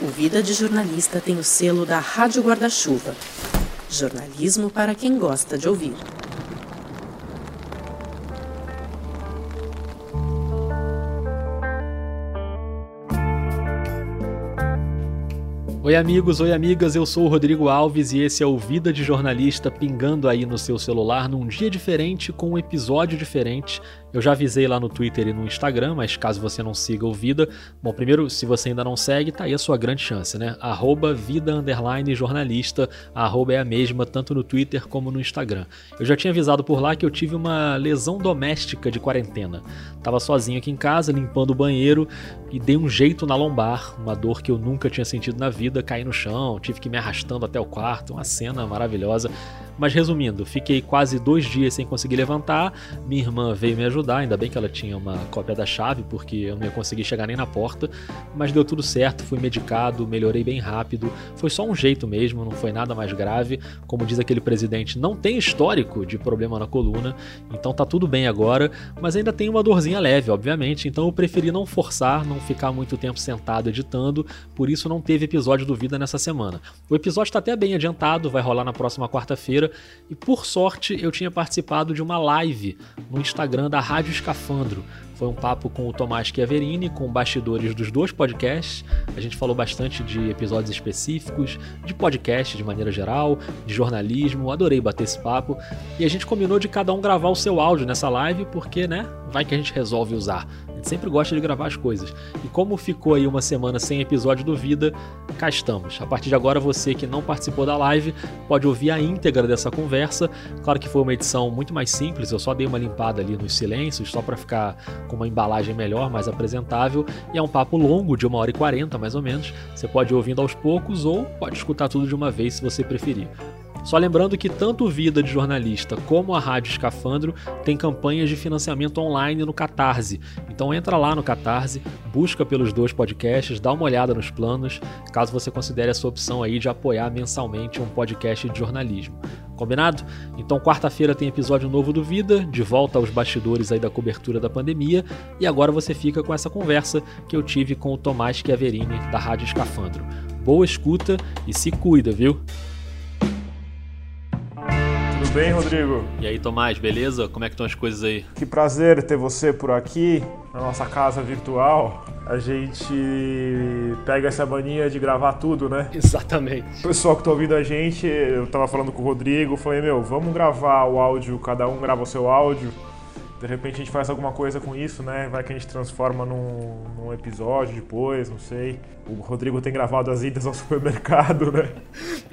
O Vida de Jornalista tem o selo da Rádio Guarda-Chuva. Jornalismo para quem gosta de ouvir. Oi, amigos, oi, amigas, eu sou o Rodrigo Alves e esse é o Vida de Jornalista pingando aí no seu celular num dia diferente, com um episódio diferente. Eu já avisei lá no Twitter e no Instagram, mas caso você não siga o Vida, bom, primeiro, se você ainda não segue, tá aí a sua grande chance, né? Arroba Vida Underline Jornalista, arroba é a mesma, tanto no Twitter como no Instagram. Eu já tinha avisado por lá que eu tive uma lesão doméstica de quarentena. Tava sozinho aqui em casa, limpando o banheiro e dei um jeito na lombar, uma dor que eu nunca tinha sentido na vida, caí no chão, tive que me arrastando até o quarto, uma cena maravilhosa. Mas resumindo, fiquei quase dois dias sem conseguir levantar. Minha irmã veio me ajudar, ainda bem que ela tinha uma cópia da chave, porque eu não ia conseguir chegar nem na porta. Mas deu tudo certo, fui medicado, melhorei bem rápido. Foi só um jeito mesmo, não foi nada mais grave. Como diz aquele presidente, não tem histórico de problema na coluna, então tá tudo bem agora, mas ainda tem uma dorzinha leve, obviamente. Então eu preferi não forçar, não ficar muito tempo sentado editando, por isso não teve episódio do Vida nessa semana. O episódio tá até bem adiantado, vai rolar na próxima quarta-feira e por sorte eu tinha participado de uma live no Instagram da Rádio Escafandro. Foi um papo com o Tomás Chiaverini, com bastidores dos dois podcasts. A gente falou bastante de episódios específicos, de podcast de maneira geral, de jornalismo. Adorei bater esse papo. E a gente combinou de cada um gravar o seu áudio nessa live, porque, né, vai que a gente resolve usar. Gente sempre gosta de gravar as coisas. E como ficou aí uma semana sem episódio do Vida, cá estamos. A partir de agora, você que não participou da live pode ouvir a íntegra dessa conversa. Claro que foi uma edição muito mais simples, eu só dei uma limpada ali nos silêncios, só para ficar com uma embalagem melhor, mais apresentável. E é um papo longo, de uma hora e quarenta mais ou menos. Você pode ir ouvindo aos poucos ou pode escutar tudo de uma vez se você preferir. Só lembrando que tanto Vida de Jornalista como a Rádio Escafandro tem campanhas de financiamento online no Catarse. Então entra lá no Catarse, busca pelos dois podcasts, dá uma olhada nos planos, caso você considere essa opção aí de apoiar mensalmente um podcast de jornalismo. Combinado? Então quarta-feira tem episódio novo do Vida, de volta aos bastidores aí da cobertura da pandemia, e agora você fica com essa conversa que eu tive com o Tomás Chiaverini da Rádio Escafandro. Boa escuta e se cuida, viu? Tudo bem, Rodrigo? E aí, Tomás, beleza? Como é que estão as coisas aí? Que prazer ter você por aqui, na nossa casa virtual. A gente pega essa mania de gravar tudo, né? Exatamente. O pessoal que tá ouvindo a gente, eu tava falando com o Rodrigo, falei, meu, vamos gravar o áudio, cada um grava o seu áudio. De repente a gente faz alguma coisa com isso, né? Vai que a gente transforma num, num episódio depois, não sei. O Rodrigo tem gravado as idas ao supermercado, né?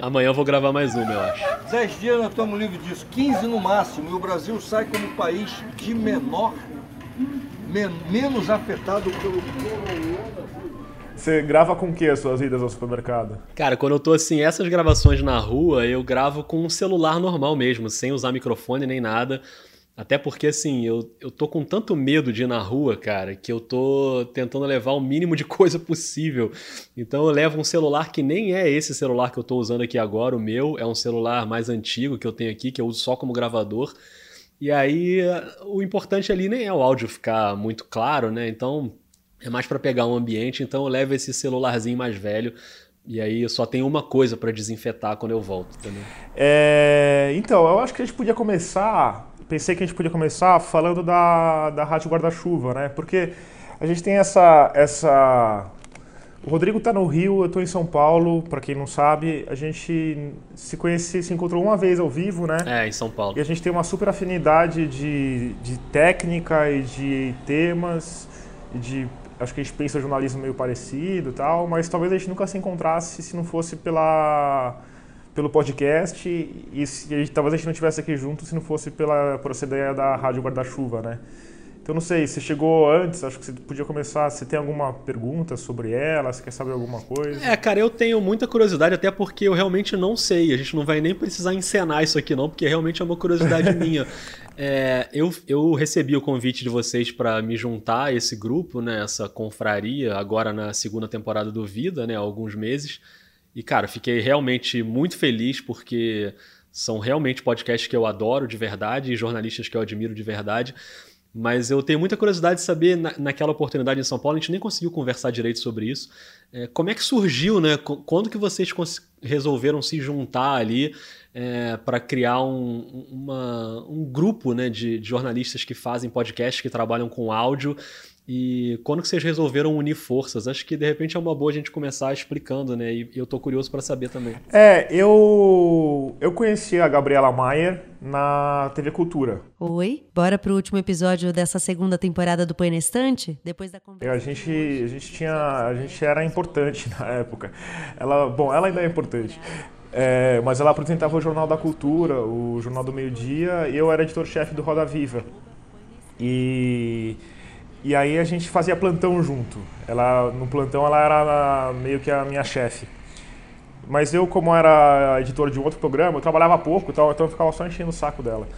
Amanhã eu vou gravar mais uma, eu acho. 10 dias nós estamos livres disso, 15 no máximo, e o Brasil sai como país de menor, men menos afetado pelo Você grava com o que as suas idas ao supermercado? Cara, quando eu tô assim, essas gravações na rua, eu gravo com um celular normal mesmo, sem usar microfone nem nada. Até porque, assim, eu, eu tô com tanto medo de ir na rua, cara, que eu tô tentando levar o mínimo de coisa possível. Então eu levo um celular que nem é esse celular que eu tô usando aqui agora, o meu. É um celular mais antigo que eu tenho aqui, que eu uso só como gravador. E aí, o importante ali nem é o áudio ficar muito claro, né? Então, é mais para pegar um ambiente. Então eu levo esse celularzinho mais velho. E aí eu só tenho uma coisa para desinfetar quando eu volto, entendeu? É, então, eu acho que a gente podia começar pensei que a gente podia começar falando da, da Rádio Guarda-Chuva, né? Porque a gente tem essa. essa... O Rodrigo está no Rio, eu estou em São Paulo, para quem não sabe, a gente se conhece, se encontrou uma vez ao vivo, né? É, em São Paulo. E a gente tem uma super afinidade de, de técnica e de temas, e de acho que a gente pensa jornalismo meio parecido e tal, mas talvez a gente nunca se encontrasse se não fosse pela pelo podcast e, e, talvez a gente não estivesse aqui junto se não fosse pela por essa ideia da Rádio Guarda-Chuva, né? Então não sei, você chegou antes, acho que você podia começar. Você tem alguma pergunta sobre ela? Você quer saber alguma coisa? É, cara, eu tenho muita curiosidade, até porque eu realmente não sei. A gente não vai nem precisar encenar isso aqui, não, porque realmente é uma curiosidade minha. É, eu, eu recebi o convite de vocês para me juntar a esse grupo, né, essa confraria, agora na segunda temporada do Vida, né, há alguns meses. E, cara, fiquei realmente muito feliz porque são realmente podcasts que eu adoro de verdade e jornalistas que eu admiro de verdade. Mas eu tenho muita curiosidade de saber, na, naquela oportunidade em São Paulo, a gente nem conseguiu conversar direito sobre isso. É, como é que surgiu, né? Quando que vocês resolveram se juntar ali é, para criar um, uma, um grupo né, de, de jornalistas que fazem podcast, que trabalham com áudio? E quando que vocês resolveram unir forças? Acho que de repente é uma boa a gente começar explicando, né? E eu tô curioso para saber também. É, eu eu conheci a Gabriela Maier na TV Cultura. Oi, bora pro último episódio dessa segunda temporada do Põe na Estante? Depois da conversa. A gente a gente tinha a gente era importante na época. Ela, bom, ela ainda é importante. É, mas ela apresentava o Jornal da Cultura, o Jornal do Meio Dia, e eu era editor-chefe do Roda Viva. E e aí a gente fazia plantão junto. Ela no plantão ela era meio que a minha chefe. Mas eu, como era editor de um outro programa, eu trabalhava pouco, então eu ficava só enchendo o saco dela.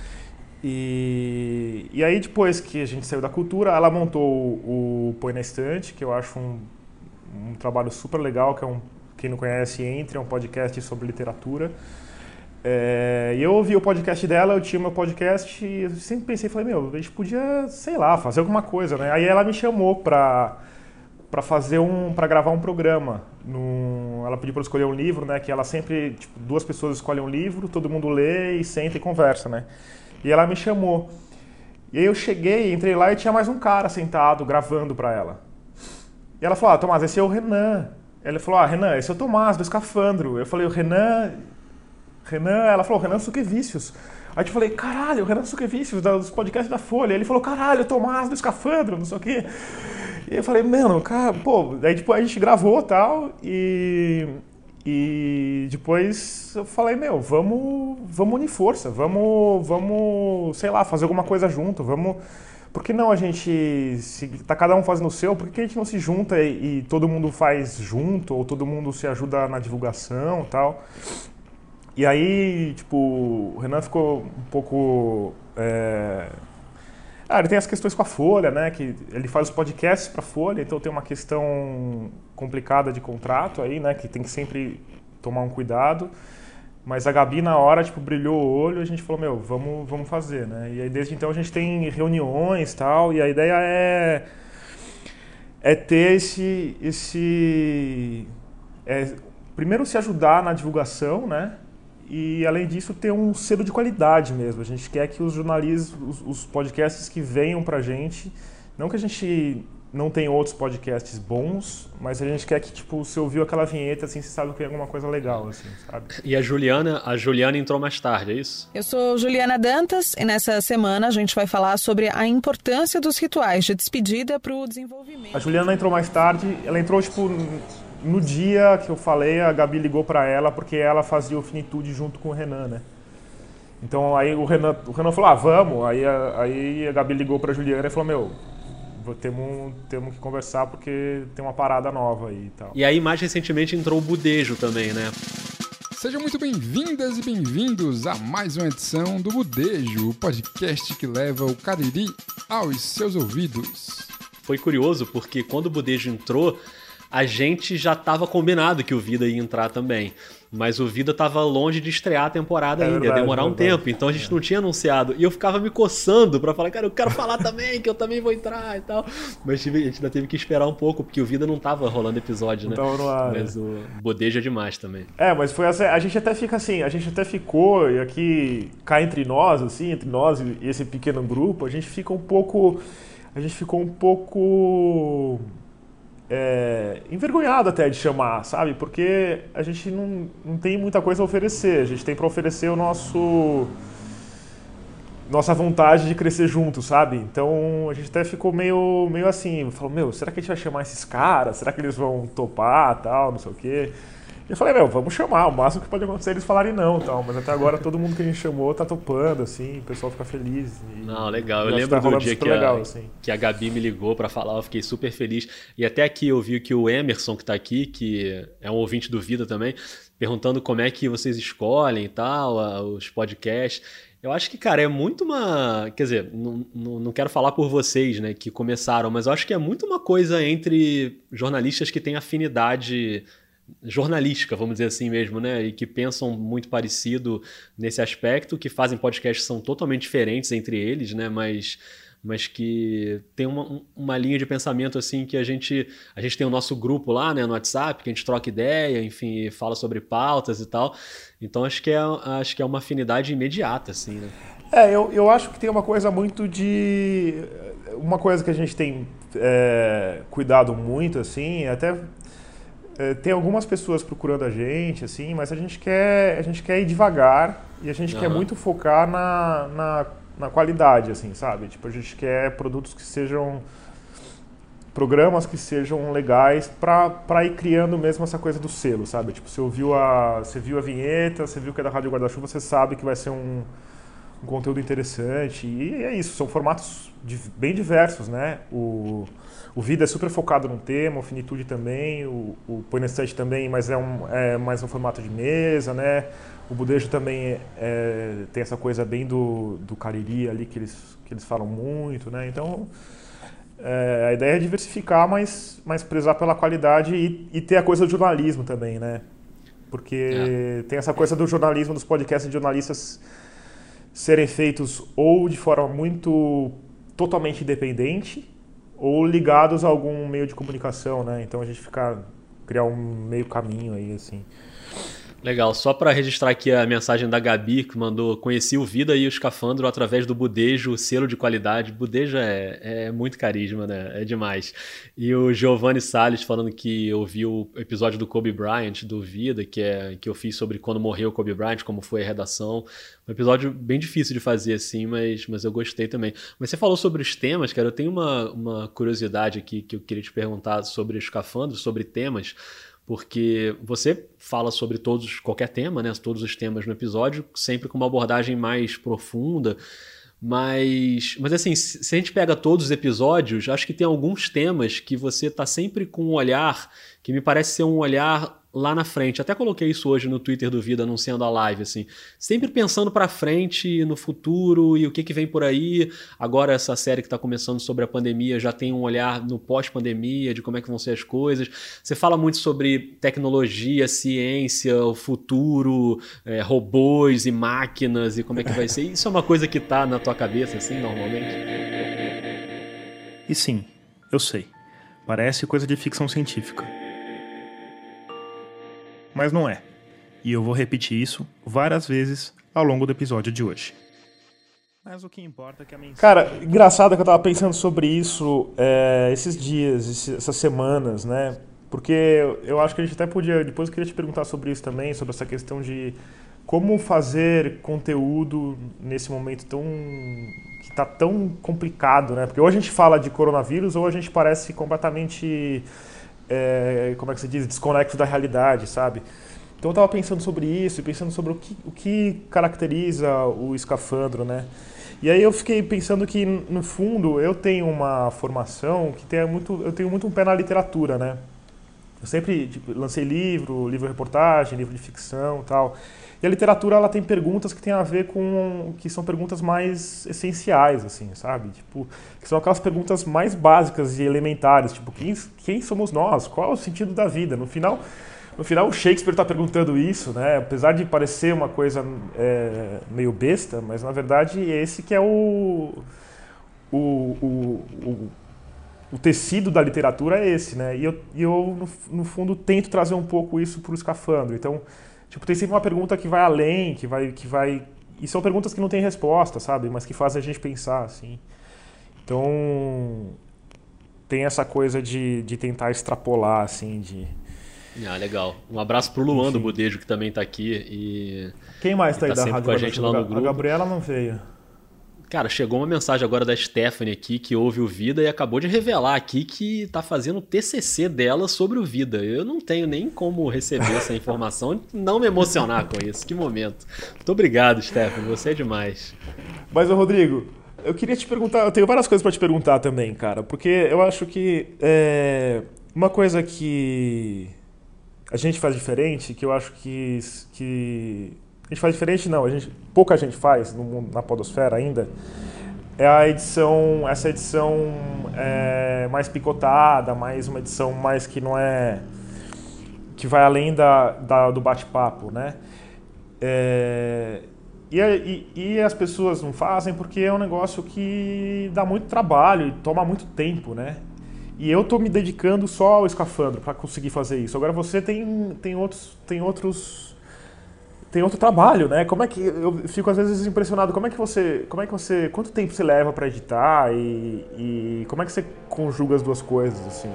E, e aí depois que a gente saiu da cultura, ela montou o, o Põe na Estante, que eu acho um, um trabalho super legal, que é um, quem não conhece, entre, é um podcast sobre literatura. É, eu ouvi o podcast dela, eu tinha meu podcast e eu sempre pensei, falei, meu, a gente podia, sei lá, fazer alguma coisa, né? Aí ela me chamou pra, pra fazer um, pra gravar um programa. Num, ela pediu pra eu escolher um livro, né? Que ela sempre, tipo, duas pessoas escolhem um livro, todo mundo lê e senta e conversa, né? E ela me chamou. E aí eu cheguei, entrei lá e tinha mais um cara sentado gravando pra ela. E ela falou, ah, Tomás, esse é o Renan. Ele falou, ah, Renan, esse é o Tomás, do Escafandro. Eu falei, o Renan Renan, ela falou, Renan Suquevicius. Aí eu falei, caralho, o Renan Suquevicius, dos podcasts da Folha. Ele falou, caralho, Tomás do Escafandro, não sei o quê. E eu falei, mano, cara, pô, daí depois a gente gravou tal, e. E depois eu falei, meu, vamos, vamos unir força, vamos, vamos, sei lá, fazer alguma coisa junto, vamos. Por que não a gente, se tá cada um fazendo o seu, por que a gente não se junta e, e todo mundo faz junto, ou todo mundo se ajuda na divulgação tal? E aí, tipo, o Renan ficou um pouco. É... Ah, ele tem as questões com a Folha, né? Que ele faz os podcasts para a Folha, então tem uma questão complicada de contrato aí, né? Que tem que sempre tomar um cuidado. Mas a Gabi, na hora, tipo, brilhou o olho a gente falou, meu, vamos, vamos fazer, né? E aí, desde então, a gente tem reuniões tal, e a ideia é, é ter esse... esse é, primeiro, se ajudar na divulgação, né? E além disso ter um selo de qualidade mesmo. A gente quer que os jornalistas, os, os podcasts que venham para a gente, não que a gente não tenha outros podcasts bons, mas a gente quer que tipo você ouviu aquela vinheta assim, você sabe que é alguma coisa legal assim, sabe? E a Juliana, a Juliana entrou mais tarde, é isso? Eu sou Juliana Dantas e nessa semana a gente vai falar sobre a importância dos rituais de despedida para o desenvolvimento. A Juliana entrou mais tarde, ela entrou tipo no dia que eu falei, a Gabi ligou para ela porque ela fazia o Finitude junto com o Renan, né? Então aí o Renan, o Renan falou, ah, vamos. Aí a, aí a Gabi ligou para Juliana e falou, meu, temos, temos que conversar porque tem uma parada nova aí e tal. E aí mais recentemente entrou o Budejo também, né? Sejam muito bem-vindas e bem-vindos a mais uma edição do Budejo, o podcast que leva o Cariri aos seus ouvidos. Foi curioso porque quando o Budejo entrou, a gente já estava combinado que o Vida ia entrar também. Mas o Vida estava longe de estrear a temporada é ainda, verdade, ia demorar um tempo, então a gente é. não tinha anunciado. E eu ficava me coçando para falar, cara, eu quero falar também, que eu também vou entrar e tal. Mas a gente ainda teve que esperar um pouco, porque o Vida não tava rolando episódio, né? Não tava no ar. Mas é. o bodeja é demais também. É, mas foi assim, a gente até fica assim, a gente até ficou, e aqui cá entre nós, assim, entre nós e esse pequeno grupo, a gente fica um pouco. A gente ficou um pouco é, envergonhado até de chamar, sabe? Porque a gente não, não tem muita coisa a oferecer. A gente tem para oferecer o nosso nossa vontade de crescer junto, sabe? Então a gente até ficou meio, meio assim, falou, meu, será que a gente vai chamar esses caras? Será que eles vão topar, tal, não sei o quê? E eu falei, meu, vamos chamar, o máximo que pode acontecer é eles falarem não, tal. Mas até agora todo mundo que a gente chamou tá topando, assim, o pessoal fica feliz. não, legal. Eu lembro tá do dia que, legal, a, assim. que a Gabi me ligou para falar, eu fiquei super feliz. E até aqui eu vi que o Emerson, que tá aqui, que é um ouvinte do Vida também, perguntando como é que vocês escolhem e tal, os podcasts. Eu acho que, cara, é muito uma. Quer dizer, não, não, não, quero falar por vocês, né, que começaram, mas eu acho que é muito uma coisa entre jornalistas que têm afinidade jornalística, vamos dizer assim mesmo, né? E que pensam muito parecido nesse aspecto, que fazem podcasts que são totalmente diferentes entre eles, né? Mas, mas que tem uma, uma linha de pensamento assim que a gente a gente tem o nosso grupo lá, né, no WhatsApp, que a gente troca ideia, enfim, fala sobre pautas e tal. Então acho que é acho que é uma afinidade imediata assim, né? É, eu, eu acho que tem uma coisa muito de uma coisa que a gente tem é, cuidado muito assim, até é, tem algumas pessoas procurando a gente, assim, mas a gente quer, a gente quer ir devagar e a gente uhum. quer muito focar na, na, na, qualidade, assim, sabe? Tipo, a gente quer produtos que sejam programas que sejam legais para ir criando mesmo essa coisa do selo, sabe? Tipo, você ouviu a, você viu a vinheta, você viu que é da Rádio Guarda-Chuva, você sabe que vai ser um, um conteúdo interessante. E é isso, são formatos de, bem diversos, né? O, o Vida é super focado num tema, o Finitude também, o, o Poinestante também, mas é, um, é mais um formato de mesa, né? O Budejo também é, é, tem essa coisa bem do, do Cariri ali, que eles, que eles falam muito, né? Então, é, a ideia é diversificar, mas, mas prezar pela qualidade e, e ter a coisa do jornalismo também, né? Porque é. tem essa coisa do jornalismo, dos podcasts de jornalistas serem feitos ou de forma muito totalmente independente, ou ligados a algum meio de comunicação, né? Então a gente fica criar um meio caminho aí assim. Legal, só para registrar aqui a mensagem da Gabi, que mandou: Conheci o Vida e o Escafandro através do Budejo, selo de qualidade. Budejo é, é muito carisma, né? É demais. E o Giovanni Salles falando que ouviu o episódio do Kobe Bryant, do Vida, que, é, que eu fiz sobre quando morreu o Kobe Bryant, como foi a redação. Um episódio bem difícil de fazer, assim, mas, mas eu gostei também. Mas você falou sobre os temas, cara. Eu tenho uma, uma curiosidade aqui que eu queria te perguntar sobre Escafandro, sobre temas porque você fala sobre todos qualquer tema, né, todos os temas no episódio, sempre com uma abordagem mais profunda. Mas, mas assim, se a gente pega todos os episódios, acho que tem alguns temas que você está sempre com um olhar que me parece ser um olhar lá na frente. Até coloquei isso hoje no Twitter do Vida anunciando a live assim, sempre pensando para frente, no futuro e o que que vem por aí. Agora essa série que está começando sobre a pandemia já tem um olhar no pós-pandemia, de como é que vão ser as coisas. Você fala muito sobre tecnologia, ciência, o futuro, é, robôs e máquinas e como é que vai ser. Isso é uma coisa que tá na tua cabeça assim, normalmente? E sim, eu sei. Parece coisa de ficção científica mas não é. E eu vou repetir isso várias vezes ao longo do episódio de hoje. Mas o que importa é que a mensagem... Cara, engraçado que eu tava pensando sobre isso é, esses dias, essas semanas, né? Porque eu acho que a gente até podia. Depois eu queria te perguntar sobre isso também, sobre essa questão de como fazer conteúdo nesse momento tão. que está tão complicado, né? Porque ou a gente fala de coronavírus ou a gente parece completamente é, como é que se diz, desconexo da realidade, sabe? Então eu estava pensando sobre isso e pensando sobre o que, o que caracteriza o escafandro, né? E aí eu fiquei pensando que no fundo eu tenho uma formação que tem muito, eu tenho muito um pé na literatura, né? Eu sempre tipo, lancei livro, livro reportagem, livro de ficção, tal. E a literatura ela tem perguntas que tem a ver com que são perguntas mais essenciais assim, sabe? Tipo, que são aquelas perguntas mais básicas e elementares, tipo, quem, quem somos nós? Qual é o sentido da vida? No final, no final o Shakespeare está perguntando isso, né? Apesar de parecer uma coisa é, meio besta, mas na verdade esse que é o o, o, o, o tecido da literatura é esse, né? E eu, e eu no, no fundo tento trazer um pouco isso para o escafandro. Então Tipo, tem sempre uma pergunta que vai além, que vai, que vai... E são perguntas que não têm resposta, sabe? Mas que fazem a gente pensar, assim. Então, tem essa coisa de, de tentar extrapolar, assim, de... Ah, legal. Um abraço pro Luan Enfim. do Budejo, que também tá aqui. E... Quem mais tá aí tá da Rádio com a gente lá no grupo. A Gabriela não veio. Cara, chegou uma mensagem agora da Stephanie aqui, que ouve o Vida e acabou de revelar aqui que tá fazendo o TCC dela sobre o Vida. Eu não tenho nem como receber essa informação e não me emocionar com isso. Que momento. Muito obrigado, Stephanie. Você é demais. Mas, Rodrigo, eu queria te perguntar, eu tenho várias coisas para te perguntar também, cara, porque eu acho que é, uma coisa que a gente faz diferente, que eu acho que, que a gente faz diferente não, a gente, pouca gente faz no na podosfera ainda, é a edição, essa edição é, mais picotada, mais uma edição mais que não é que vai além da, da do bate-papo, né? É, e, e, e, as pessoas não fazem porque é um negócio que dá muito trabalho e toma muito tempo, né? E eu estou me dedicando só ao escafandro para conseguir fazer isso. Agora você tem, tem outros tem outros tem outro trabalho, né? Como é que eu fico às vezes impressionado? Como é que você como é que você quanto tempo você leva para editar e, e como é que você conjuga as duas coisas assim?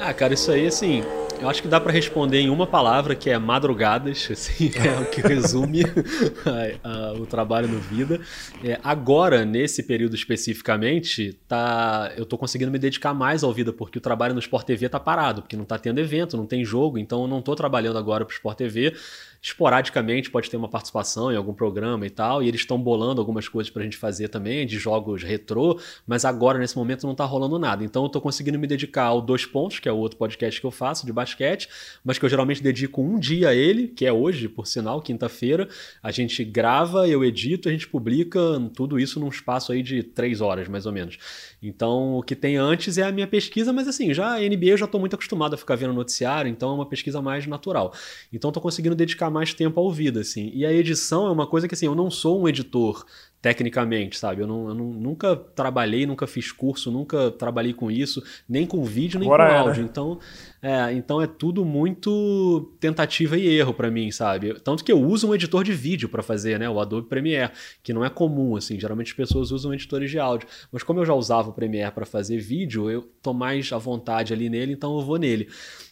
Ah, cara, isso aí assim eu acho que dá para responder em uma palavra, que é madrugadas, assim, é o que resume a, a, o trabalho no Vida. É, agora, nesse período especificamente, tá, eu tô conseguindo me dedicar mais ao Vida, porque o trabalho no Sport TV tá parado, porque não tá tendo evento, não tem jogo, então eu não tô trabalhando agora pro Sport TV esporadicamente pode ter uma participação em algum programa e tal, e eles estão bolando algumas coisas pra gente fazer também, de jogos retrô, mas agora, nesse momento, não tá rolando nada. Então eu tô conseguindo me dedicar ao Dois Pontos, que é o outro podcast que eu faço de basquete, mas que eu geralmente dedico um dia a ele, que é hoje, por sinal, quinta-feira. A gente grava, eu edito, a gente publica tudo isso num espaço aí de três horas, mais ou menos. Então, o que tem antes é a minha pesquisa, mas assim, já a NBA eu já tô muito acostumado a ficar vendo noticiário, então é uma pesquisa mais natural. Então, tô conseguindo dedicar mais tempo ao vida, assim. E a edição é uma coisa que, assim, eu não sou um editor tecnicamente, sabe? Eu, não, eu não, nunca trabalhei, nunca fiz curso, nunca trabalhei com isso, nem com vídeo, nem Agora com é, áudio. Né? Então, é, então é tudo muito tentativa e erro para mim, sabe? Tanto que eu uso um editor de vídeo para fazer, né? O Adobe Premiere, que não é comum, assim. Geralmente as pessoas usam editores de áudio. Mas como eu já usava o Premiere para fazer vídeo, eu tô mais à vontade ali nele, então eu vou nele.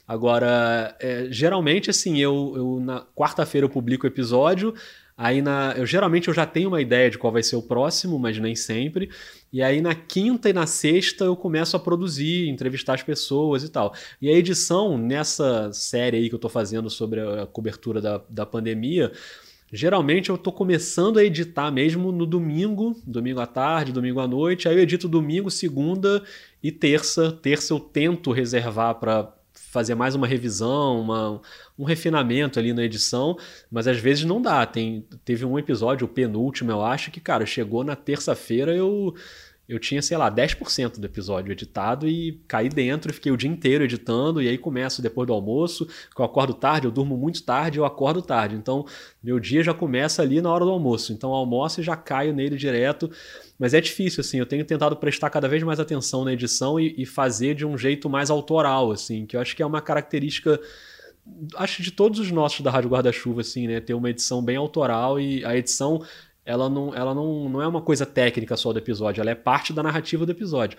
Agora, é, geralmente, assim, eu, eu na quarta-feira eu publico o episódio, aí na, eu geralmente eu já tenho uma ideia de qual vai ser o próximo, mas nem sempre. E aí na quinta e na sexta eu começo a produzir, entrevistar as pessoas e tal. E a edição nessa série aí que eu estou fazendo sobre a cobertura da, da pandemia, Geralmente eu estou começando a editar mesmo no domingo, domingo à tarde, domingo à noite. Aí eu edito domingo, segunda e terça. Terça eu tento reservar para fazer mais uma revisão, uma, um refinamento ali na edição, mas às vezes não dá. Tem, teve um episódio, o penúltimo, eu acho, que, cara, chegou na terça-feira, eu eu tinha, sei lá, 10% do episódio editado e caí dentro fiquei o dia inteiro editando. E aí começo depois do almoço, que eu acordo tarde, eu durmo muito tarde, eu acordo tarde. Então, meu dia já começa ali na hora do almoço. Então, almoço e já caio nele direto. Mas é difícil, assim, eu tenho tentado prestar cada vez mais atenção na edição e, e fazer de um jeito mais autoral, assim, que eu acho que é uma característica acho de todos os nossos da Rádio Guarda-Chuva, assim, né? Ter uma edição bem autoral e a edição ela não, ela não, não é uma coisa técnica só do episódio, ela é parte da narrativa do episódio.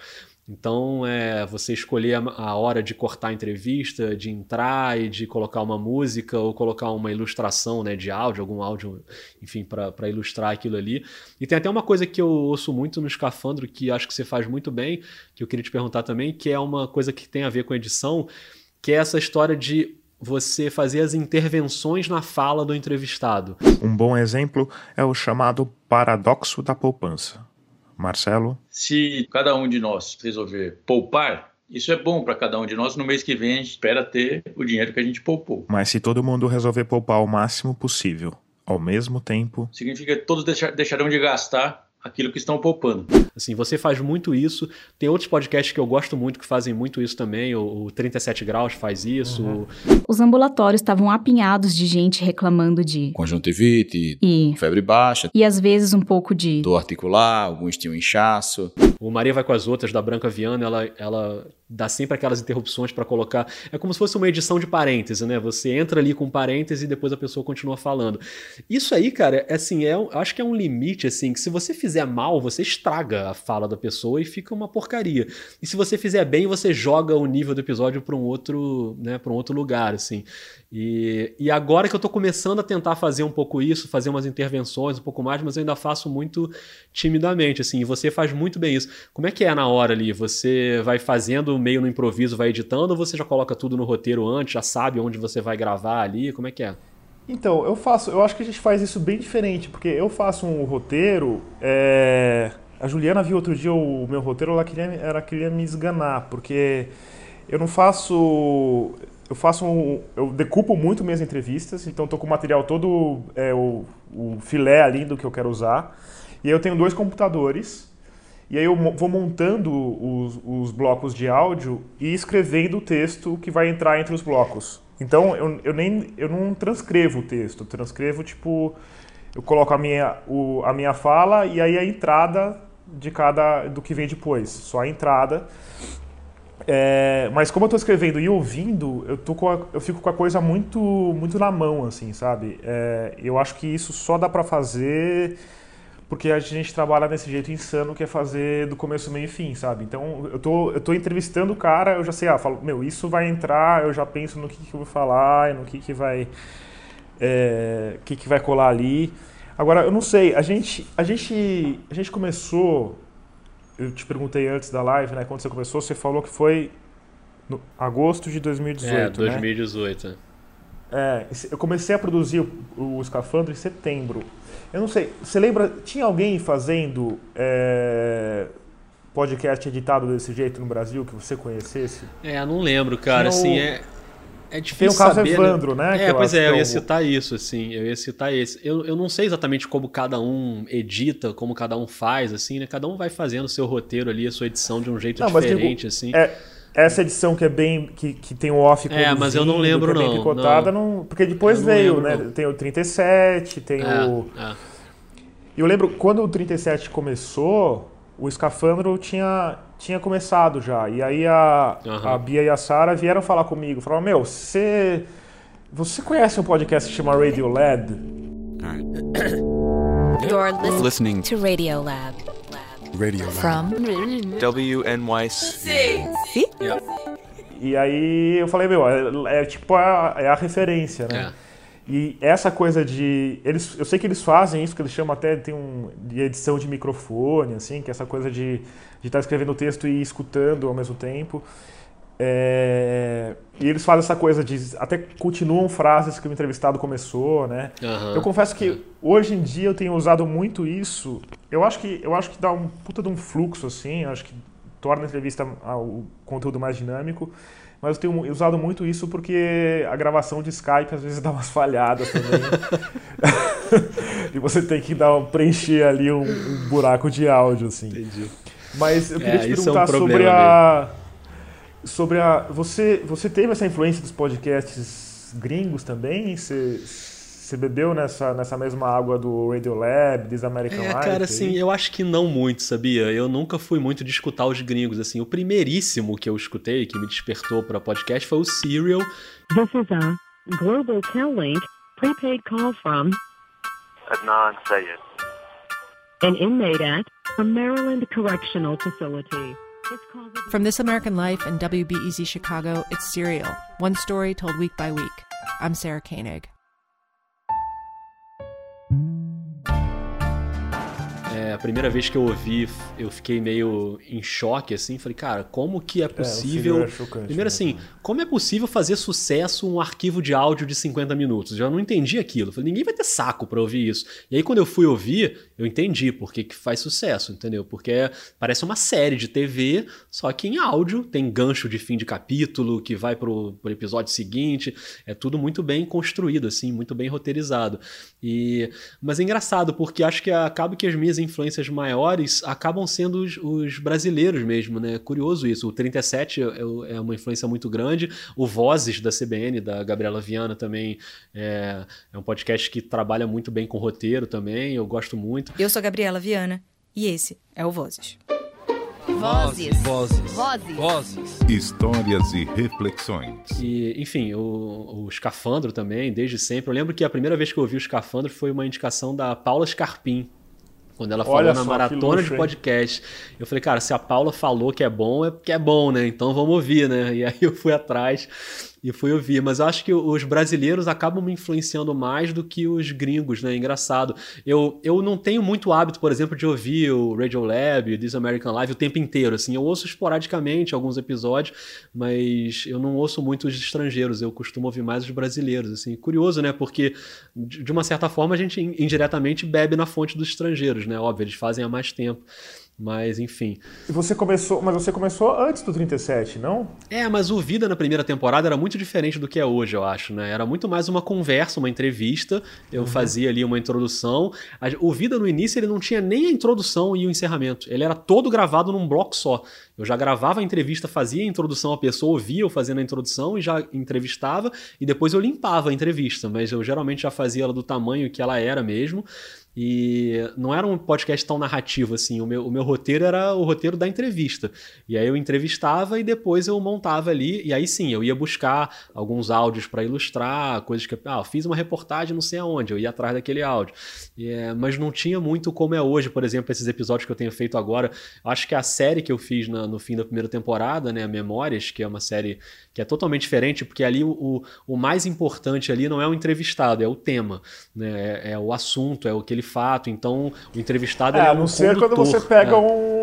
Então, é você escolher a, hora de cortar a entrevista, de entrar e de colocar uma música ou colocar uma ilustração né, de áudio, algum áudio, enfim, para ilustrar aquilo ali. E tem até uma coisa que eu ouço muito no Escafandro, que acho que você faz muito bem, que eu queria te perguntar também, que é uma coisa que tem a ver com edição, que é essa história de você fazer as intervenções na fala do entrevistado. Um bom exemplo é o chamado paradoxo da poupança. Marcelo? Se cada um de nós resolver poupar, isso é bom para cada um de nós. No mês que vem, a gente espera ter o dinheiro que a gente poupou. Mas se todo mundo resolver poupar o máximo possível, ao mesmo tempo. Significa que todos deixarão de gastar aquilo que estão poupando. Assim, você faz muito isso. Tem outros podcasts que eu gosto muito que fazem muito isso também. O, o 37 Graus faz isso. Uhum. Os ambulatórios estavam apinhados de gente reclamando de conjuntivite, e... febre baixa. E às vezes um pouco de dor articular, alguns tinham inchaço. O Maria vai com as outras da Branca Viana, ela, ela dá sempre aquelas interrupções para colocar. É como se fosse uma edição de parêntese, né? Você entra ali com parêntese e depois a pessoa continua falando. Isso aí, cara, é assim, é, acho que é um limite, assim, que se você fizer mal, você estraga a fala da pessoa e fica uma porcaria. E se você fizer bem, você joga o nível do episódio para um outro, né, para um outro lugar, assim. E, e agora que eu estou começando a tentar fazer um pouco isso, fazer umas intervenções um pouco mais, mas eu ainda faço muito timidamente, assim, e você faz muito bem isso. Como é que é na hora ali? Você vai fazendo meio no improviso, vai editando, ou você já coloca tudo no roteiro antes, já sabe onde você vai gravar ali? Como é que é? Então, eu faço, eu acho que a gente faz isso bem diferente, porque eu faço um roteiro. É... A Juliana viu outro dia o meu roteiro, ela queria, ela queria me esganar, porque eu não faço eu faço um, eu decupo muito minhas entrevistas, então estou com o material todo, é, o, o filé ali do que eu quero usar. E eu tenho dois computadores, e aí eu vou montando os, os blocos de áudio e escrevendo o texto que vai entrar entre os blocos. Então eu, eu nem eu não transcrevo o texto, eu transcrevo tipo eu coloco a minha, o, a minha fala e aí a entrada de cada do que vem depois, só a entrada. É, mas como eu estou escrevendo e ouvindo, eu, tô a, eu fico com a coisa muito, muito na mão, assim, sabe? É, eu acho que isso só dá para fazer porque a gente trabalha desse jeito insano que é fazer do começo, meio e fim, sabe? Então eu tô, eu tô entrevistando o cara, eu já sei, ah, falo, meu, isso vai entrar, eu já penso no que, que eu vou falar, no que, que vai. É, que, que vai colar ali. Agora, eu não sei, a gente, a gente, a gente começou eu te perguntei antes da live, né? Quando você começou, você falou que foi no agosto de 2018. É, 2018. Né? É, eu comecei a produzir o, o Escafandro em setembro. Eu não sei, você lembra, tinha alguém fazendo é, podcast editado desse jeito no Brasil que você conhecesse? É, não lembro, cara. Tinha assim, o... é é difícil Tem o caso saber, Evandro, né? né? É, pois é, eu ia citar isso, assim, eu ia citar esse. Eu, eu não sei exatamente como cada um edita, como cada um faz, assim, né? Cada um vai fazendo o seu roteiro ali, a sua edição de um jeito não, diferente, assim. É, essa edição que é bem. que, que tem o off É, mas eu não lembro, é não. picotada, não. não. Porque depois veio, lembro, né? Não. Tem o 37, tem é, o. É. E eu lembro quando o 37 começou, o escafandro tinha tinha começado já. E aí a, uhum. a Bia e a Sara vieram falar comigo. Falaram, meu, você. Você conhece um podcast que chama Radio Lab? You're listening to Radio Lab. Radio Lab. From WNYC. Yeah. E aí eu falei, meu, é, é tipo a, é a referência, né? É. E essa coisa de. Eles, eu sei que eles fazem isso, que eles chamam até tem um, de edição de microfone, assim, que é essa coisa de estar tá escrevendo o texto e escutando ao mesmo tempo. É, e eles fazem essa coisa de. Até continuam frases que o entrevistado começou, né? Uhum. Eu confesso que hoje em dia eu tenho usado muito isso. Eu acho que, eu acho que dá um puta de um fluxo, assim, acho que torna a entrevista o conteúdo mais dinâmico mas eu tenho usado muito isso porque a gravação de Skype às vezes dá umas falhadas também. e você tem que dar, preencher ali um, um buraco de áudio, assim. Entendi. Mas eu queria é, te perguntar é um sobre a. Sobre a. Você, você teve essa influência dos podcasts gringos também? Você você bebeu nessa, nessa mesma água do Radiolab, This American é, Life? Cara, assim, eu acho que não muito, sabia? Eu nunca fui muito de escutar os gringos, assim. O primeiríssimo que eu escutei, que me despertou para podcast, foi o Serial. This is a Global Tel prepaid call from Adnan Sayed. An inmate at a Maryland Correctional Facility. From This American Life and WBEZ Chicago, it's Serial, one story told week by week. I'm Sarah Koenig. A primeira vez que eu ouvi, eu fiquei meio em choque, assim. Falei, cara, como que é possível. É, chocante, Primeiro, assim, como é possível fazer sucesso um arquivo de áudio de 50 minutos? Eu não entendi aquilo. Falei, ninguém vai ter saco para ouvir isso. E aí, quando eu fui ouvir, eu entendi por que, que faz sucesso, entendeu? Porque parece uma série de TV, só que em áudio, tem gancho de fim de capítulo que vai pro, pro episódio seguinte. É tudo muito bem construído, assim, muito bem roteirizado. E... Mas é engraçado, porque acho que acaba que as minhas influências influências maiores acabam sendo os, os, brasileiros mesmo, né? Curioso isso. O 37 é, é, é uma influência muito grande. O Vozes da CBN, da Gabriela Viana, também é, é um podcast que trabalha muito bem com roteiro também. Eu gosto muito. Eu sou a Gabriela Viana e esse é o Vozes. Vozes. Vozes. Vozes. Vozes. Histórias e reflexões. E, enfim, o, o Escafandro também, desde sempre. Eu lembro que a primeira vez que eu ouvi o Escafandro foi uma indicação da Paula Scarpim, quando ela falou na maratona de podcast. Eu falei, cara, se a Paula falou que é bom, é porque é bom, né? Então vamos ouvir, né? E aí eu fui atrás e fui ouvir. Mas eu acho que os brasileiros acabam me influenciando mais do que os gringos, né? Engraçado. Eu, eu não tenho muito hábito, por exemplo, de ouvir o Radio Lab, o This American Live o tempo inteiro, assim. Eu ouço esporadicamente alguns episódios, mas eu não ouço muito os estrangeiros. Eu costumo ouvir mais os brasileiros, assim. Curioso, né? Porque, de uma certa forma, a gente indiretamente bebe na fonte dos estrangeiros, né? Óbvio, eles fazem há mais tempo. Mas, enfim. E você começou, mas você começou antes do 37, não? É, mas o Vida na primeira temporada era muito diferente do que é hoje, eu acho, né? Era muito mais uma conversa, uma entrevista. Eu uhum. fazia ali uma introdução. O Vida no início ele não tinha nem a introdução e o encerramento. Ele era todo gravado num bloco só. Eu já gravava a entrevista, fazia a introdução, a pessoa ouvia eu fazendo a introdução e já entrevistava, e depois eu limpava a entrevista, mas eu geralmente já fazia ela do tamanho que ela era mesmo. E não era um podcast tão narrativo assim. O meu, o meu roteiro era o roteiro da entrevista. E aí eu entrevistava e depois eu montava ali. E aí sim, eu ia buscar alguns áudios para ilustrar, coisas que. Ah, fiz uma reportagem não sei aonde, eu ia atrás daquele áudio. É, mas não tinha muito como é hoje, por exemplo, esses episódios que eu tenho feito agora. Acho que a série que eu fiz na, no fim da primeira temporada, né, Memórias, que é uma série que é totalmente diferente, porque ali o, o mais importante ali não é o entrevistado, é o tema, né? É, é o assunto, é aquele fato. Então, o entrevistado é, é a um não ser condutor, quando você pega é. um,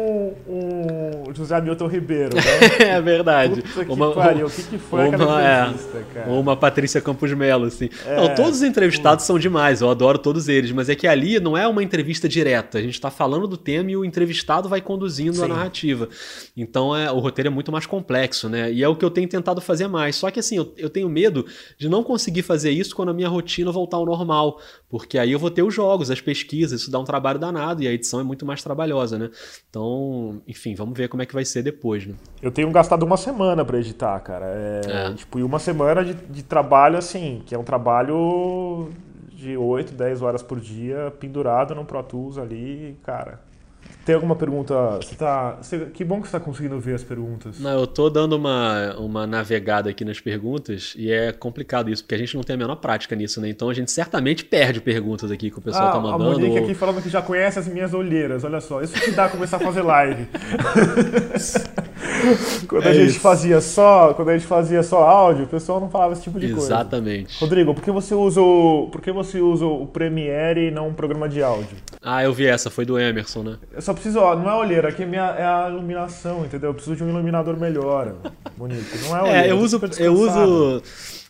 um José Milton Ribeiro, né? é verdade. Puta que uma, pariu, o que, que foi uma, entrevista, é, cara? Ou uma Patrícia Campos Melo, assim. É, não, todos os entrevistados são demais, eu adoro todos eles, mas é que ali não é uma entrevista direta, a gente está falando do tema e o entrevistado vai conduzindo a Sim. narrativa. Então é, o roteiro é muito mais complexo, né? E é o que eu tenho tentado fazer mais. Só que assim, eu, eu tenho medo de não conseguir fazer isso quando a minha rotina voltar ao normal, porque aí eu vou ter os jogos, as pesquisas, isso dá um trabalho danado e a edição é muito mais trabalhosa, né? Então, enfim, vamos ver como é que vai ser depois, né? Eu tenho gastado uma semana pra editar, cara. É, É. Tipo, e uma semana de, de trabalho, assim, que é um trabalho de 8, 10 horas por dia, pendurado no Pro Tools ali, cara. Tem alguma pergunta? Você tá. você- que bom que você tá conseguindo ver as perguntas. Não, eu tô dando uma, uma navegada aqui nas perguntas e é complicado isso, porque a gente não tem a menor prática nisso, né? Então a gente certamente perde perguntas aqui que o pessoal ah, tá a mandando. Monique ou- aqui falando que já conhece as minhas olheiras, olha só. Isso que dá começar a fazer live. quando a É gente isso. fazia só, quando a gente fazia só áudio, o pessoal não falava esse tipo de coisa. Exatamente. Rodrigo, por que você usa o, por que você usa o Premiere e não um programa de áudio? Ah, eu vi essa, foi do Emerson, né? Só preciso, ó, não é olheira, aqui é, minha, é a iluminação, entendeu? Eu preciso de um iluminador melhor, Monique. Não é olheira. É, eu uso, eu uso,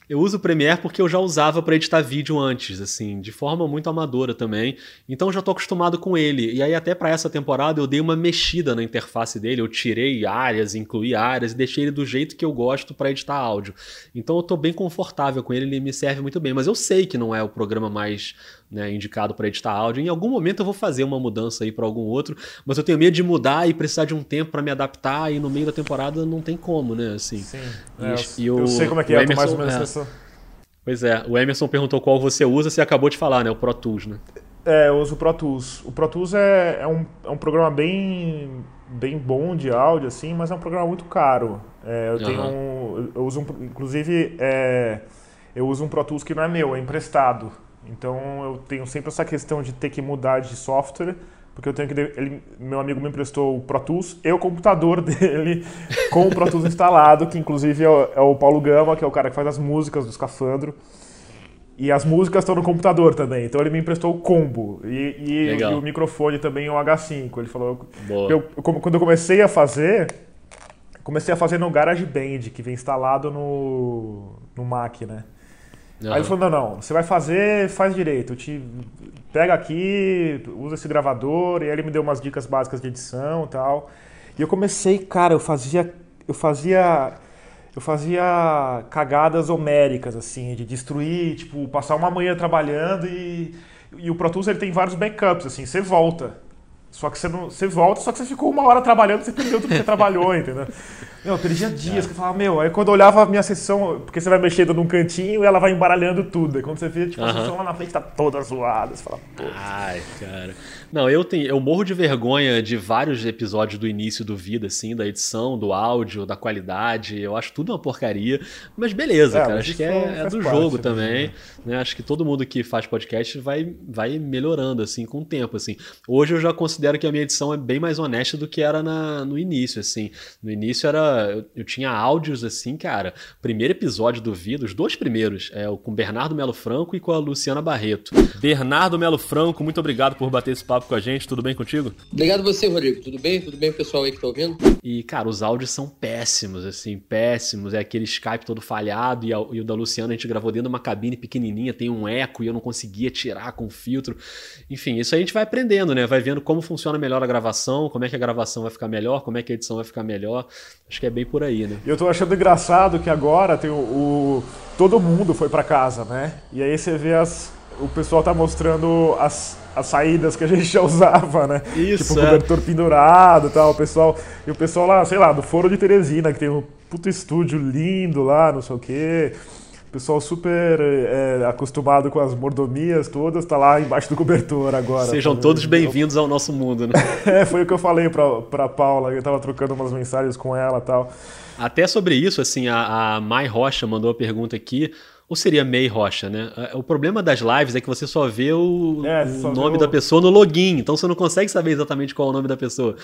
eu uso o Premiere porque eu já usava para editar vídeo antes, assim, de forma muito amadora também. Então eu já tô acostumado com ele. E aí até para essa temporada eu dei uma mexida na interface dele, eu tirei áreas, incluí áreas e deixei ele do jeito que eu gosto para editar áudio. Então eu tô bem confortável com ele, ele me serve muito bem. Mas eu sei que não é o programa mais né, indicado para editar áudio. Em algum momento eu vou fazer uma mudança aí para algum outro, mas eu tenho medo de mudar e precisar de um tempo para me adaptar e no meio da temporada não tem como, né? Assim. Sim. E- É, eu, e eu o- sei como é que é, tô mais Emerson- ou menos é. nessa. Pois é, o Emerson perguntou qual você usa, você acabou de falar, né? O Pro Tools, né? É, eu uso o Pro Tools. O Pro Tools é, é, um, é um programa bem, bem bom de áudio, assim, mas é um programa muito caro. É, eu tenho Aham. um, eu uso um, inclusive, é, eu uso um Pro Tools que não é meu, é emprestado. Então eu tenho sempre essa questão de ter que mudar de software, porque eu tenho que ele, meu amigo me emprestou o Pro Tools e o computador dele com o Pro Tools instalado, que inclusive é o, é o Paulo Gama, que é o cara que faz as músicas do Escafandro. E as músicas estão no computador também. Então ele me emprestou o combo. E, e- e o microfone também, o H5. Ele falou. Eu, quando eu comecei a fazer, comecei a fazer no GarageBand, que vem instalado no, no Mac, né? Aham. Aí ele falou: não, não, você vai fazer, faz direito. Te pega aqui, usa esse gravador. E aí ele me deu umas dicas básicas de edição e tal. E eu comecei, cara, eu fazia. Eu fazia. Eu fazia cagadas homéricas, assim, de destruir, tipo, passar uma manhã trabalhando e, e o Pro Tools ele tem vários backups, assim, você volta. Só que você não. Você volta, só que você ficou uma hora trabalhando, você perdeu tudo que você trabalhou, entendeu? Meu, eu perdia dias, que eu falava, meu, aí quando eu olhava a minha sessão, porque você vai mexendo num cantinho e ela vai embaralhando tudo. Aí quando você vê, tipo, a Aham. sessão lá na frente tá toda zoada, você fala, pô. Ai, cara. Não, eu tenho, eu morro de vergonha de vários episódios do início do Vida, assim, da edição, do áudio, da qualidade. Eu acho tudo uma porcaria. Mas beleza, É, cara. mas Acho que é, é do parte, jogo né? também. Né? Acho que todo mundo que faz podcast vai, vai melhorando, assim, com o tempo, assim. Hoje eu já considero que a minha edição é bem mais honesta do que era na, no início, assim. No início era. Eu, eu tinha áudios, assim, cara. Primeiro episódio do Vida, os dois primeiros, é o com Bernardo Melo Franco e com a Luciana Barreto. Bernardo Melo Franco, muito obrigado por bater esse papo com a gente. Tudo bem contigo? Obrigado você, Rodrigo. Tudo bem? Tudo bem, pessoal aí que tá ouvindo? E, cara, os áudios são péssimos, assim, péssimos. É aquele Skype todo falhado e, a- e o da Luciana a gente gravou dentro de uma cabine pequenininha, tem um eco e eu não conseguia tirar com filtro. Enfim, isso a gente vai aprendendo, né? Vai vendo como funciona melhor a gravação, como é que a gravação vai ficar melhor, como é que a edição vai ficar melhor. Acho que é bem por aí, né? E eu tô achando engraçado que agora tem o, o- todo mundo foi pra casa, né? E aí você vê as o pessoal tá mostrando as, as saídas que a gente já usava, né? Isso, tipo, é. cobertor pendurado e tal. O pessoal, e o pessoal lá, sei lá, do Foro de Teresina, que tem um puto estúdio lindo lá, não sei o quê. O pessoal super é, acostumado com as mordomias todas, tá lá embaixo do cobertor agora. Sejam tá todos bem-vindos ao nosso mundo, né? É, foi o que eu falei pra, pra Paula, eu tava trocando umas mensagens com ela e tal. Até sobre isso, assim, a, a Mai Rocha mandou a pergunta aqui, ou seria May Rocha, né? O problema das lives é que você só vê o, É, o só nome o- da pessoa no login, então você não consegue saber exatamente qual é o nome da pessoa.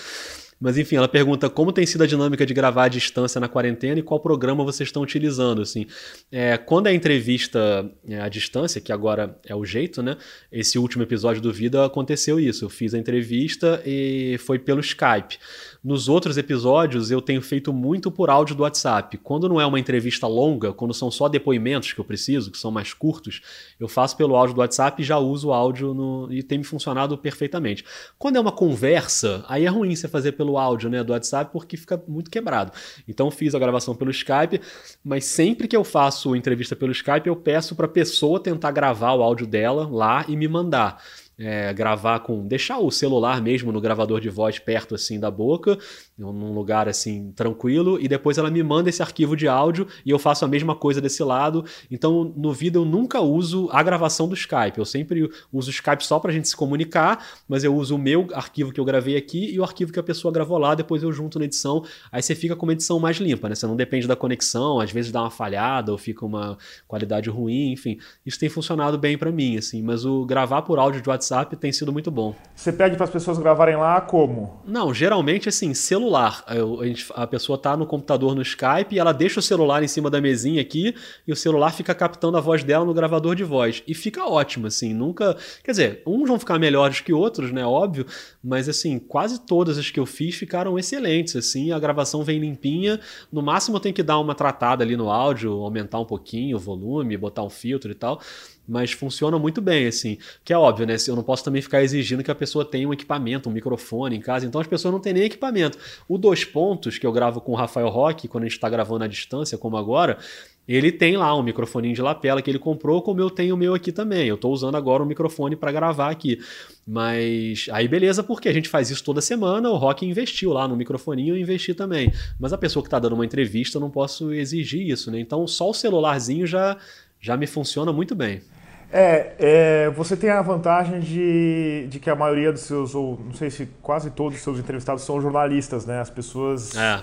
Mas enfim, ela pergunta como tem sido a dinâmica de gravar à distância na quarentena e qual programa vocês estão utilizando, assim. É, quando é entrevista é, à distância, que agora é o jeito, né? Esse último episódio do Vida aconteceu isso. Eu fiz a entrevista e foi pelo Skype. Nos outros episódios eu tenho feito muito por áudio do WhatsApp. Quando não é uma entrevista longa, quando são só depoimentos que eu preciso, que são mais curtos, eu faço pelo áudio do WhatsApp e já uso o áudio no... e tem me funcionado perfeitamente. Quando é uma conversa, aí é ruim você fazer pelo áudio né, do WhatsApp porque fica muito quebrado. Então fiz a gravação pelo Skype, mas sempre que eu faço entrevista pelo Skype, eu peço para a pessoa tentar gravar o áudio dela lá e me mandar é, gravar com. deixar o celular mesmo no gravador de voz perto assim da boca, num lugar assim tranquilo, e depois ela me manda esse arquivo de áudio e eu faço a mesma coisa desse lado. Então no vídeo eu nunca uso a gravação do Skype, eu sempre uso o Skype só pra gente se comunicar, mas eu uso o meu arquivo que eu gravei aqui e o arquivo que a pessoa gravou lá, depois eu junto na edição. Aí você fica com uma edição mais limpa, né? Você não depende da conexão, às vezes dá uma falhada ou fica uma qualidade ruim, enfim. Isso tem funcionado bem pra mim, assim, mas o gravar por áudio de WhatsApp tem sido muito bom. Você pede para as pessoas gravarem lá como? Não, geralmente assim, celular. Eu- a, gente- a pessoa tá no computador no Skype e ela deixa o celular em cima da mesinha aqui e o celular fica captando a voz dela no gravador de voz. E fica ótimo, assim, nunca. Quer dizer, uns vão ficar melhores que outros, né? Óbvio, mas assim, quase todas as que eu fiz ficaram excelentes, assim, a gravação vem limpinha. No máximo tenho que dar uma tratada ali no áudio, aumentar um pouquinho o volume, botar um filtro e tal. Mas funciona muito bem, assim. Que é óbvio, né? Eu não posso também ficar exigindo que a pessoa tenha um equipamento, um microfone em casa. Então as pessoas não têm nem equipamento. O dois pontos que eu gravo com o Rafael Roque, quando a gente está gravando à distância, como agora, ele tem lá um microfoninho de lapela que ele comprou, como eu tenho o meu aqui também. Eu estou usando agora um microfone para gravar aqui. Mas aí beleza, porque a gente faz isso toda semana, o Rock investiu lá no microfoninho, eu investi também. Mas a pessoa que está dando uma entrevista, eu não posso exigir isso, né? Então só o celularzinho já, já me funciona muito bem. É, é, você tem a vantagem de, de que a maioria dos seus, ou não sei se quase todos os seus entrevistados são jornalistas, né? As pessoas É.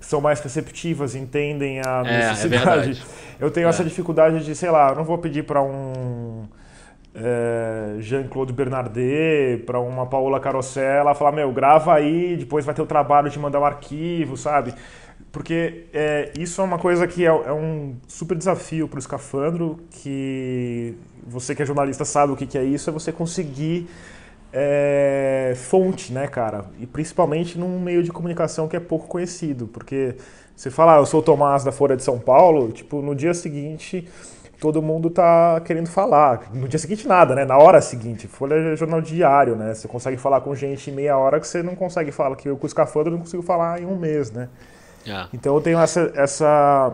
são mais receptivas, entendem a É, é necessidade. eu tenho É. essa dificuldade de, sei lá, eu não vou pedir para um é, Jean-Claude Bernardet, para uma Paola Carosella, falar, meu, grava aí, depois vai ter o trabalho de mandar um arquivo, sabe? Porque é, isso é uma coisa que é, é um super desafio para o escafandro, que você que é jornalista sabe o que, que é isso, é você conseguir é, fonte, né, cara? E principalmente num meio de comunicação que é pouco conhecido, porque você fala, ah, eu sou o Tomás da Folha de São Paulo, tipo, no dia seguinte todo mundo tá querendo falar. No dia seguinte nada, né? Na hora seguinte. Folha é jornal diário, né? Você consegue falar com gente em meia hora que você não consegue falar, que eu com o escafandro não consigo falar em um mês, né? É. Então eu tenho essa, essa.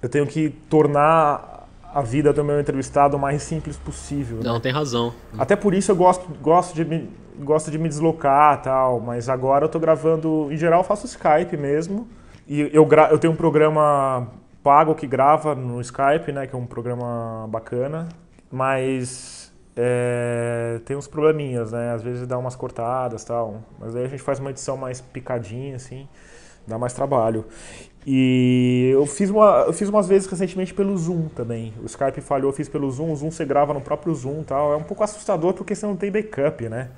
Eu tenho que tornar a vida do meu entrevistado o mais simples possível. né? Não, tem razão. Até por isso eu gosto, gosto, de, me, gosto de me deslocar tal, mas agora eu tô gravando. Em geral eu faço Skype mesmo. E eu, gra, eu tenho um programa pago que grava no Skype, né? Que é um programa bacana. Mas é, tem uns probleminhas, né? Às vezes dá umas cortadas tal. Mas aí a gente faz uma edição mais picadinha, assim. Dá mais trabalho. E eu fiz, uma, eu fiz umas vezes recentemente pelo Zoom também. O Skype falhou, eu fiz pelo Zoom. O Zoom você grava no próprio Zoom e tal. É um pouco assustador porque você não tem backup, né?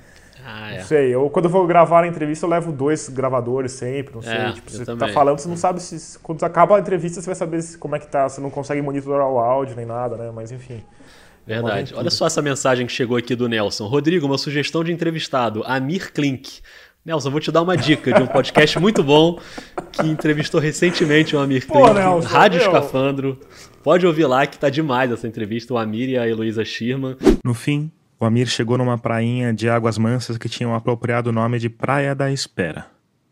Ah, é. Não sei. Eu, quando eu vou gravar a entrevista, eu levo dois gravadores sempre. Não sei. É, tipo, eu você também. tá falando, você não sabe se. Quando acaba a entrevista, você vai saber se- como é que tá. Você não consegue monitorar o áudio nem nada, né? Mas enfim. Verdade. Olha só essa mensagem que chegou aqui do Nelson. Rodrigo, uma sugestão de entrevistado, Amir Klink. Nelson, vou te dar uma dica de um podcast muito bom que entrevistou recentemente o Amir Pô, Klink, Nelson, Rádio meu. Escafandro. Pode ouvir lá que tá demais essa entrevista, o Amir e a Heloísa Schirman. No fim, o Amir chegou numa prainha de águas mansas que tinham apropriado o nome de Praia da Espera.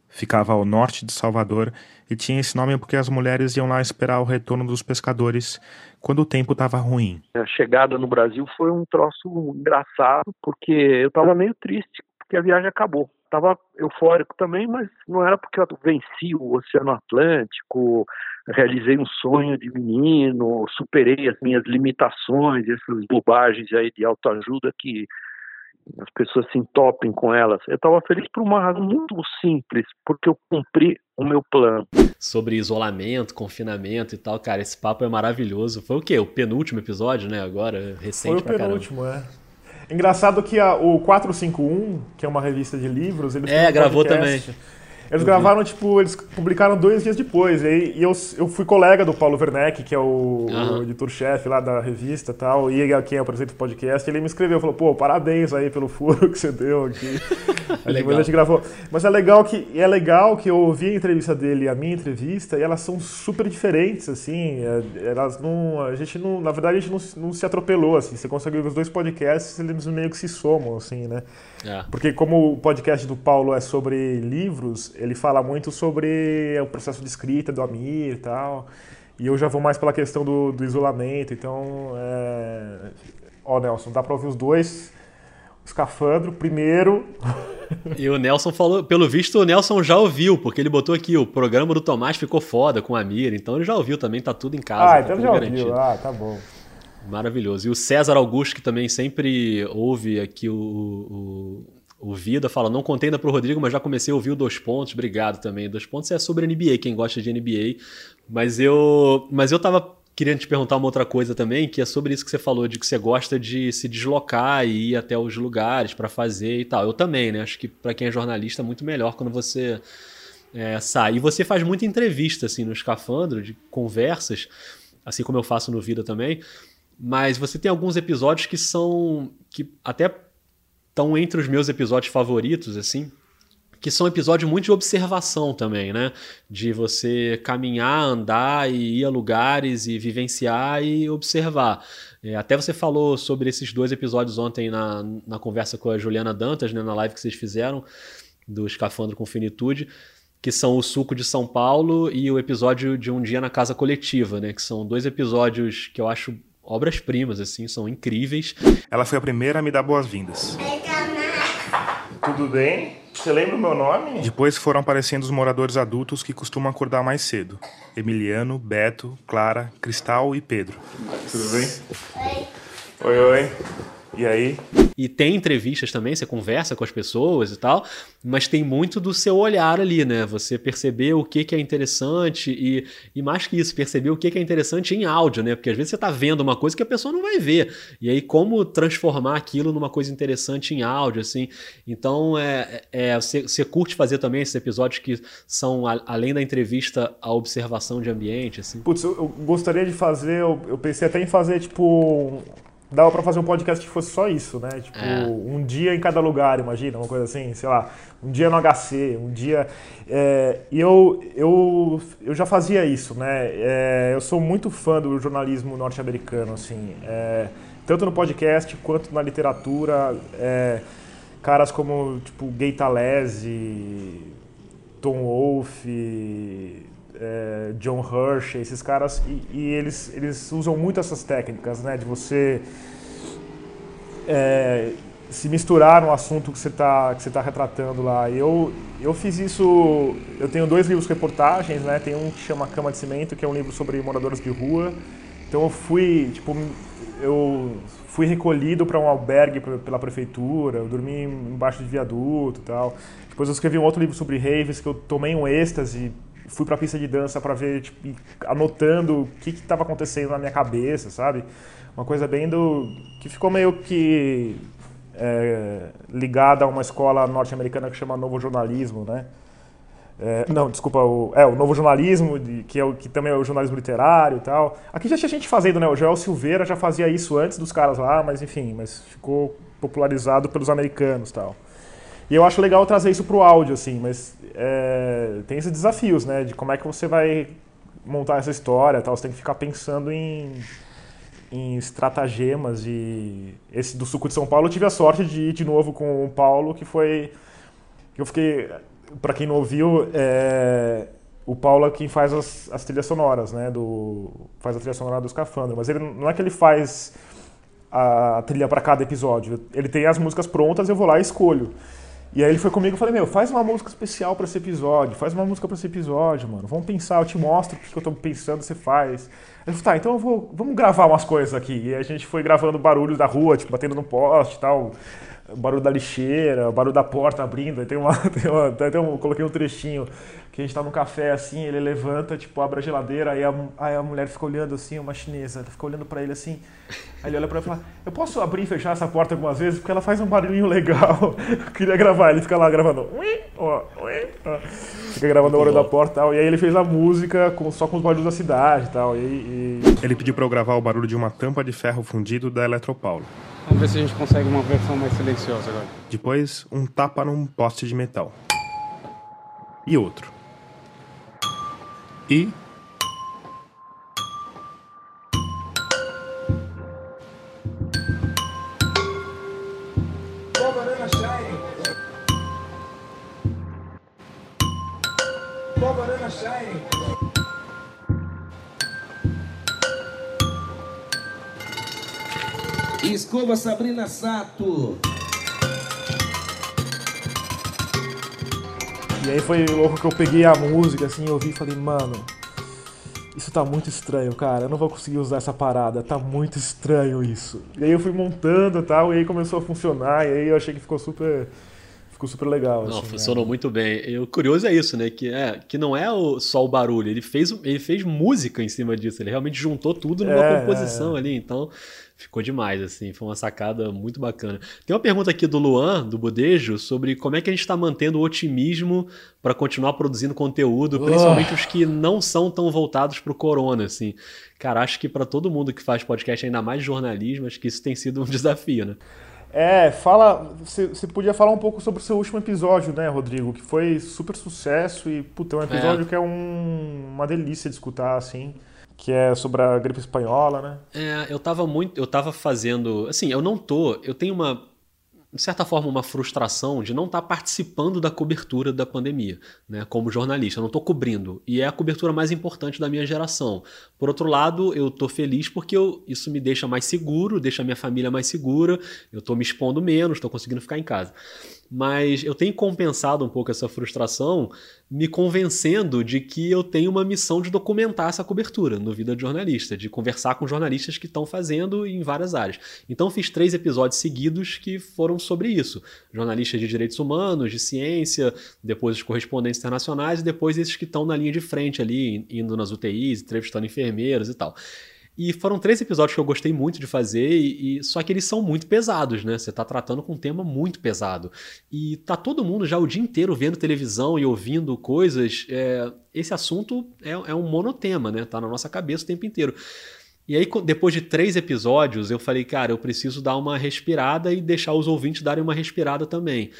Ficava ao norte de Salvador e tinha esse nome porque as mulheres iam lá esperar o retorno dos pescadores quando o tempo estava ruim. A chegada no Brasil foi um troço engraçado porque eu estava meio triste porque a viagem acabou. Estava eufórico também, mas não era porque eu venci o Oceano Atlântico, realizei um sonho de menino, superei as minhas limitações, essas bobagens aí de autoajuda que as pessoas se entopem com elas. Eu estava feliz por uma razão muito simples, porque eu cumpri o meu plano. Sobre isolamento, confinamento e tal, cara, esse papo é maravilhoso. Foi o quê? O penúltimo episódio, né? Agora, recente Foi o penúltimo, é. Engraçado que a, o 451, que é uma revista de livros, eles É, gravou podcast, também. Eles eu gravaram, tipo, eles publicaram dois dias depois. E, e eu, eu fui colega do Paulo Werneck, que é o, uhum. o editor-chefe lá da revista e tal, e quem apresenta o podcast. Ele me escreveu, falou, pô, parabéns aí pelo furo que você deu aqui. aí depois a gente gravou. Mas é legal que é legal que eu ouvi a entrevista dele e a minha entrevista, e elas são super diferentes, assim. É, elas não. A gente não. Na verdade, a gente não, não se atropelou, assim. Você consegue ver os dois podcasts, eles meio que se somam, assim, né? É. Porque como o podcast do Paulo é sobre livros, ele fala muito sobre o processo de escrita do Amir e tal. E eu já vou mais pela questão do, do isolamento. Então, é... ó, Nelson, dá para ouvir os dois. O escafandro, primeiro. E o Nelson falou, pelo visto, o Nelson já ouviu, porque ele botou aqui, o programa do Tomás ficou foda com a Mira, então ele já ouviu também, tá tudo em casa. Ah, tá então já garantido. ouviu, ah, tá bom. Maravilhoso. E o César Augusto, que também sempre ouve aqui o, o o Vida fala, não contei ainda pro Rodrigo, mas já comecei a ouvir o Dois Pontos, obrigado também. Dois Pontos é sobre NBA, quem gosta de NBA. Mas eu, mas eu tava querendo te perguntar uma outra coisa também, que é sobre isso que você falou, de que você gosta de se deslocar e ir até os lugares para fazer e tal. Eu também, né? Acho que para quem é jornalista é muito melhor quando você é, sai. E você faz muita entrevista, assim, no escafandro, de conversas, assim como eu faço no Vida também. Mas você tem alguns episódios que são. que até estão entre os meus episódios favoritos, assim, que são episódios muito de observação também, né? De você caminhar, andar e ir a lugares e vivenciar e observar. É, até você falou sobre esses dois episódios ontem na, na conversa com a Juliana Dantas, né, na live que vocês fizeram, do Escafandro com Finitude, que são o Suco de São Paulo e o episódio de Um Dia na Casa Coletiva, né? Que são dois episódios que eu acho obras-primas, assim, são incríveis. Ela foi a primeira a me dar boas-vindas. Tudo bem? Você lembra o meu nome? Depois foram aparecendo os moradores adultos que costumam acordar mais cedo. Emiliano, Beto, Clara, Cristal e Pedro. Tudo bem? Oi. Oi, oi. E aí? E tem entrevistas também, você conversa com as pessoas e tal, mas tem muito do seu olhar ali, né? Você perceber o que, que é interessante e, e mais que isso, perceber o que, que é interessante em áudio, né? Porque às vezes você está vendo uma coisa que a pessoa não vai ver. E aí, como transformar aquilo numa coisa interessante em áudio, assim. Então, é, é, você, você curte fazer também esses episódios que são, a, além da entrevista, a observação de ambiente, assim? Putz, eu, eu gostaria de fazer, eu, eu pensei até em fazer, tipo, dava para fazer um podcast que fosse só isso, né? Tipo, é. um dia em cada lugar, imagina, uma coisa assim, sei lá, um dia no HC, um dia. É, e eu, eu, eu já fazia isso, né? É, eu sou muito fã do jornalismo norte-americano, assim, é, tanto no podcast quanto na literatura. É, caras como, tipo, Gay Talese, Tom Wolfe é, John Hershey, esses caras, e, e, eles, eles usam muito essas técnicas, né, de você é, se misturar no assunto que você está tá retratando lá. Eu, eu fiz isso, eu tenho dois livros reportagens, né, tem um que chama Cama de Cimento, que é um livro sobre moradores de rua, então eu fui, tipo, eu fui recolhido para um albergue pela prefeitura, eu dormi embaixo de viaduto e tal. Depois eu escrevi um outro livro sobre raves que eu tomei um êxtase fui pra pista de dança para ver, tipo, anotando o que estava acontecendo na minha cabeça, sabe? Uma coisa bem do. que ficou meio que é, ligada a uma escola norte-americana que chama Novo Jornalismo, né? É, não, desculpa, o, é, o Novo Jornalismo, de, que, é o, que também é o jornalismo literário e tal. Aqui já tinha gente fazendo, né? O Joel Silveira já fazia isso antes dos caras lá, mas enfim, mas ficou popularizado pelos americanos e tal. E eu acho legal trazer isso para o áudio, assim, mas é, tem esses desafios, né? De como é que você vai montar essa história tal. Você tem que ficar pensando em, em estratagemas e esse do suco de São Paulo eu tive a sorte de ir de novo com o Paulo, que foi... eu fiquei... para quem não ouviu, é, o Paulo é quem faz as, as, trilhas sonoras, né? Do, faz a trilha sonora do Escafandro. Mas ele não é que ele faz a, a trilha para cada episódio. Ele tem as músicas prontas, eu vou lá e escolho. E aí ele foi comigo e falei, meu, faz uma música especial para esse episódio, faz uma música para esse episódio, mano. Vamos pensar, eu te mostro o que eu tô pensando, você faz. Ele falou, tá, então eu vou, vamos gravar umas coisas aqui. E a gente foi gravando barulhos da rua, tipo, batendo no poste e tal barulho da lixeira, barulho da porta abrindo. Aí tem uma, tem uma, tem coloquei um trechinho que a gente tá no café assim, ele levanta, tipo, abre a geladeira, aí a, aí a mulher fica olhando assim, uma chinesa, ela fica olhando para ele assim, aí ele olha para ela e fala: Eu posso abrir e fechar essa porta algumas vezes? Porque ela faz um barulhinho legal. Eu queria gravar, ele fica lá gravando, fica gravando o barulho da porta e tal. E aí ele fez a música com, só com os barulhos da cidade e tal. E, e... Ele pediu para eu gravar o barulho de uma tampa de ferro fundido da Eletropaulo. Vamos ver se a gente consegue uma versão mais silenciosa agora. Depois, um tapa num poste de metal. E outro. E. Escova Sabrina Sato. E aí foi louco que eu peguei a música, assim, eu ouvi e falei, mano, isso tá muito estranho, cara. Eu não vou conseguir usar essa parada, tá muito estranho isso. E aí eu fui montando e tal, e aí começou a funcionar, e aí eu achei que ficou super. Ficou super legal. Não, assim, funcionou né? muito bem. E o curioso é isso, né? Que, é, que não é o, só o barulho, ele fez, ele fez música em cima disso. Ele realmente juntou tudo numa É, composição ali. Então, ficou demais, assim. Foi uma sacada muito bacana. Tem uma pergunta aqui do Luan, do Budejo, sobre como é que a gente está mantendo o otimismo para continuar produzindo conteúdo, principalmente os que não são tão voltados para o corona, assim. Cara, acho que para todo mundo que faz podcast, ainda mais jornalismo, acho que isso tem sido um desafio, né? É, fala. Você você podia falar um pouco sobre o seu último episódio, né, Rodrigo? Que foi super sucesso e, puta, é um episódio É. que é um- uma delícia de escutar, assim. Que é sobre a gripe espanhola, né? É, eu tava muito. Eu tava fazendo. Assim, eu não tô. Eu tenho uma. De certa forma, uma frustração de não estar participando da cobertura da pandemia, né? Como jornalista. Eu não estou cobrindo. E é a cobertura mais importante da minha geração. Por outro lado, eu tô feliz porque eu- isso me deixa mais seguro, deixa minha família mais segura, eu tô me expondo menos, estou conseguindo ficar em casa. Mas eu tenho compensado um pouco essa frustração me convencendo de que eu tenho uma missão de documentar essa cobertura no Vida de Jornalista, de conversar com jornalistas que estão fazendo em várias áreas. Então fiz três episódios seguidos que foram sobre isso. Jornalistas de direitos humanos, de ciência, depois os correspondentes internacionais e depois esses que estão na linha de frente ali, indo nas UTIs, entrevistando enfermeiros e tal. E foram três episódios que eu gostei muito de fazer, e, e- só que eles são muito pesados, né? Você tá tratando com um tema muito pesado. E tá todo mundo já o dia inteiro vendo televisão e ouvindo coisas. é, esse assunto é, é um monotema, né? Tá na nossa cabeça o tempo inteiro. E aí, depois de três episódios, eu falei, cara, eu preciso dar uma respirada e deixar os ouvintes darem uma respirada também.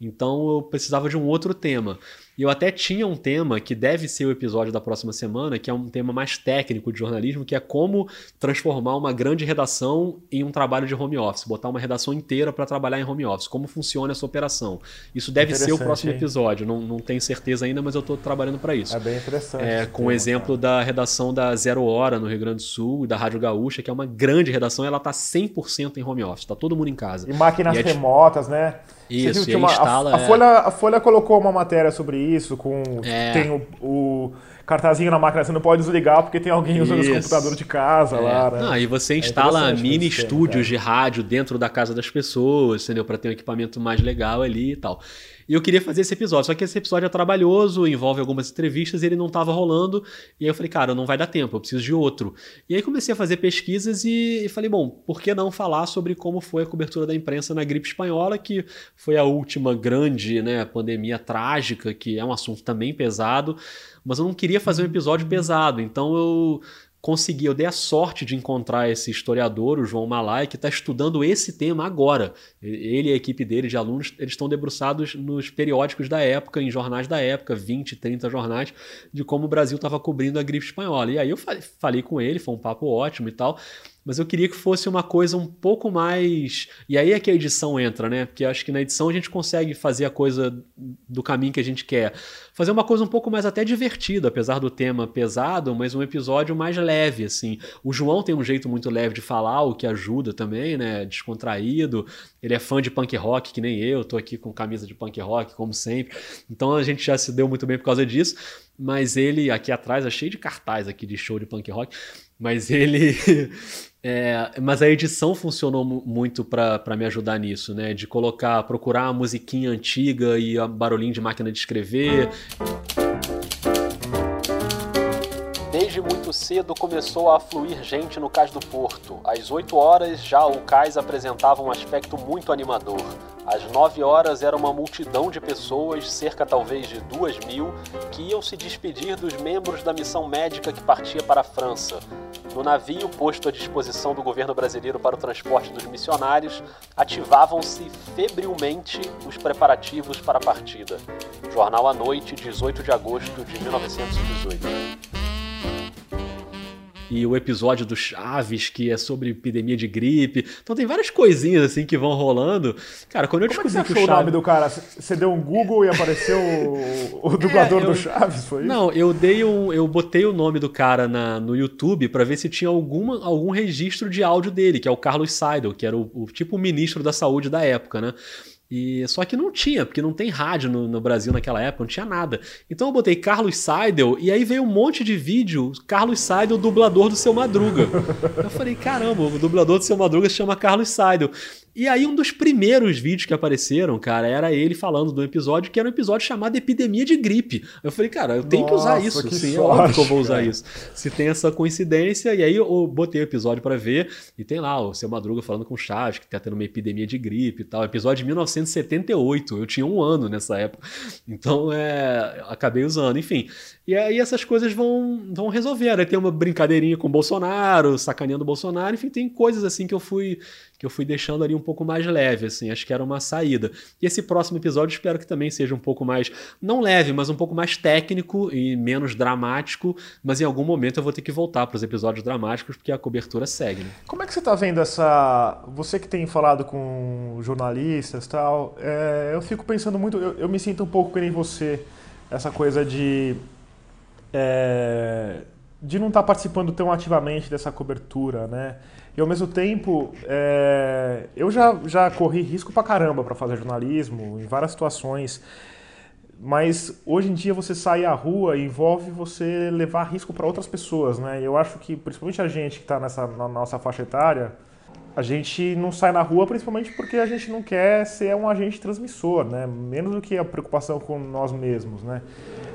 Então eu precisava de um outro tema. E eu até tinha um tema que deve ser o episódio da próxima semana, que é um tema mais técnico de jornalismo, que é como transformar uma grande redação em um trabalho de home office, botar uma redação inteira para trabalhar em home office, como funciona essa operação. Isso deve ser o próximo hein? episódio, não, não tenho certeza ainda, mas eu estou trabalhando para isso. É bem interessante. É, com o exemplo da redação da Zero Hora no Rio Grande do Sul e da Rádio Gaúcha, que é uma grande redação, ela tá 100% em home office, tá todo mundo em casa. E máquinas E é remotas, né? Isso, e uma- a- instala, a, é. Folha, a Folha colocou uma matéria sobre isso, com É. tem o, o cartazinho na máquina, você não pode desligar porque tem alguém usando os Isso. computadores de casa É. lá, né? Não, e você É instala mini esse estúdios de rádio dentro da casa das pessoas, entendeu? Para ter um equipamento mais legal ali e tal. E eu queria fazer esse episódio, só que esse episódio é trabalhoso, envolve algumas entrevistas e ele não estava rolando. E aí eu falei, cara, não vai dar tempo, eu preciso de outro. E aí comecei a fazer pesquisas e, e falei, bom, por que não falar sobre como foi a cobertura da imprensa na gripe espanhola, que foi a última grande né, pandemia trágica, que é um assunto também pesado, mas eu não queria fazer um episódio pesado, então eu consegui, eu dei a sorte de encontrar esse historiador, o João Malai, que está estudando esse tema agora. Ele e a equipe dele de alunos, eles estão debruçados nos periódicos da época, em jornais da época, 20, 30 jornais, de como o Brasil estava cobrindo a gripe espanhola. E aí eu falei, falei com ele, foi um papo ótimo e tal. Mas eu queria que fosse uma coisa um pouco mais. E aí é que a edição entra, né? Porque acho que na edição a gente consegue fazer a coisa do caminho que a gente quer. Fazer uma coisa um pouco mais até divertida, apesar do tema pesado, mas um episódio mais leve, assim. O João tem um jeito muito leve de falar, o que ajuda também, né? Descontraído. Ele é fã de punk rock, que nem eu, tô aqui com camisa de punk rock, como sempre. Então a gente já se deu muito bem por causa disso. Mas ele, aqui atrás, é cheio de cartaz aqui de show de punk rock. Mas ele. É, mas a edição funcionou muito para me ajudar nisso, né? De colocar, procurar a musiquinha antiga e a barulhinho de máquina de escrever. Desde muito cedo começou a fluir gente no cais do porto. Às 8 horas já o cais apresentava um aspecto muito animador. Às 9 horas era uma multidão de pessoas, cerca talvez de duas mil, que iam se despedir dos membros da missão médica que partia para a França. No navio posto à disposição do governo brasileiro para o transporte dos missionários, ativavam-se febrilmente os preparativos para a partida. Jornal à Noite, 18 de agosto de 1918 e o episódio do Chaves, que é sobre epidemia de gripe. Então tem várias coisinhas assim que vão rolando. Cara, quando eu Como descobri é que, que o Chaves... nome do cara? Você deu um Google e apareceu o, o dublador é, eu... do Chaves, foi isso? Não, eu dei um, eu botei o nome do cara na, no YouTube para ver se tinha alguma, algum registro de áudio dele, que é o Carlos Seidel, que era o, o tipo o ministro da saúde da época, né? E só que não tinha, porque não tem rádio no, no, Brasil naquela época, não tinha nada. Então eu botei Carlos Seidel e aí veio um monte de vídeo, Carlos Seidel, dublador do Seu Madruga. eu falei, caramba, o dublador do Seu Madruga se chama Carlos Seidel. E aí, um dos primeiros vídeos que apareceram, cara, era ele falando do episódio, que era um episódio chamado Epidemia de Gripe. Eu falei, cara, eu tenho Nossa, que usar isso. Que Sim, sorte, é óbvio que eu vou usar cara. isso. Se tem essa coincidência, e aí eu botei o episódio para ver, e tem lá o seu Madruga falando com o Chaves, que tá tendo uma epidemia de gripe e tal. Episódio de 1978. Eu tinha um ano nessa época. Então, é. Acabei usando. Enfim. E aí essas coisas vão, vão resolver. Aí tem uma brincadeirinha com o Bolsonaro, sacaneando o Bolsonaro, enfim, tem coisas assim que eu fui que eu fui deixando ali um pouco mais leve, assim, acho que era uma saída. E esse próximo episódio espero que também seja um pouco mais, não leve, mas um pouco mais técnico e menos dramático, mas em algum momento eu vou ter que voltar para os episódios dramáticos porque a cobertura segue. Né? Como é que você está vendo essa, você que tem falado com jornalistas tal, é, eu fico pensando muito, eu, eu me sinto um pouco que nem você, essa coisa de é, de não estar tá participando tão ativamente dessa cobertura, né? E ao mesmo tempo, é, eu já, já corri risco pra caramba para fazer jornalismo, em várias situações. Mas hoje em dia você sair à rua envolve você levar risco para outras pessoas, né? Eu acho que, principalmente a gente que está nessa na nossa faixa etária, a gente não sai na rua principalmente porque a gente não quer ser um agente transmissor, né? Menos do que a preocupação com nós mesmos, né?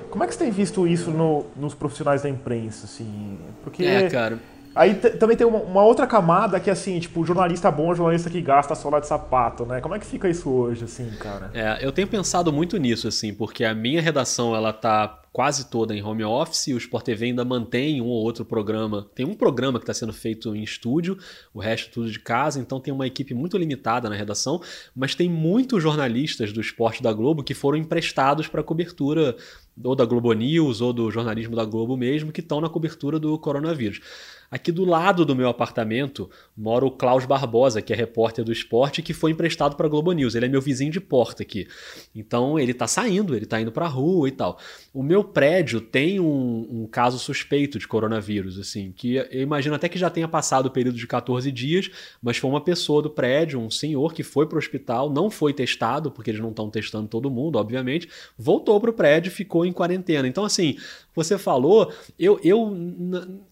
Como é que você tem visto isso no, nos profissionais da imprensa, assim? Porque é, cara. Aí também tem uma, uma, outra camada que é assim, tipo, jornalista bom é jornalista que gasta sola de sapato, né? Como é que fica isso hoje, assim, cara? É, eu tenho pensado muito nisso, assim, porque a minha redação, ela tá quase toda em home office, o Sport TV ainda mantém um ou outro programa. Tem um programa que está sendo feito em estúdio, o resto tudo de casa, então tem uma equipe muito limitada na redação, mas tem muitos jornalistas do esporte da Globo que foram emprestados para cobertura ou da Globo News ou do jornalismo da Globo mesmo, que estão na cobertura do coronavírus. Aqui do lado do meu apartamento mora o Klaus Barbosa, que é repórter do esporte, que foi emprestado para a Globo News. Ele é meu vizinho de porta aqui. Então ele está saindo, ele está indo para a rua e tal. O meu prédio tem um, um, caso suspeito de coronavírus, assim, que eu imagino até que já tenha passado o período de 14 dias, mas foi uma pessoa do prédio, um senhor que foi para o hospital, não foi testado, porque eles não estão testando todo mundo, obviamente, voltou para o prédio e ficou em quarentena. Então, assim, você falou, eu, eu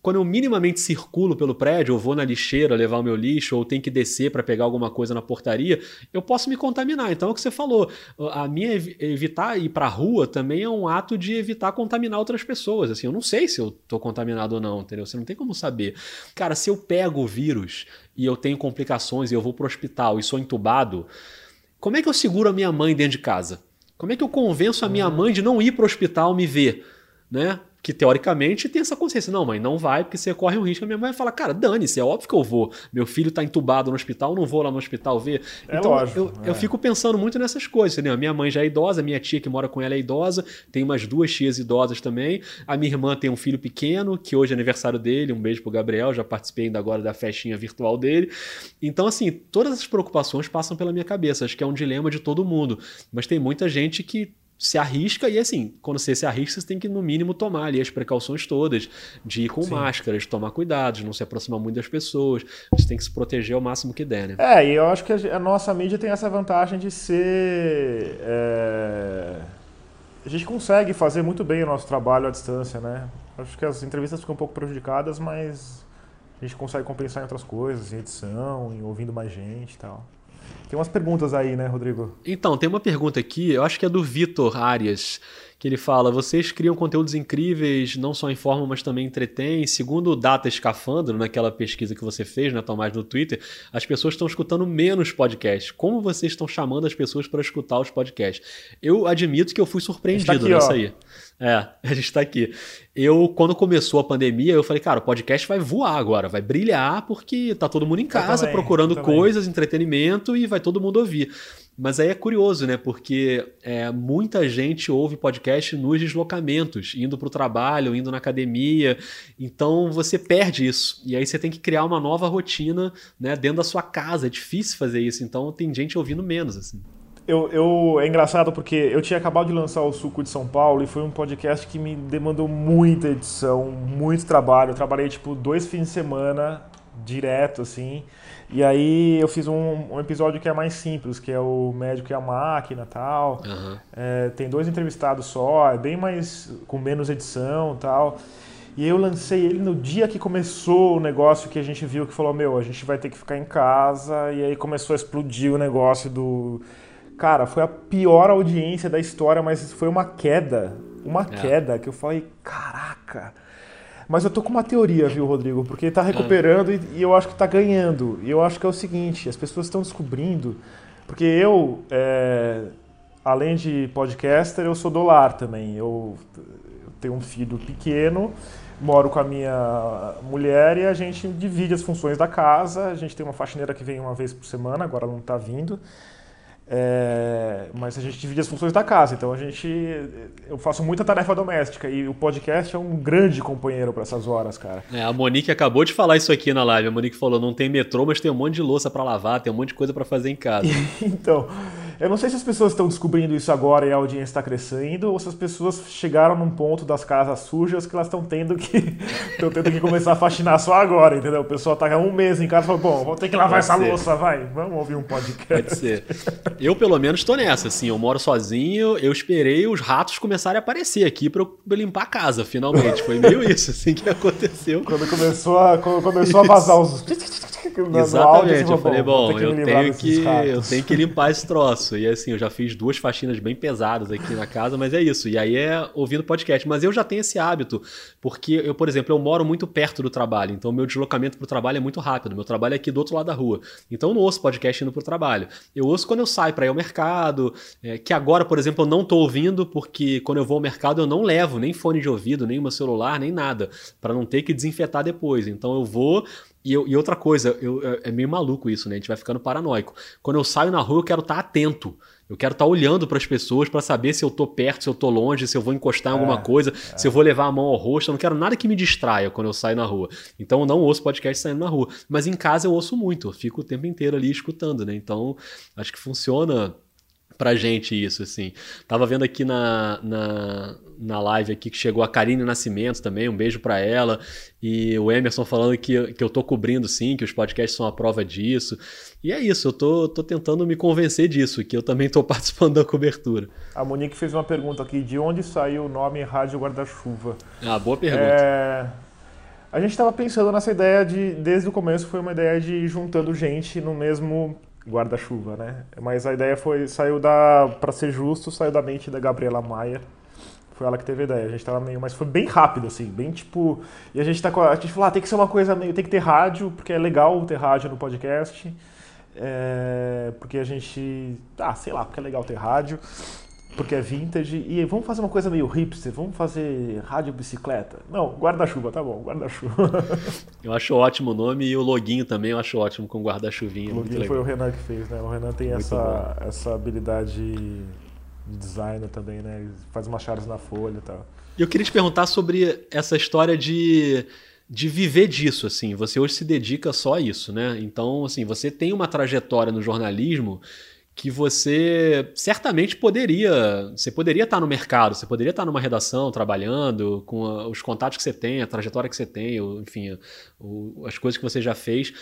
quando eu minimamente circulo pelo prédio, ou vou na lixeira levar o meu lixo, ou tenho que descer para pegar alguma coisa na portaria, eu posso me contaminar. Então é o que você falou. A minha evitar ir para a rua também é um ato de evitar contaminar outras pessoas. Assim, eu não sei se eu tô contaminado ou não, entendeu? Você não tem como saber. Cara, se eu pego o vírus e eu tenho complicações e eu vou pro hospital e sou entubado, como é que eu seguro a minha mãe dentro de casa? Como é que eu convenço a minha mãe de não ir pro hospital me ver? Né? que teoricamente tem essa consciência. Não, mãe, não vai, porque você corre um risco. A minha mãe vai falar, cara, dane-se, é óbvio que eu vou. Meu filho tá entubado no hospital, não vou lá no hospital ver. É então, lógico, eu, é. eu fico pensando muito nessas coisas, entendeu? A minha mãe já é idosa, a minha tia que mora com ela é idosa, tem umas duas tias idosas também. A minha irmã tem um filho pequeno, que hoje é aniversário dele. Um beijo pro Gabriel, já participei ainda agora da festinha virtual dele. Então, assim, todas essas preocupações passam pela minha cabeça. Acho que é um dilema de todo mundo. Mas tem muita gente que se arrisca e assim, quando você se arrisca, você tem que no mínimo tomar ali as precauções todas, de ir com Sim. máscara, de tomar cuidado, de não se aproximar muito das pessoas. Você tem que se proteger ao máximo que der, né? É, e eu acho que a a nossa mídia tem essa vantagem de ser. é, A gente consegue fazer muito bem o nosso trabalho à distância, né? Acho que as entrevistas ficam um pouco prejudicadas, mas a gente consegue compensar em outras coisas, em edição, em ouvindo mais gente e tal. Tem umas perguntas aí, né, Rodrigo? Então, tem uma pergunta aqui, eu acho que é do Vitor Arias, que ele fala: vocês criam conteúdos incríveis, não só informam, mas também entretêm. Segundo o Data Escafandro, naquela pesquisa que você fez, né, Tomás, no Twitter, as pessoas estão escutando menos podcasts. Como vocês estão chamando as pessoas para escutar os podcasts? Eu admito que eu fui surpreendido aqui, nessa ó. aí. É, a gente tá aqui. Eu, quando começou a pandemia, eu falei, cara, o podcast vai voar agora, vai brilhar, porque tá todo mundo em casa também, procurando coisas, entretenimento e vai todo mundo ouvir. Mas aí é curioso, né? Porque é, muita gente ouve podcast nos deslocamentos, indo para o trabalho, indo na academia. Então você perde isso. E aí você tem que criar uma nova rotina né, dentro da sua casa. É difícil fazer isso. Então tem gente ouvindo menos. Assim. Eu, eu, é engraçado porque eu tinha acabado de lançar o Suco de São Paulo e foi um podcast que me demandou muita edição, muito trabalho. Eu trabalhei tipo dois fins de semana direto, assim. E aí eu fiz um, um episódio que é mais simples, que é o médico e a máquina e tal. Uhum. É, tem dois entrevistados só, é bem mais. com menos edição e tal. E eu lancei ele no dia que começou o negócio que a gente viu que falou, meu, a gente vai ter que ficar em casa. E aí começou a explodir o negócio do. Cara, foi a pior audiência da história, mas foi uma queda. Uma É. queda que eu falei, caraca. Mas eu tô com uma teoria, viu, Rodrigo? Porque tá recuperando e, e eu acho que tá ganhando. E eu acho que é o seguinte, as pessoas estão descobrindo. Porque eu, é, além de podcaster, eu sou do lar também. Eu, eu tenho um filho pequeno, moro com a minha mulher e a gente divide as funções da casa. A gente tem uma faxineira que vem uma vez por semana, agora não tá vindo. É, mas a gente divide as funções da casa, então a gente eu faço muita tarefa doméstica e o podcast é um grande companheiro para essas horas, cara. É, a Monique acabou de falar isso aqui na live. A Monique falou: não tem metrô, mas tem um monte de louça para lavar, tem um monte de coisa para fazer em casa. então, eu não sei se as pessoas estão descobrindo isso agora e a audiência está crescendo, ou se as pessoas chegaram num ponto das casas sujas que elas estão tendo que estão tendo que começar a faxinar só agora, entendeu? O pessoal tá há um mês em casa e fala, bom, vou ter que lavar Pode essa ser. louça, vai, vamos ouvir um podcast. Pode ser. Eu, pelo menos, tô nessa, assim. Eu moro sozinho, eu esperei os ratos começarem a aparecer aqui pra eu limpar a casa, finalmente. Foi meio isso, assim, que aconteceu. Quando começou a, quando começou a vazar os. no áudio, Exatamente, você eu falei, bom, eu tenho que, eu tenho que limpar esse troço. E assim, eu já fiz duas faxinas bem pesadas aqui na casa, mas é isso. E aí é ouvindo podcast. Mas eu já tenho esse hábito, porque eu, por exemplo, eu moro muito perto do trabalho, então meu deslocamento pro trabalho é muito rápido. Meu trabalho é aqui do outro lado da rua. Então eu não ouço podcast indo pro trabalho. Eu ouço quando eu saio para ir ao mercado, é, que agora, por exemplo, eu não tô ouvindo, porque quando eu vou ao mercado eu não levo nem fone de ouvido, nem o meu celular, nem nada, para não ter que desinfetar depois. Então eu vou e, eu- e outra coisa, eu- é é meio maluco isso, né? A gente vai ficando paranoico. Quando eu saio na rua, eu quero estar atento. Eu quero estar olhando para as pessoas para saber se eu tô perto, se eu tô longe, se eu vou encostar em alguma É, coisa, se eu vou levar a mão ao rosto. Eu não quero nada que me distraia quando eu saio na rua. Então eu não ouço podcast saindo na rua. Mas em casa eu ouço muito. Eu fico o tempo inteiro ali escutando, né? Então acho que funciona pra gente isso, assim. Tava vendo aqui na, na, na live aqui que chegou a Karine Nascimento também, um beijo pra ela, e o Emerson falando que, que eu tô cobrindo sim, que os podcasts são a prova disso. E é isso, eu tô, tô tentando me convencer disso, que eu também tô participando da cobertura. A Monique fez uma pergunta aqui: de onde saiu o nome Rádio Guarda-Chuva? Ah, boa pergunta. É, A gente estava pensando nessa ideia de, desde o começo, foi uma ideia de ir juntando gente no mesmo guarda-chuva, né? Mas a ideia foi, saiu da, para ser justo, saiu da mente da Gabriela Maia. Foi ela que teve a ideia. A gente tava meio, mas foi bem rápido assim, bem tipo, e a gente tá com a, a gente falou, ah, tem que ser uma coisa meio, tem que ter rádio, porque é legal ter rádio no podcast. É, porque a gente, ah, sei lá, porque é legal ter rádio. Porque é vintage. E vamos fazer uma coisa meio hipster, vamos fazer rádio bicicleta. Não, guarda-chuva, tá bom, guarda-chuva. eu acho ótimo o nome e o loginho também eu acho ótimo com guarda-chuvinha. O loginho foi o Renan que fez, né? O Renan tem essa, essa habilidade de designer também, né? Ele faz umas chaves na folha e tal. Eu queria te perguntar sobre essa história de de viver disso, assim. Você hoje se dedica só a isso, né? Então, assim, você tem uma trajetória no jornalismo que você certamente poderia, você poderia estar no mercado, você poderia estar numa redação trabalhando com os contatos que você tem, a trajetória que você tem, enfim, as coisas que você já fez.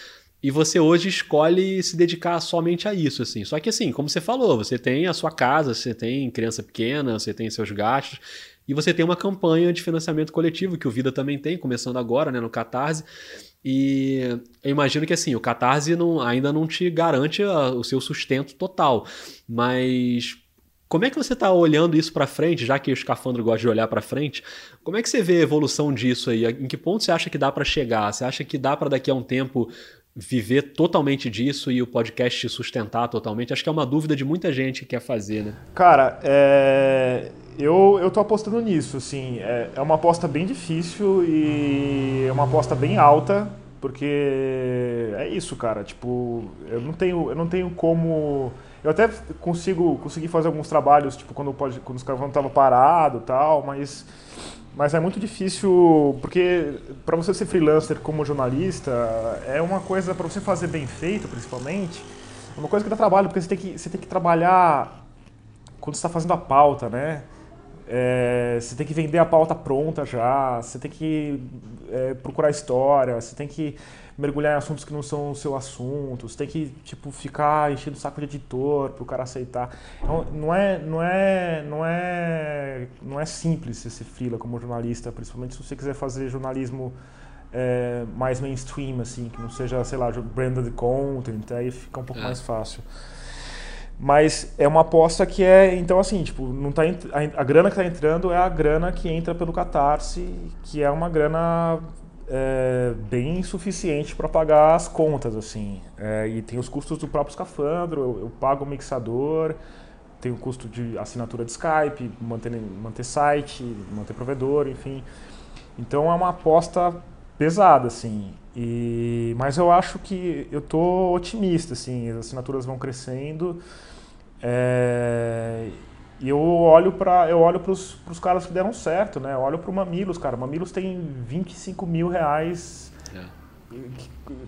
E você hoje escolhe se dedicar somente a isso, assim. Só que assim, como você falou, você tem a sua casa, você tem criança pequena, você tem seus gastos, e você tem uma campanha de financiamento coletivo que o Vida também tem, começando agora, né, no Catarse. E eu imagino que assim, o Catarse não, ainda não te garante a, o seu sustento total, mas como é que você está olhando isso para frente, já que o escafandro gosta de olhar para frente? Como é que você vê a evolução disso aí? Em que ponto você acha que dá para chegar? Você acha que dá para daqui a um tempo viver totalmente disso e o podcast sustentar totalmente? Acho que é uma dúvida de muita gente que quer fazer, né? Cara, é... eu, eu tô apostando nisso, assim. É, é uma aposta bem difícil e é uma aposta bem alta, porque é isso, cara. Tipo, eu não tenho, eu não tenho como... Eu até consigo consegui fazer alguns trabalhos, tipo, quando, pode, quando os estavam parados e tal, mas mas é muito difícil, porque para você ser freelancer como jornalista, é uma coisa para você fazer bem feito, principalmente, é uma coisa que dá trabalho, porque você tem que, você tem que trabalhar quando está fazendo a pauta, né? É, você tem que vender a pauta pronta já, você tem que é, procurar história, você tem que mergulhar em assuntos que não são o seu assunto, você tem que tipo ficar enchendo o saco de editor para o cara aceitar. Então, não é não é não é não é simples esse fila como jornalista, principalmente se você quiser fazer jornalismo é, mais mainstream assim, que não seja, sei lá, branded content, aí fica um pouco é. mais fácil. Mas é uma aposta que é, então assim, tipo, não tá a, a grana que está entrando é a grana que entra pelo Catarse, que é uma grana é, bem insuficiente para pagar as contas, assim. É, e tem os custos do próprio escafandro, eu, eu, pago o mixador, tem o custo de assinatura de Skype, manter, manter site, manter provedor, enfim. Então é uma aposta pesada, assim. E, mas eu acho que eu tô otimista, assim, as assinaturas vão crescendo. É, e eu olho para eu olho para os caras que deram certo, né? Eu olho para o Mamilos, cara. Mamilos tem 25 mil reais é.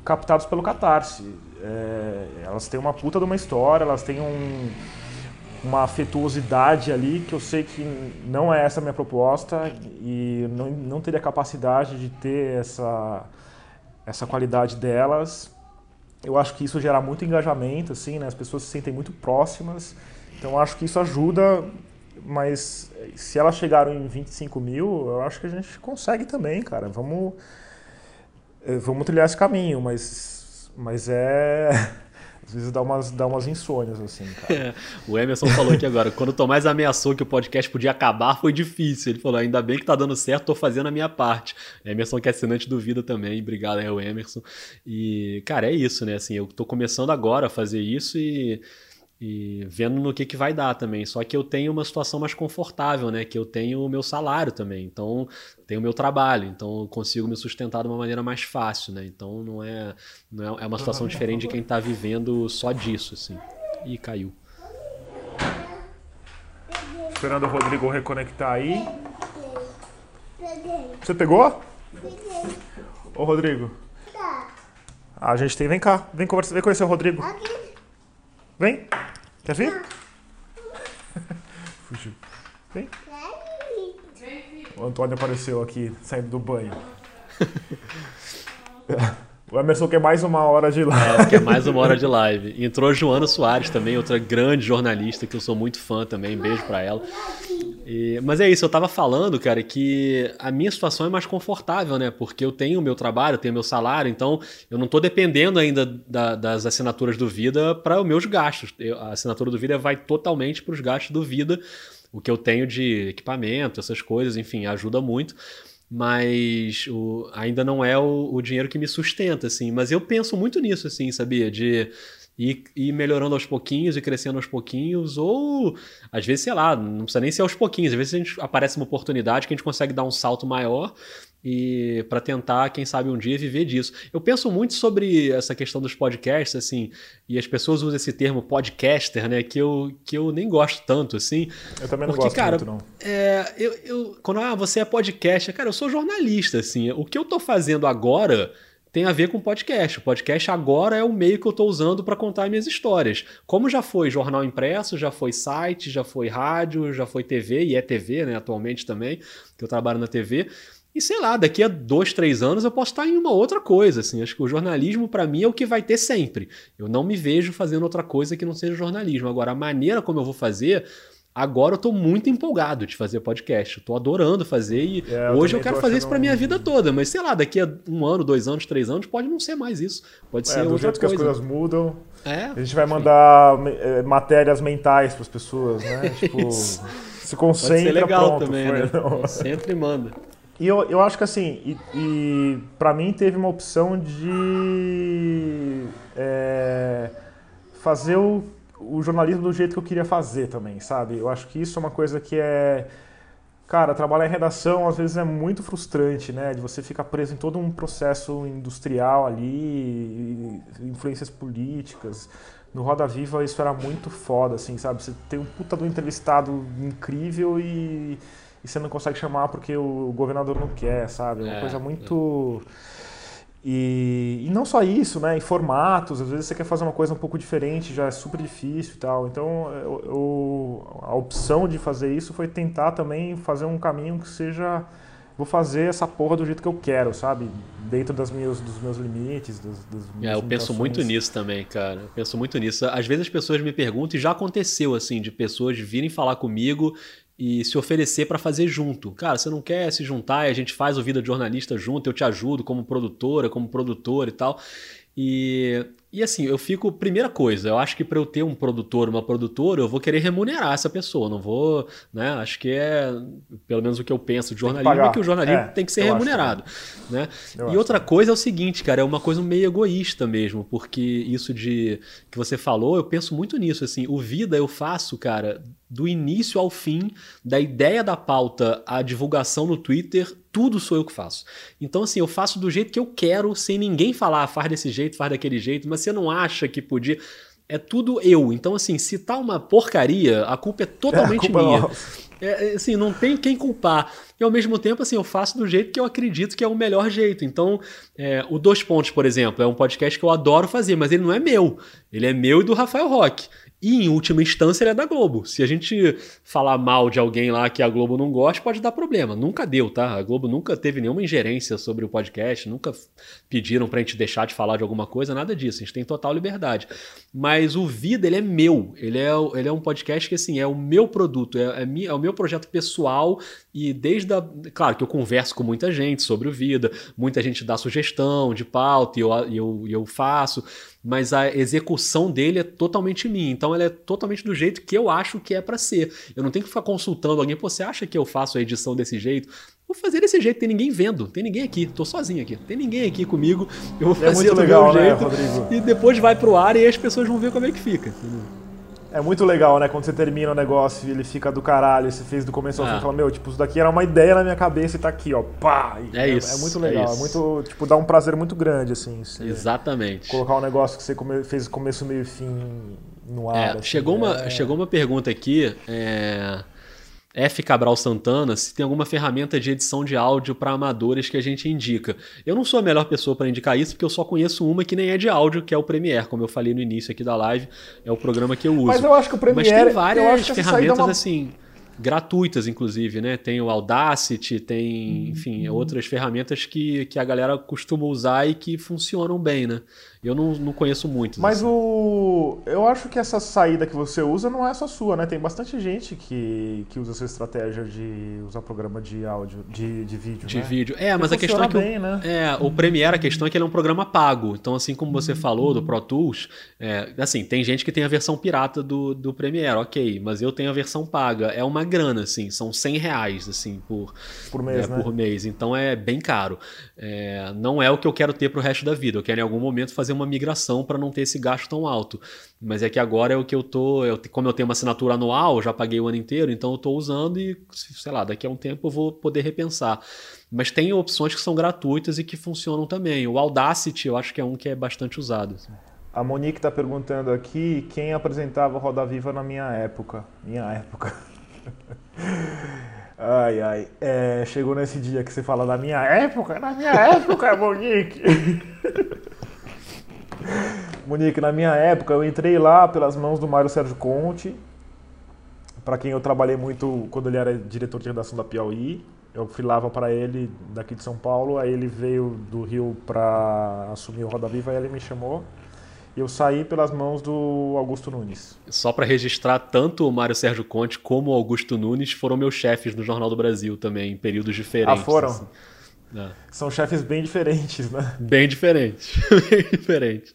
captados pelo Catarse. É, elas têm uma puta de uma história, elas têm um, uma afetuosidade ali que eu sei que não é essa a minha proposta e não, não teria capacidade de ter essa, essa qualidade delas. Eu acho que isso gera muito engajamento, assim, né? As pessoas se sentem muito próximas. Então acho que isso ajuda, mas se elas chegaram em 25 mil, eu acho que a gente consegue também, cara. Vamos, eh, vamos trilhar esse caminho, mas, mas é. Às vezes dá umas, dá umas insônias, assim, cara. É, o Emerson falou aqui agora, quando o Tomás ameaçou que o podcast podia acabar, foi difícil. Ele falou, ainda bem que tá dando certo, tô fazendo a minha parte. Emerson, que é assinante do Vida também, obrigado aí ao Emerson. E, cara, é isso, né? Assim, eu tô começando agora a fazer isso e e vendo no que, que vai dar também. Só que eu tenho uma situação mais confortável, né? Que eu tenho o meu salário também. Então, tenho o meu trabalho. Então, eu consigo me sustentar de uma maneira mais fácil, né? Então, não é, não é, é uma situação diferente de quem está vivendo só disso, assim. Ih, caiu. Esperando o Rodrigo reconectar aí. Você pegou? Ô, Rodrigo. Ah, a gente tem. Vem cá. Vem, conversa, vem conhecer o Rodrigo. Vem. Quer vir? Fugiu. Vem. O Antônio apareceu aqui, saindo do banho. O Emerson quer mais uma hora de live. É, quer mais uma hora de live. Entrou Joana Soares também, outra grande jornalista que eu sou muito fã também. Beijo para ela. E, mas é isso, eu tava falando, cara, que a minha situação é mais confortável, né? Porque eu tenho o meu trabalho, eu tenho meu salário, então eu não tô dependendo ainda da, das assinaturas do Vida para os meus gastos. Eu, a assinatura do Vida vai totalmente para os gastos do Vida. O que eu tenho de equipamento, essas coisas, enfim, ajuda muito. mas o, ainda não é o, o, dinheiro que me sustenta, assim. Mas eu penso muito nisso, assim, sabia? De ir, ir melhorando aos pouquinhos e crescendo aos pouquinhos, ou às vezes, sei lá, não precisa nem ser aos pouquinhos, às vezes a gente aparece uma oportunidade que a gente consegue dar um salto maior e para tentar, quem sabe um dia viver disso. Eu penso muito sobre essa questão dos podcasts, assim, e as pessoas usam esse termo podcaster, né, que eu, que eu nem gosto tanto, assim. Eu também não porque, gosto cara, muito, não. É, eu, eu, quando ah, você é podcaster, cara, eu sou jornalista, assim, o que eu tô fazendo agora tem a ver com podcast. O podcast agora é o meio que eu estou usando para contar minhas histórias. Como já foi jornal impresso, já foi site, já foi rádio, já foi TV, e é TV, né, atualmente também, que eu trabalho na TV. E sei lá, daqui a dois, três anos eu posso estar em uma outra coisa. Assim. Acho que o jornalismo, para mim, é o que vai ter sempre. Eu não me vejo fazendo outra coisa que não seja jornalismo. Agora, a maneira como eu vou fazer. Agora eu tô muito empolgado de fazer podcast. Eu tô adorando fazer e é, eu hoje eu quero fazer isso pra minha vida toda. Mas sei lá, daqui a um ano, dois anos, três anos, pode não ser mais isso. Pode é, ser do outra jeito coisa. que as coisas mudam. É, a gente vai mandar é, matérias mentais para as pessoas, né? tipo, se concentra, pronto, também, né? Sempre manda. E eu, eu acho que assim, e, e para mim teve uma opção de é, fazer o, o jornalismo do jeito que eu queria fazer também, sabe? Eu acho que isso é uma coisa que é. Cara, trabalhar em redação às vezes é muito frustrante, né? De você ficar preso em todo um processo industrial ali, influências políticas. No Roda Viva isso era muito foda, assim, sabe? Você tem um puta do entrevistado incrível e e você não consegue chamar porque o governador não quer, sabe? É uma é, coisa muito. E, e, não só isso, né? Em formatos, às vezes você quer fazer uma coisa um pouco diferente, já é super difícil e tal. Então, eu, eu, a opção de fazer isso foi tentar também fazer um caminho que seja. Vou fazer essa porra do jeito que eu quero, sabe? Dentro das minhas, dos meus limites, das, das minhas É, eu penso muito nisso também, cara. Eu penso muito nisso. Às vezes as pessoas me perguntam, e já aconteceu, assim, de pessoas virem falar comigo e se oferecer para fazer junto. Cara, você não quer se juntar e a gente faz o Vida de Jornalista junto, eu te ajudo como produtora, como produtor e tal. E, e assim, eu fico. Primeira coisa, eu acho que para eu ter um produtor, uma produtora, eu vou querer remunerar essa pessoa. Não vou. Né, acho que é. Pelo menos o que eu penso de jornalismo que é que o jornalismo é, tem que ser remunerado. Né? E outra coisa é o seguinte, cara, é uma coisa meio egoísta mesmo, porque isso de que você falou, eu penso muito nisso. Assim, o vida eu faço, cara, do início ao fim, da ideia da pauta à divulgação no Twitter, tudo sou eu que faço. Então, assim, eu faço do jeito que eu quero, sem ninguém falar, ah, faz desse jeito, faz daquele jeito, mas você não acha que podia. É tudo eu. Então, assim, se tá uma porcaria, a culpa é totalmente é, culpa minha. É, é, assim, não tem quem culpar. E ao mesmo tempo, assim, eu faço do jeito que eu acredito que é o melhor jeito. Então, é, o Dois Pontos, por exemplo, é um podcast que eu adoro fazer, mas ele não é meu. Ele é meu e do Rafael Roque. E em última instância ele é da Globo. Se a gente falar mal de alguém lá que a Globo não gosta, pode dar problema. Nunca deu, tá? A Globo nunca teve nenhuma ingerência sobre o podcast, nunca pediram pra gente deixar de falar de alguma coisa, nada disso. A gente tem total liberdade. Mas o Vida, ele é meu. Ele é, ele é um podcast que, assim, é o meu produto, é, é, é o meu projeto pessoal. E desde a. Claro que eu converso com muita gente sobre o Vida, muita gente dá sugestão de pauta e eu, eu, eu faço mas a execução dele é totalmente minha. Então ela é totalmente do jeito que eu acho que é para ser. Eu não tenho que ficar consultando alguém, Pô, você acha que eu faço a edição desse jeito? Vou fazer desse jeito, tem ninguém vendo, tem ninguém aqui, tô sozinho aqui, tem ninguém aqui comigo, eu vou é fazer do legal, meu né, jeito Rodrigo? e depois vai pro ar e as pessoas vão ver como é que fica. É muito legal, né? Quando você termina o negócio e ele fica do caralho, você fez do começo ao fim, ah. fala, meu, tipo, isso daqui era uma ideia na minha cabeça e tá aqui, ó, pá! É, é isso. É muito legal, é, é, muito, tipo, dá um prazer muito grande, assim. Exatamente. Colocar um negócio que você come, fez começo, meio e fim no ar. É, assim, chegou, uma, é. chegou uma pergunta aqui, é F. Cabral Santana se tem alguma ferramenta de edição de áudio para amadores que a gente indica. Eu não sou a melhor pessoa para indicar isso, porque eu só conheço uma que nem é de áudio, que é o Premiere, como eu falei no início aqui da live, é o programa que eu uso. Mas eu acho que o Premiere, Mas tem várias ferramentas uma... assim gratuitas, inclusive, né? Tem o Audacity, tem, enfim, uhum. outras ferramentas que, que a galera costuma usar e que funcionam bem, né? Eu não, não conheço muito. Mas assim. o. Eu acho que essa saída que você usa não é só sua, né? Tem bastante gente que, que usa essa estratégia de usar programa de áudio, de, de vídeo. De né? vídeo. É, mas a questão é que. Bem, o, né? É, o Premiere, a questão é que ele é um programa pago. Então, assim como você falou do Pro Tools, é, assim, tem gente que tem a versão pirata do, do Premiere, ok, mas eu tenho a versão paga. É uma grana, assim, são 100 reais, assim, por, por mês. É, né? Por mês. Então é bem caro. É, não é o que eu quero ter pro resto da vida. Eu quero em algum momento fazer uma migração para não ter esse gasto tão alto. Mas é que agora é o que eu tô. Eu, como eu tenho uma assinatura anual, já paguei o ano inteiro, então eu tô usando e, sei lá, daqui a um tempo eu vou poder repensar. Mas tem opções que são gratuitas e que funcionam também. O Audacity eu acho que é um que é bastante usado. Assim. A Monique está perguntando aqui quem apresentava Roda Viva na minha época. Minha época. Ai, ai. É, chegou nesse dia que você fala da minha época, na minha época, Monique. Monique, na minha época eu entrei lá pelas mãos do Mário Sérgio Conte, para quem eu trabalhei muito quando ele era diretor de redação da Piauí. Eu filava para ele daqui de São Paulo, aí ele veio do Rio para assumir o Roda Viva e ele me chamou eu saí pelas mãos do Augusto Nunes. Só para registrar, tanto o Mário Sérgio Conte como o Augusto Nunes foram meus chefes no Jornal do Brasil também, em períodos diferentes. Ah, foram? Assim. É. São chefes bem diferentes, né? Bem diferentes, bem diferentes.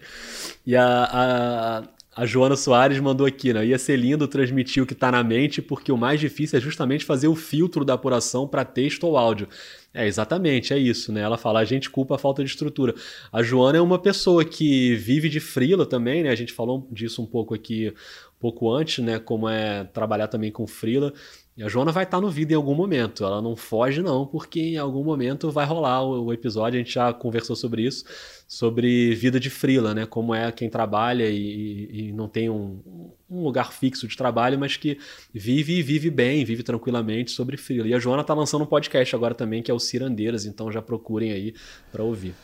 E a, a, a Joana Soares mandou aqui, né? Ia ser lindo transmitir o que está na mente, porque o mais difícil é justamente fazer o filtro da apuração para texto ou áudio. É, exatamente, é isso, né? Ela fala, a gente culpa a falta de estrutura. A Joana é uma pessoa que vive de frila também, né? A gente falou disso um pouco aqui, um pouco antes, né? Como é trabalhar também com frila. E a Joana vai estar no vídeo em algum momento. Ela não foge, não, porque em algum momento vai rolar o, o episódio. A gente já conversou sobre isso, sobre vida de frila, né? Como é quem trabalha e, e não tem um, um, lugar fixo de trabalho, mas que vive e vive bem, vive tranquilamente sobre frila. E a Joana está lançando um podcast agora também, que é o Cirandeiras, então já procurem aí para ouvir.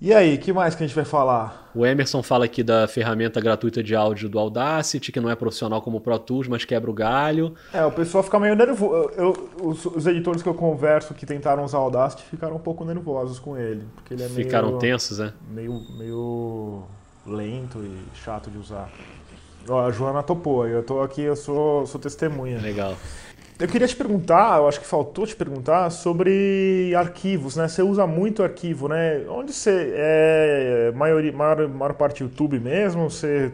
E aí, que mais que a gente vai falar? O Emerson fala aqui da ferramenta gratuita de áudio do Audacity, que não é profissional como o Pro Tools, mas quebra o galho. É, o pessoal fica meio nervoso. Eu, os, os, editores que eu converso que tentaram usar o Audacity ficaram um pouco nervosos com ele. Porque ele é ficaram meio, tensos, é? Meio, meio lento e chato de usar. Ó, a Joana topou, eu tô aqui, eu sou, sou testemunha. Legal. Eu queria te perguntar, eu acho que faltou te perguntar, sobre arquivos, né? Você usa muito arquivo, né? Onde você é maioria, maior, maior parte YouTube mesmo? Você,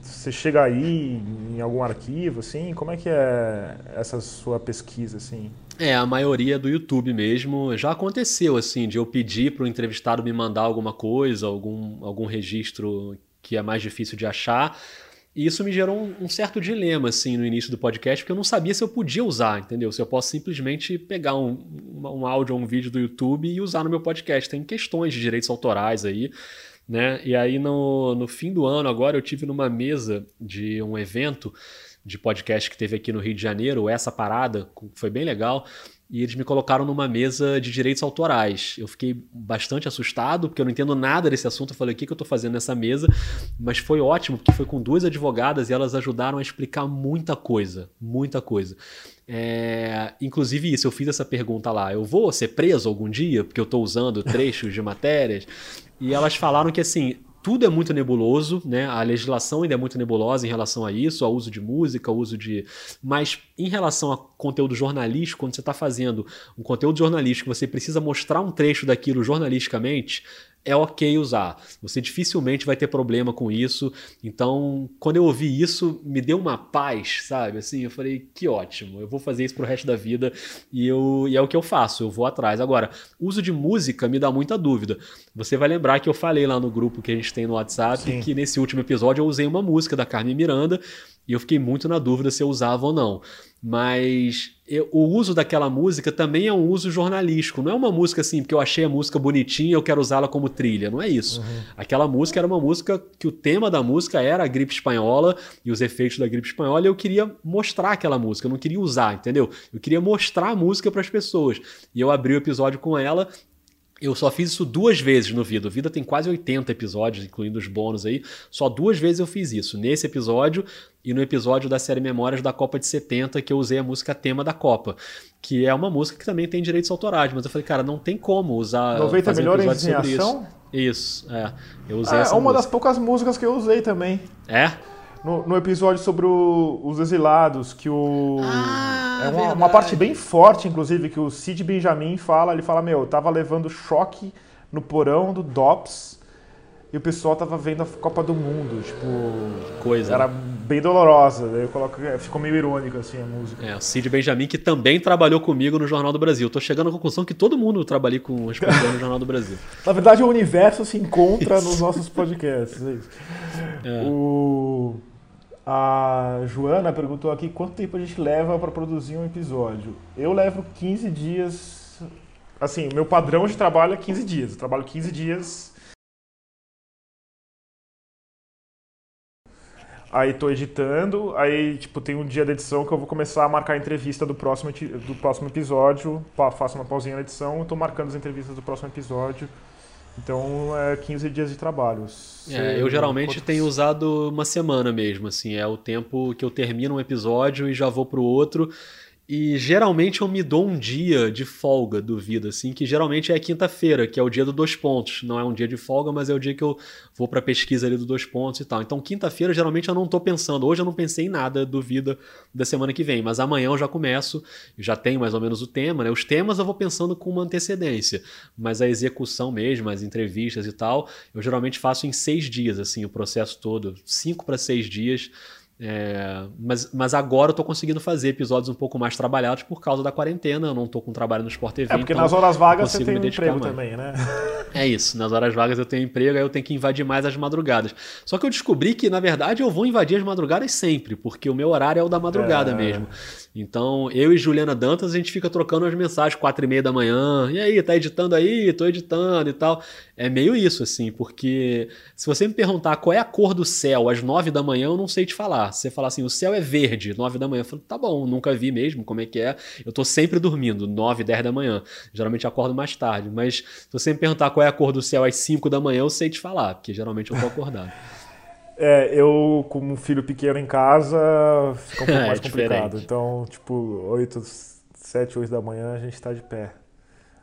você chega aí em algum arquivo, assim? Como é que é essa sua pesquisa, assim? É, a maioria do YouTube mesmo. Já aconteceu, assim, de eu pedir para o entrevistado me mandar alguma coisa, algum, algum registro que é mais difícil de achar. E isso me gerou um, um, certo dilema, assim, no início do podcast, porque eu não sabia se eu podia usar, entendeu? Se eu posso simplesmente pegar um, um áudio ou um vídeo do YouTube e usar no meu podcast. Tem questões de direitos autorais aí, né? E aí, no, no fim do ano, agora, eu tive numa mesa de um evento de podcast que teve aqui no Rio de Janeiro, essa parada, foi bem legal e eles me colocaram numa mesa de direitos autorais. Eu fiquei bastante assustado, porque eu não entendo nada desse assunto. Eu falei, o que, que eu estou fazendo nessa mesa? Mas foi ótimo, porque foi com duas advogadas e elas ajudaram a explicar muita coisa, muita coisa. É, inclusive isso, eu fiz essa pergunta lá, eu vou ser preso algum dia, porque eu estou usando trechos de matérias? E elas falaram que assim, tudo é muito nebuloso, né? A legislação ainda é muito nebulosa em relação a isso, ao uso de música, ao uso de. Mas em relação a conteúdo jornalístico, quando você está fazendo um conteúdo jornalístico, você precisa mostrar um trecho daquilo jornalisticamente, é ok usar. Você dificilmente vai ter problema com isso. Então, quando eu ouvi isso, me deu uma paz, sabe? Assim, eu falei, que ótimo, eu vou fazer isso pro resto da vida e, eu, e é o que eu faço, eu vou atrás. Agora, uso de música me dá muita dúvida. Você vai lembrar que eu falei lá no grupo que a gente tem no WhatsApp Sim. que nesse último episódio eu usei uma música da Carmen Miranda e eu fiquei muito na dúvida se eu usava ou não. Mas eu, o uso daquela música também é um uso jornalístico. Não é uma música assim, porque eu achei a música bonitinha e eu quero usá-la como trilha. Não é isso. Uhum. Aquela música era uma música que o tema da música era a gripe espanhola e os efeitos da gripe espanhola. E eu queria mostrar aquela música, eu não queria usar, entendeu? Eu queria mostrar a música para as pessoas. E eu abri o episódio com ela eu só fiz isso duas vezes no Vida. O Vida tem quase 80 episódios, incluindo os bônus aí. Só duas vezes eu fiz isso. Nesse episódio e no episódio da série Memórias da Copa de 70, que eu usei a música tema da Copa. Que é uma música que também tem direitos autorais. Mas eu falei, cara, não tem como usar. 90 melhores um em ação? Isso, é. Eu usei é, essa uma música. das poucas músicas que eu usei também. É? No, no episódio sobre o, os exilados, que o. Ah, é uma, uma, parte bem forte, inclusive, que o Cid Benjamin fala, ele fala, meu, eu tava levando choque no porão do DOPS e o pessoal tava vendo a Copa do Mundo, tipo. Coisa. Era bem dolorosa. Daí eu coloco. Ficou meio irônico assim a música. É, o Cid Benjamin, que também trabalhou comigo no Jornal do Brasil. Tô chegando à conclusão que todo mundo trabalhei com as pessoas no Jornal do Brasil. Na verdade, o universo se encontra nos nossos podcasts. É isso. É. O. A Joana perguntou aqui quanto tempo a gente leva para produzir um episódio. Eu levo 15 dias. Assim, meu padrão de trabalho é 15 dias. Eu trabalho 15 dias. Aí tô editando, aí tipo tem um dia da edição que eu vou começar a marcar a entrevista do próximo, do próximo episódio, faço uma pausinha na edição, tô marcando as entrevistas do próximo episódio. Então é 15 dias de trabalho. É, eu geralmente quantos... tenho usado uma semana mesmo, assim, é o tempo que eu termino um episódio e já vou pro outro. E geralmente eu me dou um dia de folga do vida, assim, que geralmente é quinta-feira, que é o dia do dois pontos. Não é um dia de folga, mas é o dia que eu vou pra pesquisa ali do dois pontos e tal. Então, quinta-feira, geralmente eu não tô pensando. Hoje eu não pensei em nada do vida da semana que vem, mas amanhã eu já começo, já tenho mais ou menos o tema, né? Os temas eu vou pensando com uma antecedência, mas a execução mesmo, as entrevistas e tal, eu geralmente faço em seis dias, assim, o processo todo, cinco para seis dias é, mas, mas agora eu tô conseguindo fazer episódios um pouco mais trabalhados por causa da quarentena. Eu não tô com trabalho no Sport TV. É porque então nas horas vagas você tem um emprego mais. também, né? É isso, nas horas vagas eu tenho emprego, aí eu tenho que invadir mais as madrugadas. Só que eu descobri que, na verdade, eu vou invadir as madrugadas sempre, porque o meu horário é o da madrugada é... mesmo. Então, eu e Juliana Dantas, a gente fica trocando as mensagens quatro e meia da manhã. E aí, tá editando aí? Tô editando e tal. É meio isso, assim, porque se você me perguntar qual é a cor do céu às nove da manhã, eu não sei te falar. Se você falar assim, o céu é verde, nove da manhã, eu falo, tá bom, nunca vi mesmo como é que é. Eu tô sempre dormindo, nove, dez da manhã. Geralmente acordo mais tarde. Mas se você me perguntar qual é a cor do céu às cinco da manhã, eu sei te falar, porque geralmente eu tô acordado. É, eu, como um filho pequeno em casa, fica um pouco é, mais complicado. Então, tipo, 8, 7, 8 da manhã a gente está de pé.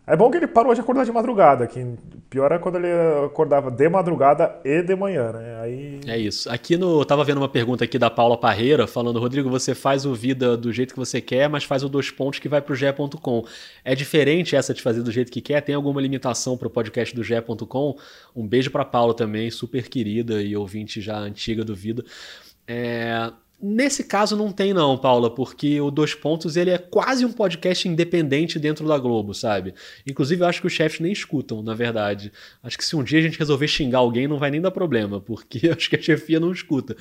É bom que ele parou de acordar de madrugada, que pior é quando ele acordava de madrugada e de manhã, né? Aí... É isso. Aqui no. Eu tava vendo uma pergunta aqui da Paula Parreira, falando, Rodrigo, você faz o vida do jeito que você quer, mas faz o dois pontos que vai pro ge.com. É diferente essa de fazer do jeito que quer? Tem alguma limitação pro podcast do ge.com? Um beijo pra Paula também, super querida e ouvinte já antiga do Vida. É, Nesse caso não tem não, Paula, porque o Dois Pontos ele é quase um podcast independente dentro da Globo, sabe? Inclusive eu acho que os chefes nem escutam, na verdade. Acho que se um dia a gente resolver xingar alguém não vai nem dar problema, porque acho que a chefia não escuta.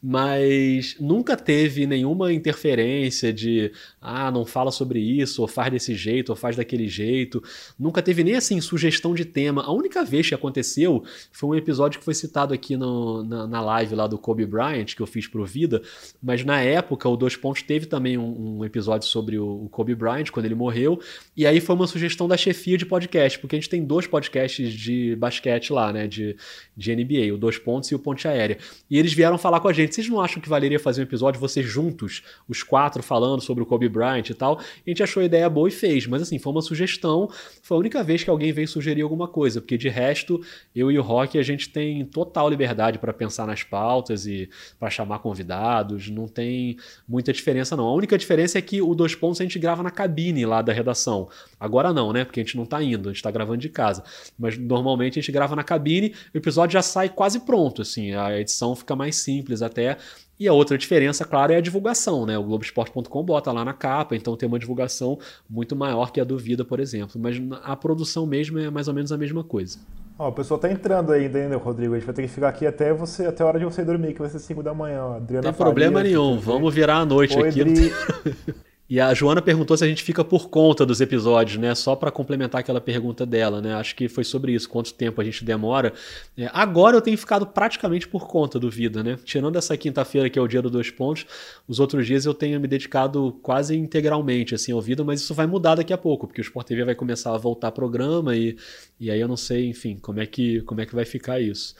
Mas nunca teve nenhuma interferência de ah, não fala sobre isso, ou faz desse jeito, ou faz daquele jeito. Nunca teve nem assim sugestão de tema. A única vez que aconteceu foi um episódio que foi citado aqui no, na, na live lá do Kobe Bryant, que eu fiz pro Vida mas na época, o Dois Pontos teve também um, um episódio sobre o, Kobe Bryant, quando ele morreu. E aí foi uma sugestão da chefia de podcast, porque a gente tem dois podcasts de basquete lá, né? De, de NBA, o Dois Pontos e o Ponte Aérea. E eles vieram falar com a gente. Vocês não acham que valeria fazer um episódio, vocês juntos, os quatro, falando sobre o Kobe Bryant e tal? A gente achou a ideia boa e fez. Mas assim, foi uma sugestão. Foi a única vez que alguém veio sugerir alguma coisa, porque de resto, eu e o Rock, a gente tem total liberdade para pensar nas pautas e para chamar convidados não tem muita diferença não. A única diferença é que o Dois Pontos a gente grava na cabine lá da redação. Agora não, né? Porque a gente não tá indo, a gente tá gravando de casa. Mas normalmente a gente grava na cabine, o episódio já sai quase pronto, assim, a edição fica mais simples até. E a outra diferença, claro, é a divulgação, né? O Globoesporte.com bota lá na capa, então tem uma divulgação muito maior que a do Vida, por exemplo. Mas a produção mesmo é mais ou menos a mesma coisa. Ó, o pessoal tá entrando ainda, hein, Rodrigo? A gente vai ter que ficar aqui até você, até a hora de você dormir, que vai ser 5 da manhã. Ó. Adriana Não tem problema nenhum, vamos virar a noite Oi, aqui. E a Joana perguntou se a gente fica por conta dos episódios, né? Só para complementar aquela pergunta dela, né? Acho que foi sobre isso, quanto tempo a gente demora. É, agora eu tenho ficado praticamente por conta do Vida, né? Tirando essa quinta-feira, que é o dia do Dois Pontos, os outros dias eu tenho me dedicado quase integralmente assim, ao Vida, mas isso vai mudar daqui a pouco, porque o Sport TV vai começar a voltar programa e, e aí eu não sei, enfim, como é que, como é que vai ficar isso.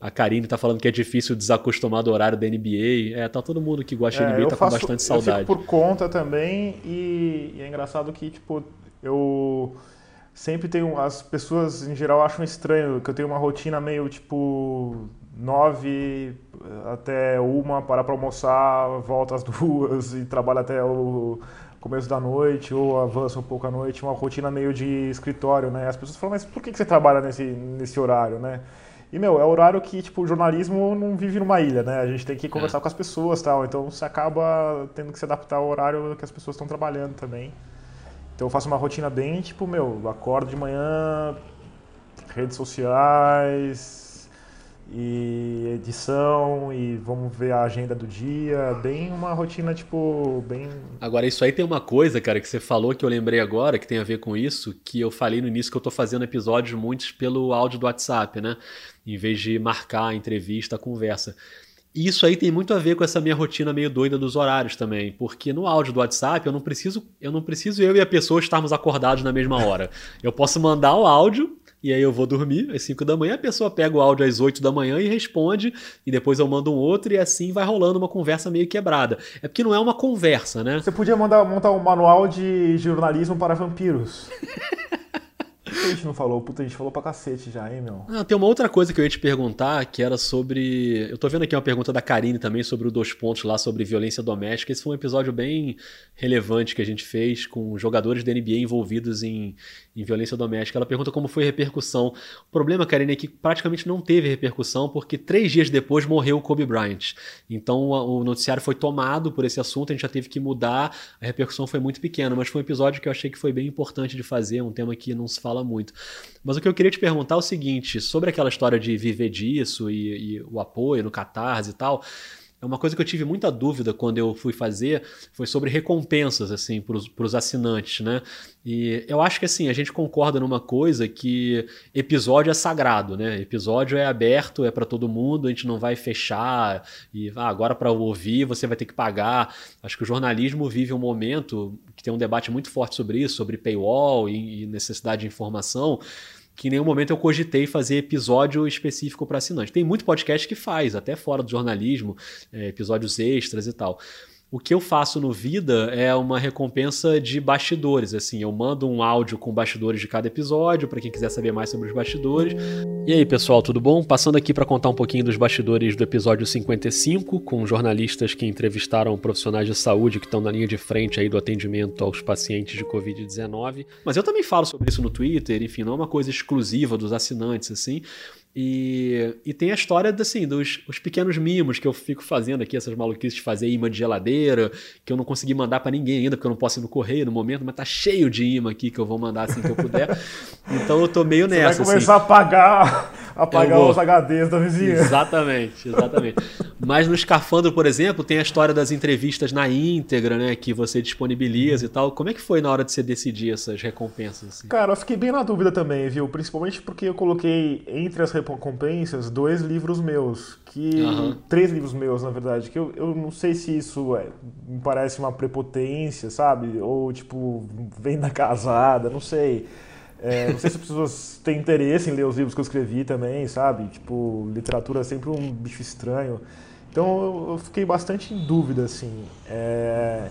A Karine tá falando que é difícil desacostumar do horário da NBA. É, tá todo mundo que gosta de NBA é, tá faço, com bastante saudade. Eu fico por conta também e, e, é engraçado que, tipo, eu sempre um, as pessoas em geral acham estranho que eu tenho uma rotina meio tipo nove até uma para para almoçar, volta às duas e trabalho até o começo da noite ou avança um pouco à noite, uma rotina meio de escritório, né? As pessoas falam, mas por que você trabalha nesse, nesse horário, né? E, meu, é o horário que, tipo, o jornalismo não vive numa ilha, né? A gente tem que conversar é. com as pessoas tal. Então, você acaba tendo que se adaptar ao horário que as pessoas estão trabalhando também. Então, eu faço uma rotina bem, tipo, meu, acordo de manhã, redes sociais, e edição e vamos ver a agenda do dia, bem uma rotina tipo bem Agora isso aí tem uma coisa, cara, que você falou que eu lembrei agora, que tem a ver com isso, que eu falei no início que eu tô fazendo episódios muitos pelo áudio do WhatsApp, né? Em vez de marcar a entrevista, a conversa. E isso aí tem muito a ver com essa minha rotina meio doida dos horários também, porque no áudio do WhatsApp eu não preciso, eu não preciso eu e a pessoa estarmos acordados na mesma hora. Eu posso mandar o áudio e aí eu vou dormir às 5 da manhã, a pessoa pega o áudio às 8 da manhã e responde, e depois eu mando um outro, e assim vai rolando uma conversa meio quebrada. É porque não é uma conversa, né? Você podia mandar, montar um manual de jornalismo para vampiros. que a gente não falou? Puta, a gente falou pra cacete já, hein, meu? Ah, tem uma outra coisa que eu ia te perguntar, que era sobre. Eu tô vendo aqui uma pergunta da Karine também sobre o dois pontos lá sobre violência doméstica. Esse foi um episódio bem relevante que a gente fez com jogadores da NBA envolvidos em, em violência doméstica. Ela pergunta como foi a repercussão. O problema, Karine, é que praticamente não teve repercussão, porque três dias depois morreu o Kobe Bryant. Então o noticiário foi tomado por esse assunto, a gente já teve que mudar, a repercussão foi muito pequena, mas foi um episódio que eu achei que foi bem importante de fazer, um tema que não se fala muito. Mas o que eu queria te perguntar é o seguinte: sobre aquela história de viver disso e, e o apoio no Catarse e tal. É uma coisa que eu tive muita dúvida quando eu fui fazer, foi sobre recompensas, assim, para os assinantes, né? E eu acho que, assim, a gente concorda numa coisa que episódio é sagrado, né? Episódio é aberto, é para todo mundo, a gente não vai fechar e ah, agora para ouvir você vai ter que pagar. Acho que o jornalismo vive um momento que tem um debate muito forte sobre isso, sobre paywall e, e necessidade de informação que em nenhum momento eu cogitei fazer episódio específico para assinante. Tem muito podcast que faz, até fora do jornalismo, é, episódios extras e tal. O que eu faço no Vida é uma recompensa de bastidores, assim, eu mando um áudio com bastidores de cada episódio para quem quiser saber mais sobre os bastidores. E aí, pessoal, tudo bom? Passando aqui para contar um pouquinho dos bastidores do episódio 55, com jornalistas que entrevistaram profissionais de saúde que estão na linha de frente aí do atendimento aos pacientes de COVID-19. Mas eu também falo sobre isso no Twitter, enfim, não é uma coisa exclusiva dos assinantes assim. E, e tem a história assim, dos os pequenos mimos que eu fico fazendo aqui, essas maluquices de fazer imã de geladeira, que eu não consegui mandar para ninguém ainda, porque eu não posso ir no correio no momento, mas tá cheio de imã aqui que eu vou mandar assim que eu puder. então eu tô meio nessa. Você vai começar assim. a pagar, a pagar os HDs da vizinha. Exatamente, exatamente. mas no Escafandro, por exemplo, tem a história das entrevistas na íntegra, né? Que você disponibiliza e tal. Como é que foi na hora de você decidir essas recompensas? Assim? Cara, eu fiquei bem na dúvida também, viu? Principalmente porque eu coloquei entre as recompensas dois livros meus, que uhum. três livros meus, na verdade, que eu, eu não sei se isso é, me parece uma prepotência, sabe? Ou tipo, venda casada, não sei. É, não sei se as pessoas têm interesse em ler os livros que eu escrevi também, sabe? Tipo, literatura é sempre um bicho estranho. Então eu fiquei bastante em dúvida, assim. É...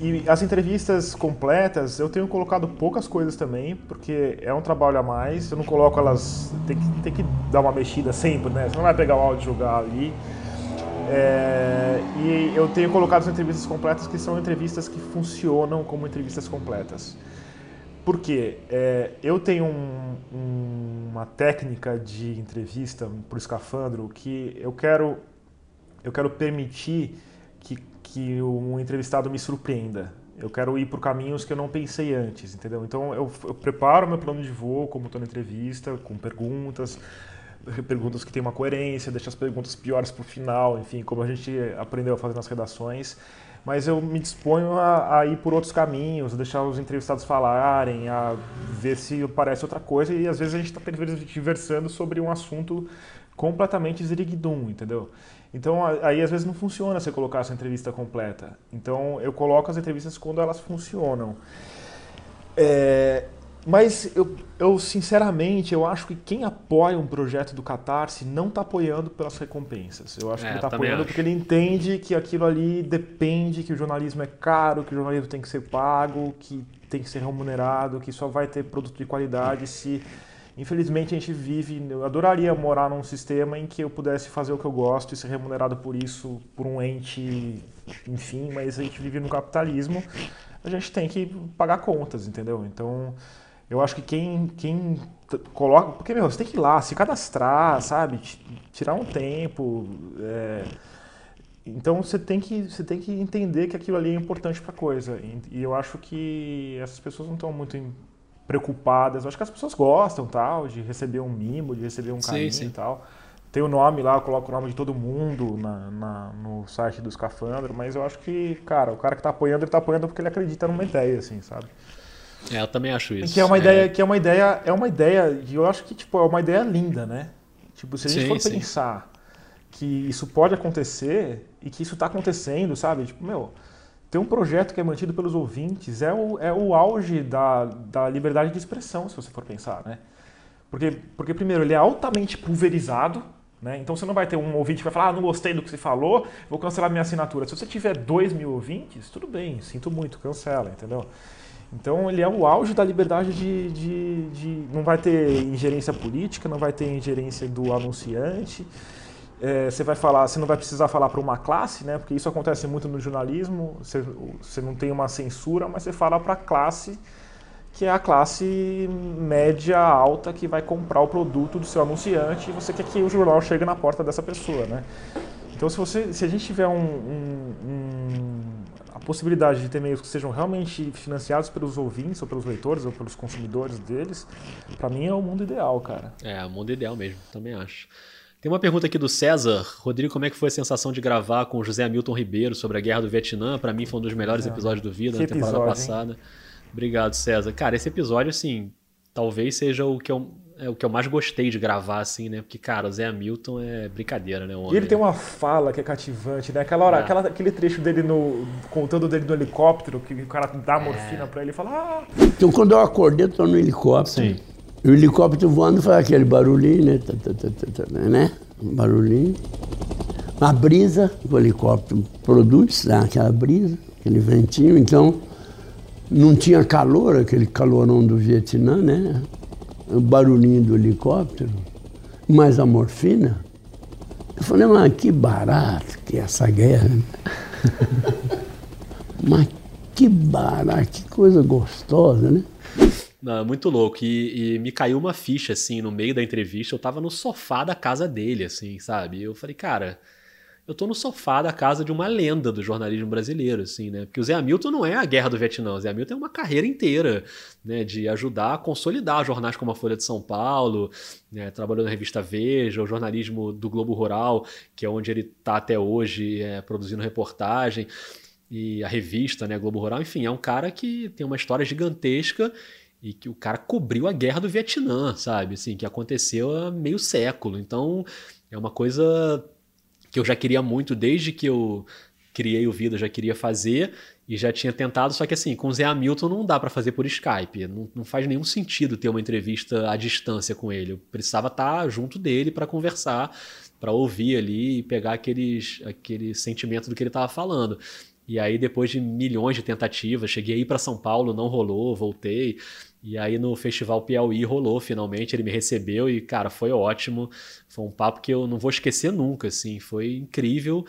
E as entrevistas completas, eu tenho colocado poucas coisas também, porque é um trabalho a mais. Eu não coloco elas. Tem que, tem que dar uma mexida sempre, né? Você não vai pegar o áudio e jogar ali. É, e eu tenho colocado as entrevistas completas que são entrevistas que funcionam como entrevistas completas. Por quê? É, eu tenho um, um, uma técnica de entrevista para o escafandro que eu quero, eu quero permitir que que um entrevistado me surpreenda. Eu quero ir por caminhos que eu não pensei antes, entendeu? Então eu, eu preparo meu plano de voo, como estou na entrevista, com perguntas, perguntas que têm uma coerência, deixo as perguntas piores para o final, enfim, como a gente aprendeu a fazer nas redações. Mas eu me disponho a, a ir por outros caminhos, deixar os entrevistados falarem, a ver se parece outra coisa. E às vezes a gente está conversando sobre um assunto completamente ziriguidum, entendeu? Então, aí às vezes não funciona você colocar essa entrevista completa. Então, eu coloco as entrevistas quando elas funcionam. É, mas eu, eu, sinceramente, eu acho que quem apoia um projeto do Catarse não está apoiando pelas recompensas. Eu acho é, que ele está apoiando acho. porque ele entende que aquilo ali depende, que o jornalismo é caro, que o jornalismo tem que ser pago, que tem que ser remunerado, que só vai ter produto de qualidade se Infelizmente a gente vive, eu adoraria morar num sistema em que eu pudesse fazer o que eu gosto e ser remunerado por isso, por um ente, enfim, mas a gente vive no capitalismo, a gente tem que pagar contas, entendeu? Então, eu acho que quem, quem coloca, porque meu, você tem que ir lá, se cadastrar, sabe, tirar um tempo, é, então você tem que você tem que entender que aquilo ali é importante para coisa e eu acho que essas pessoas não estão muito preocupadas. Eu acho que as pessoas gostam tal de receber um mimo, de receber um carinho sim, sim. e tal. Tem o nome lá, eu coloco o nome de todo mundo na, na, no site do Escafandro, mas eu acho que, cara, o cara que tá apoiando, ele tá apoiando porque ele acredita numa ideia, assim, sabe? É, eu também acho isso. Que é uma é. ideia, que é uma ideia, é uma ideia, e eu acho que tipo, é uma ideia linda, né? Tipo, se a gente sim, for sim. pensar que isso pode acontecer e que isso tá acontecendo, sabe? Tipo, meu, ter um projeto que é mantido pelos ouvintes é o, é o auge da, da liberdade de expressão, se você for pensar, né? Porque, porque, primeiro, ele é altamente pulverizado, né? Então você não vai ter um ouvinte que vai falar, ah, não gostei do que você falou, vou cancelar minha assinatura. Se você tiver dois mil ouvintes, tudo bem, sinto muito, cancela, entendeu? Então ele é o auge da liberdade de, de, de Não vai ter ingerência política, não vai ter ingerência do anunciante é, você vai falar, você não vai precisar falar para uma classe, né? Porque isso acontece muito no jornalismo. Você, você não tem uma censura, mas você fala para a classe que é a classe média alta que vai comprar o produto do seu anunciante e você quer que o jornal chegue na porta dessa pessoa, né? Então, se, você, se a gente tiver um, um, um, possibilidade de ter meios que sejam realmente financiados pelos ouvintes, ou pelos leitores, ou pelos consumidores deles, para mim é o mundo ideal, cara. É, o mundo ideal mesmo, também acho. Tem uma pergunta aqui do César. Rodrigo, como é que foi a sensação de gravar com o José Hamilton Ribeiro sobre a Guerra do Vietnã? Para mim foi um dos melhores episódios do Vida que na temporada episódio, passada. Hein? Obrigado, César. Cara, esse episódio, assim, talvez seja o que eu, é o que eu mais gostei de gravar, assim, né? Porque, cara, o Zé Hamilton é brincadeira, né? Homem, e ele tem uma fala que é cativante, né? Aquela hora, é. aquela, aquele trecho dele no. contando dele no helicóptero, que o cara dá é. morfina pra ele e fala. Ah! Então quando eu acordei, eu tô no helicóptero. Sim. O helicóptero voando faz aquele barulhinho, né? Tá, tá, tá, né? Um barulhinho. Uma brisa, o helicóptero produz, dá aquela brisa, aquele ventinho, então não tinha calor, aquele calorão do Vietnã, né? O barulhinho do helicóptero, mais a morfina. Eu falei, mas que barato que é essa guerra. Né? mas que barato, que coisa gostosa, né? Não, muito louco. E, e, me caiu uma ficha, assim, no meio da entrevista. Eu tava no sofá da casa dele, assim, sabe? Eu falei, cara, eu tô no sofá da casa de uma lenda do jornalismo brasileiro, assim, né? Porque o Zé Hamilton não é a guerra do Vietnã. O Zé Hamilton é uma carreira inteira, né? De ajudar a consolidar jornais como a Folha de São Paulo, né? Trabalhou na revista Veja, o jornalismo do Globo Rural, que é onde ele tá até hoje, é, produzindo reportagem. E a revista, né, Globo Rural, enfim, é um cara que tem uma história gigantesca e que o cara cobriu a guerra do Vietnã, sabe? Assim, que aconteceu há meio século. Então, é uma coisa que eu já queria muito desde que eu criei o Vida, já queria fazer e já tinha tentado, só que assim, com o Zé Hamilton não dá para fazer por Skype. Não, não, faz nenhum sentido ter uma entrevista à distância com ele. Eu precisava estar junto dele para conversar, para ouvir ali e pegar aqueles, aquele sentimento do que ele estava falando. E aí, depois de milhões de tentativas, cheguei a ir para São Paulo, não rolou, voltei. E aí no Festival Piauí rolou finalmente, ele me recebeu e, cara, foi ótimo. Foi um papo que eu não vou esquecer nunca, assim, foi incrível.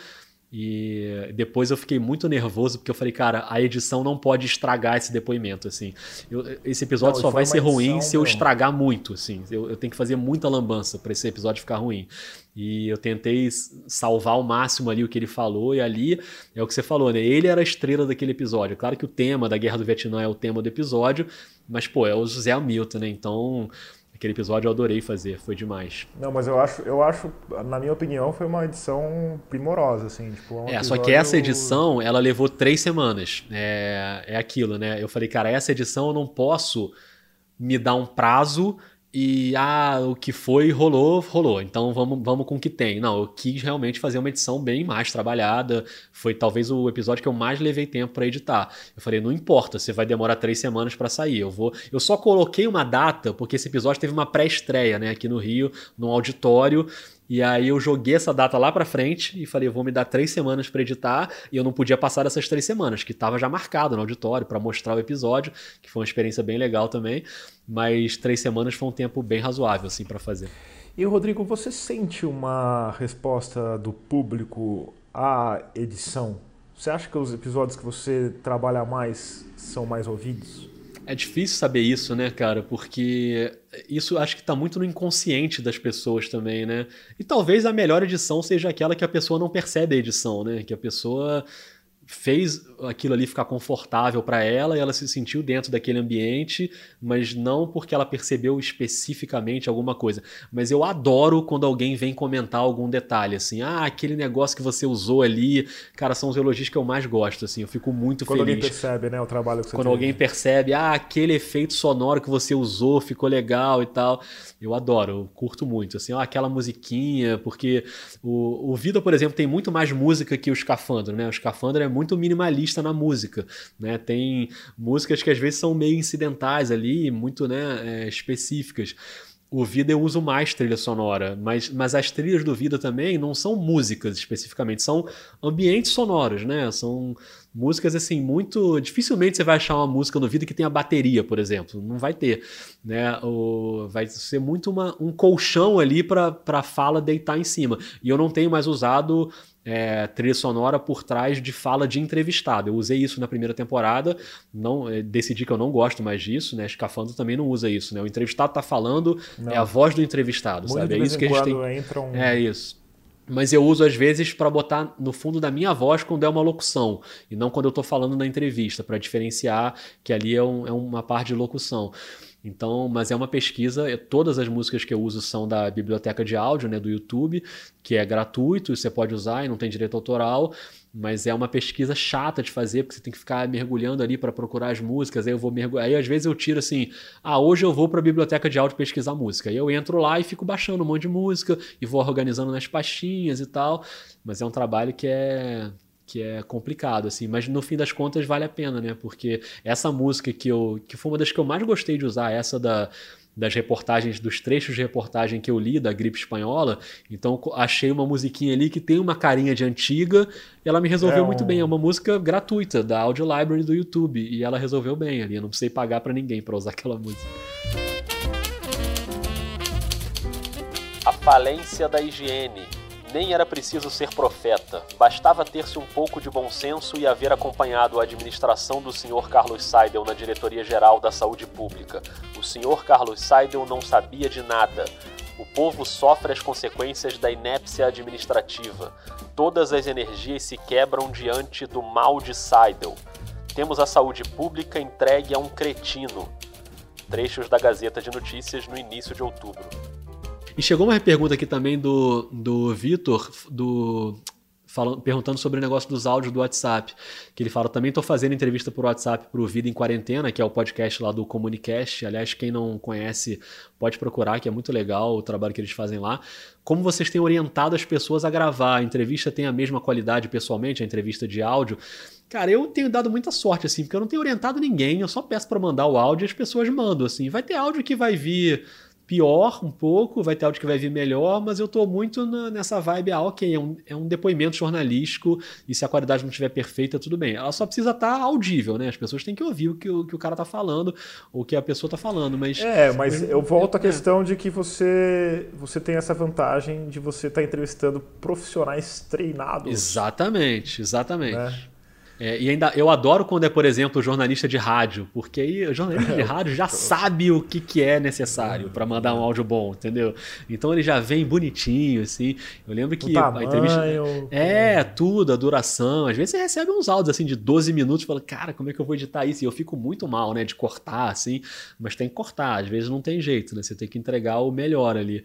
E depois eu fiquei muito nervoso porque eu falei, cara, a edição não pode estragar esse depoimento, assim. Eu, esse episódio não, só vai ser ruim se eu estragar muito, assim. Eu, eu tenho que fazer muita lambança para esse episódio ficar ruim. E eu tentei salvar ao máximo ali o que ele falou, e ali é o que você falou, né? Ele era a estrela daquele episódio. Claro que o tema da Guerra do Vietnã é o tema do episódio, mas, pô, é o José Hamilton, né? Então, aquele episódio eu adorei fazer, foi demais. Não, mas eu acho, eu acho, na minha opinião, foi uma edição primorosa, assim. Tipo, um é, episódio... só que essa edição, ela levou três semanas. É, é aquilo, né? Eu falei, cara, essa edição eu não posso me dar um prazo e ah, o que foi rolou, rolou. Então vamos, vamos com o que tem. Não, eu quis realmente fazer uma edição bem mais trabalhada. Foi talvez o episódio que eu mais levei tempo para editar. Eu falei, não importa, você vai demorar três semanas para sair. Eu vou. Eu só coloquei uma data porque esse episódio teve uma pré-estreia, né, aqui no Rio, num auditório. E aí eu joguei essa data lá para frente e falei, vou me dar três semanas para editar. E eu não podia passar essas três semanas, que estava já marcado no auditório para mostrar o episódio, que foi uma experiência bem legal também. Mas três semanas foi um tempo bem razoável, assim, para fazer. E Rodrigo, você sente uma resposta do público à edição? Você acha que os episódios que você trabalha mais são mais ouvidos? É difícil saber isso, né, cara? Porque isso acho que está muito no inconsciente das pessoas também, né? E talvez a melhor edição seja aquela que a pessoa não percebe a edição, né? Que a pessoa fez aquilo ali ficar confortável para ela e ela se sentiu dentro daquele ambiente, mas não porque ela percebeu especificamente alguma coisa. Mas eu adoro quando alguém vem comentar algum detalhe, assim, ah, aquele negócio que você usou ali, cara, são os elogios que eu mais gosto, assim, eu fico muito quando feliz. Quando alguém percebe, né, o trabalho que você Quando teve. alguém percebe, ah, aquele efeito sonoro que você usou ficou legal e tal. Eu adoro, eu curto muito, assim, ó, aquela musiquinha, porque o, o Vida, por exemplo, tem muito mais música que o Escafandro, né? O Escafandro é muito minimalista na música, né? Tem músicas que às vezes são meio incidentais ali, muito né, é, específicas. O Vida eu uso mais trilha sonora, mas, mas as trilhas do Vida também não são músicas especificamente, são ambientes sonoros, né? São músicas assim muito dificilmente você vai achar uma música no Vida que tenha bateria, por exemplo, não vai ter, né? Vai ser muito uma, um colchão ali para a fala deitar em cima. E eu não tenho mais usado é, trilha sonora por trás de fala de entrevistado. Eu usei isso na primeira temporada, não é, decidi que eu não gosto mais disso, né? Escafandro também não usa isso, né? O entrevistado tá falando, não. é a voz do entrevistado, Muito sabe? É isso que a gente tem. Entra um... É isso. Mas eu uso às vezes para botar no fundo da minha voz quando é uma locução e não quando eu estou falando na entrevista, para diferenciar que ali é, um, é uma parte de locução. Então, mas é uma pesquisa, todas as músicas que eu uso são da biblioteca de áudio, né, do YouTube, que é gratuito, você pode usar e não tem direito autoral, mas é uma pesquisa chata de fazer, porque você tem que ficar mergulhando ali para procurar as músicas, aí eu vou mergulhar, aí às vezes eu tiro assim, ah, hoje eu vou para a biblioteca de áudio pesquisar música, aí eu entro lá e fico baixando um monte de música e vou organizando nas pastinhas e tal, mas é um trabalho que é que é complicado, assim, mas no fim das contas vale a pena, né? Porque essa música que eu. que foi uma das que eu mais gostei de usar, essa da, das reportagens, dos trechos de reportagem que eu li da gripe espanhola. Então achei uma musiquinha ali que tem uma carinha de antiga e ela me resolveu é um... muito bem. É uma música gratuita da Audio Library do YouTube e ela resolveu bem ali. Eu não precisei pagar para ninguém para usar aquela música. A falência da higiene. Nem era preciso ser profeta, bastava ter-se um pouco de bom senso e haver acompanhado a administração do Sr. Carlos Seidel na Diretoria-Geral da Saúde Pública. O Sr. Carlos Seidel não sabia de nada. O povo sofre as consequências da inépcia administrativa. Todas as energias se quebram diante do mal de Seidel. Temos a saúde pública entregue a um cretino. Trechos da Gazeta de Notícias no início de outubro. E chegou uma pergunta aqui também do, do Vitor, do falando, perguntando sobre o negócio dos áudios do WhatsApp. Que ele fala, também estou fazendo entrevista por WhatsApp para o Vida em Quarentena, que é o podcast lá do Comunicast. Aliás, quem não conhece, pode procurar, que é muito legal o trabalho que eles fazem lá. Como vocês têm orientado as pessoas a gravar? A entrevista tem a mesma qualidade pessoalmente, a entrevista de áudio? Cara, eu tenho dado muita sorte, assim, porque eu não tenho orientado ninguém, eu só peço para mandar o áudio e as pessoas mandam, assim. Vai ter áudio que vai vir pior um pouco, vai ter áudio que vai vir melhor, mas eu estou muito na, nessa vibe, ah, ok, é um, é um depoimento jornalístico e se a qualidade não estiver perfeita, tudo bem. Ela só precisa estar tá audível, né? As pessoas têm que ouvir o que o, que o cara está falando, ou o que a pessoa está falando, mas... É, mas eu volto à questão de que você, você tem essa vantagem de você estar tá entrevistando profissionais treinados. Exatamente, exatamente. Né? É, e ainda eu adoro quando é, por exemplo, jornalista de rádio, porque aí o jornalista de rádio já sabe o que, que é necessário para mandar um áudio bom, entendeu? Então ele já vem bonitinho, assim. Eu lembro que tamanho, a entrevista. É, tudo, a duração. Às vezes você recebe uns áudios assim de 12 minutos e fala, cara, como é que eu vou editar isso? E eu fico muito mal, né, de cortar, assim, mas tem que cortar, às vezes não tem jeito, né? Você tem que entregar o melhor ali.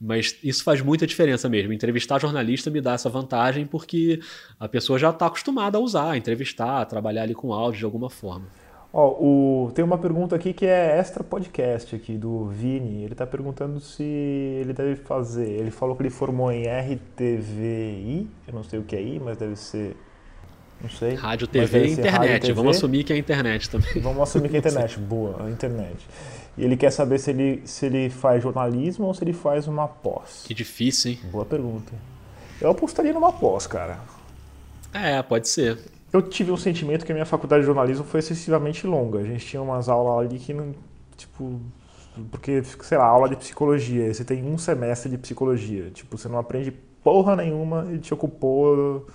Mas isso faz muita diferença mesmo. Entrevistar jornalista me dá essa vantagem porque a pessoa já está acostumada a usar, a entrevistar, a trabalhar ali com áudio de alguma forma. Ó, o, tem uma pergunta aqui que é extra podcast aqui do Vini. Ele está perguntando se ele deve fazer. Ele falou que ele formou em RTVI, eu não sei o que é I, mas deve ser Não sei. Rádio, TV e internet. Rádio, TV. Vamos assumir que é a internet também. Vamos assumir que é a internet. Boa, a internet. E ele quer saber se ele, se ele faz jornalismo ou se ele faz uma pós. Que difícil, hein? Boa pergunta. Eu apostaria numa pós, cara. É, pode ser. Eu tive um sentimento que a minha faculdade de jornalismo foi excessivamente longa. A gente tinha umas aulas ali que não. Tipo. Porque, sei lá, aula de psicologia. Você tem um semestre de psicologia. Tipo, você não aprende porra nenhuma e te ocupou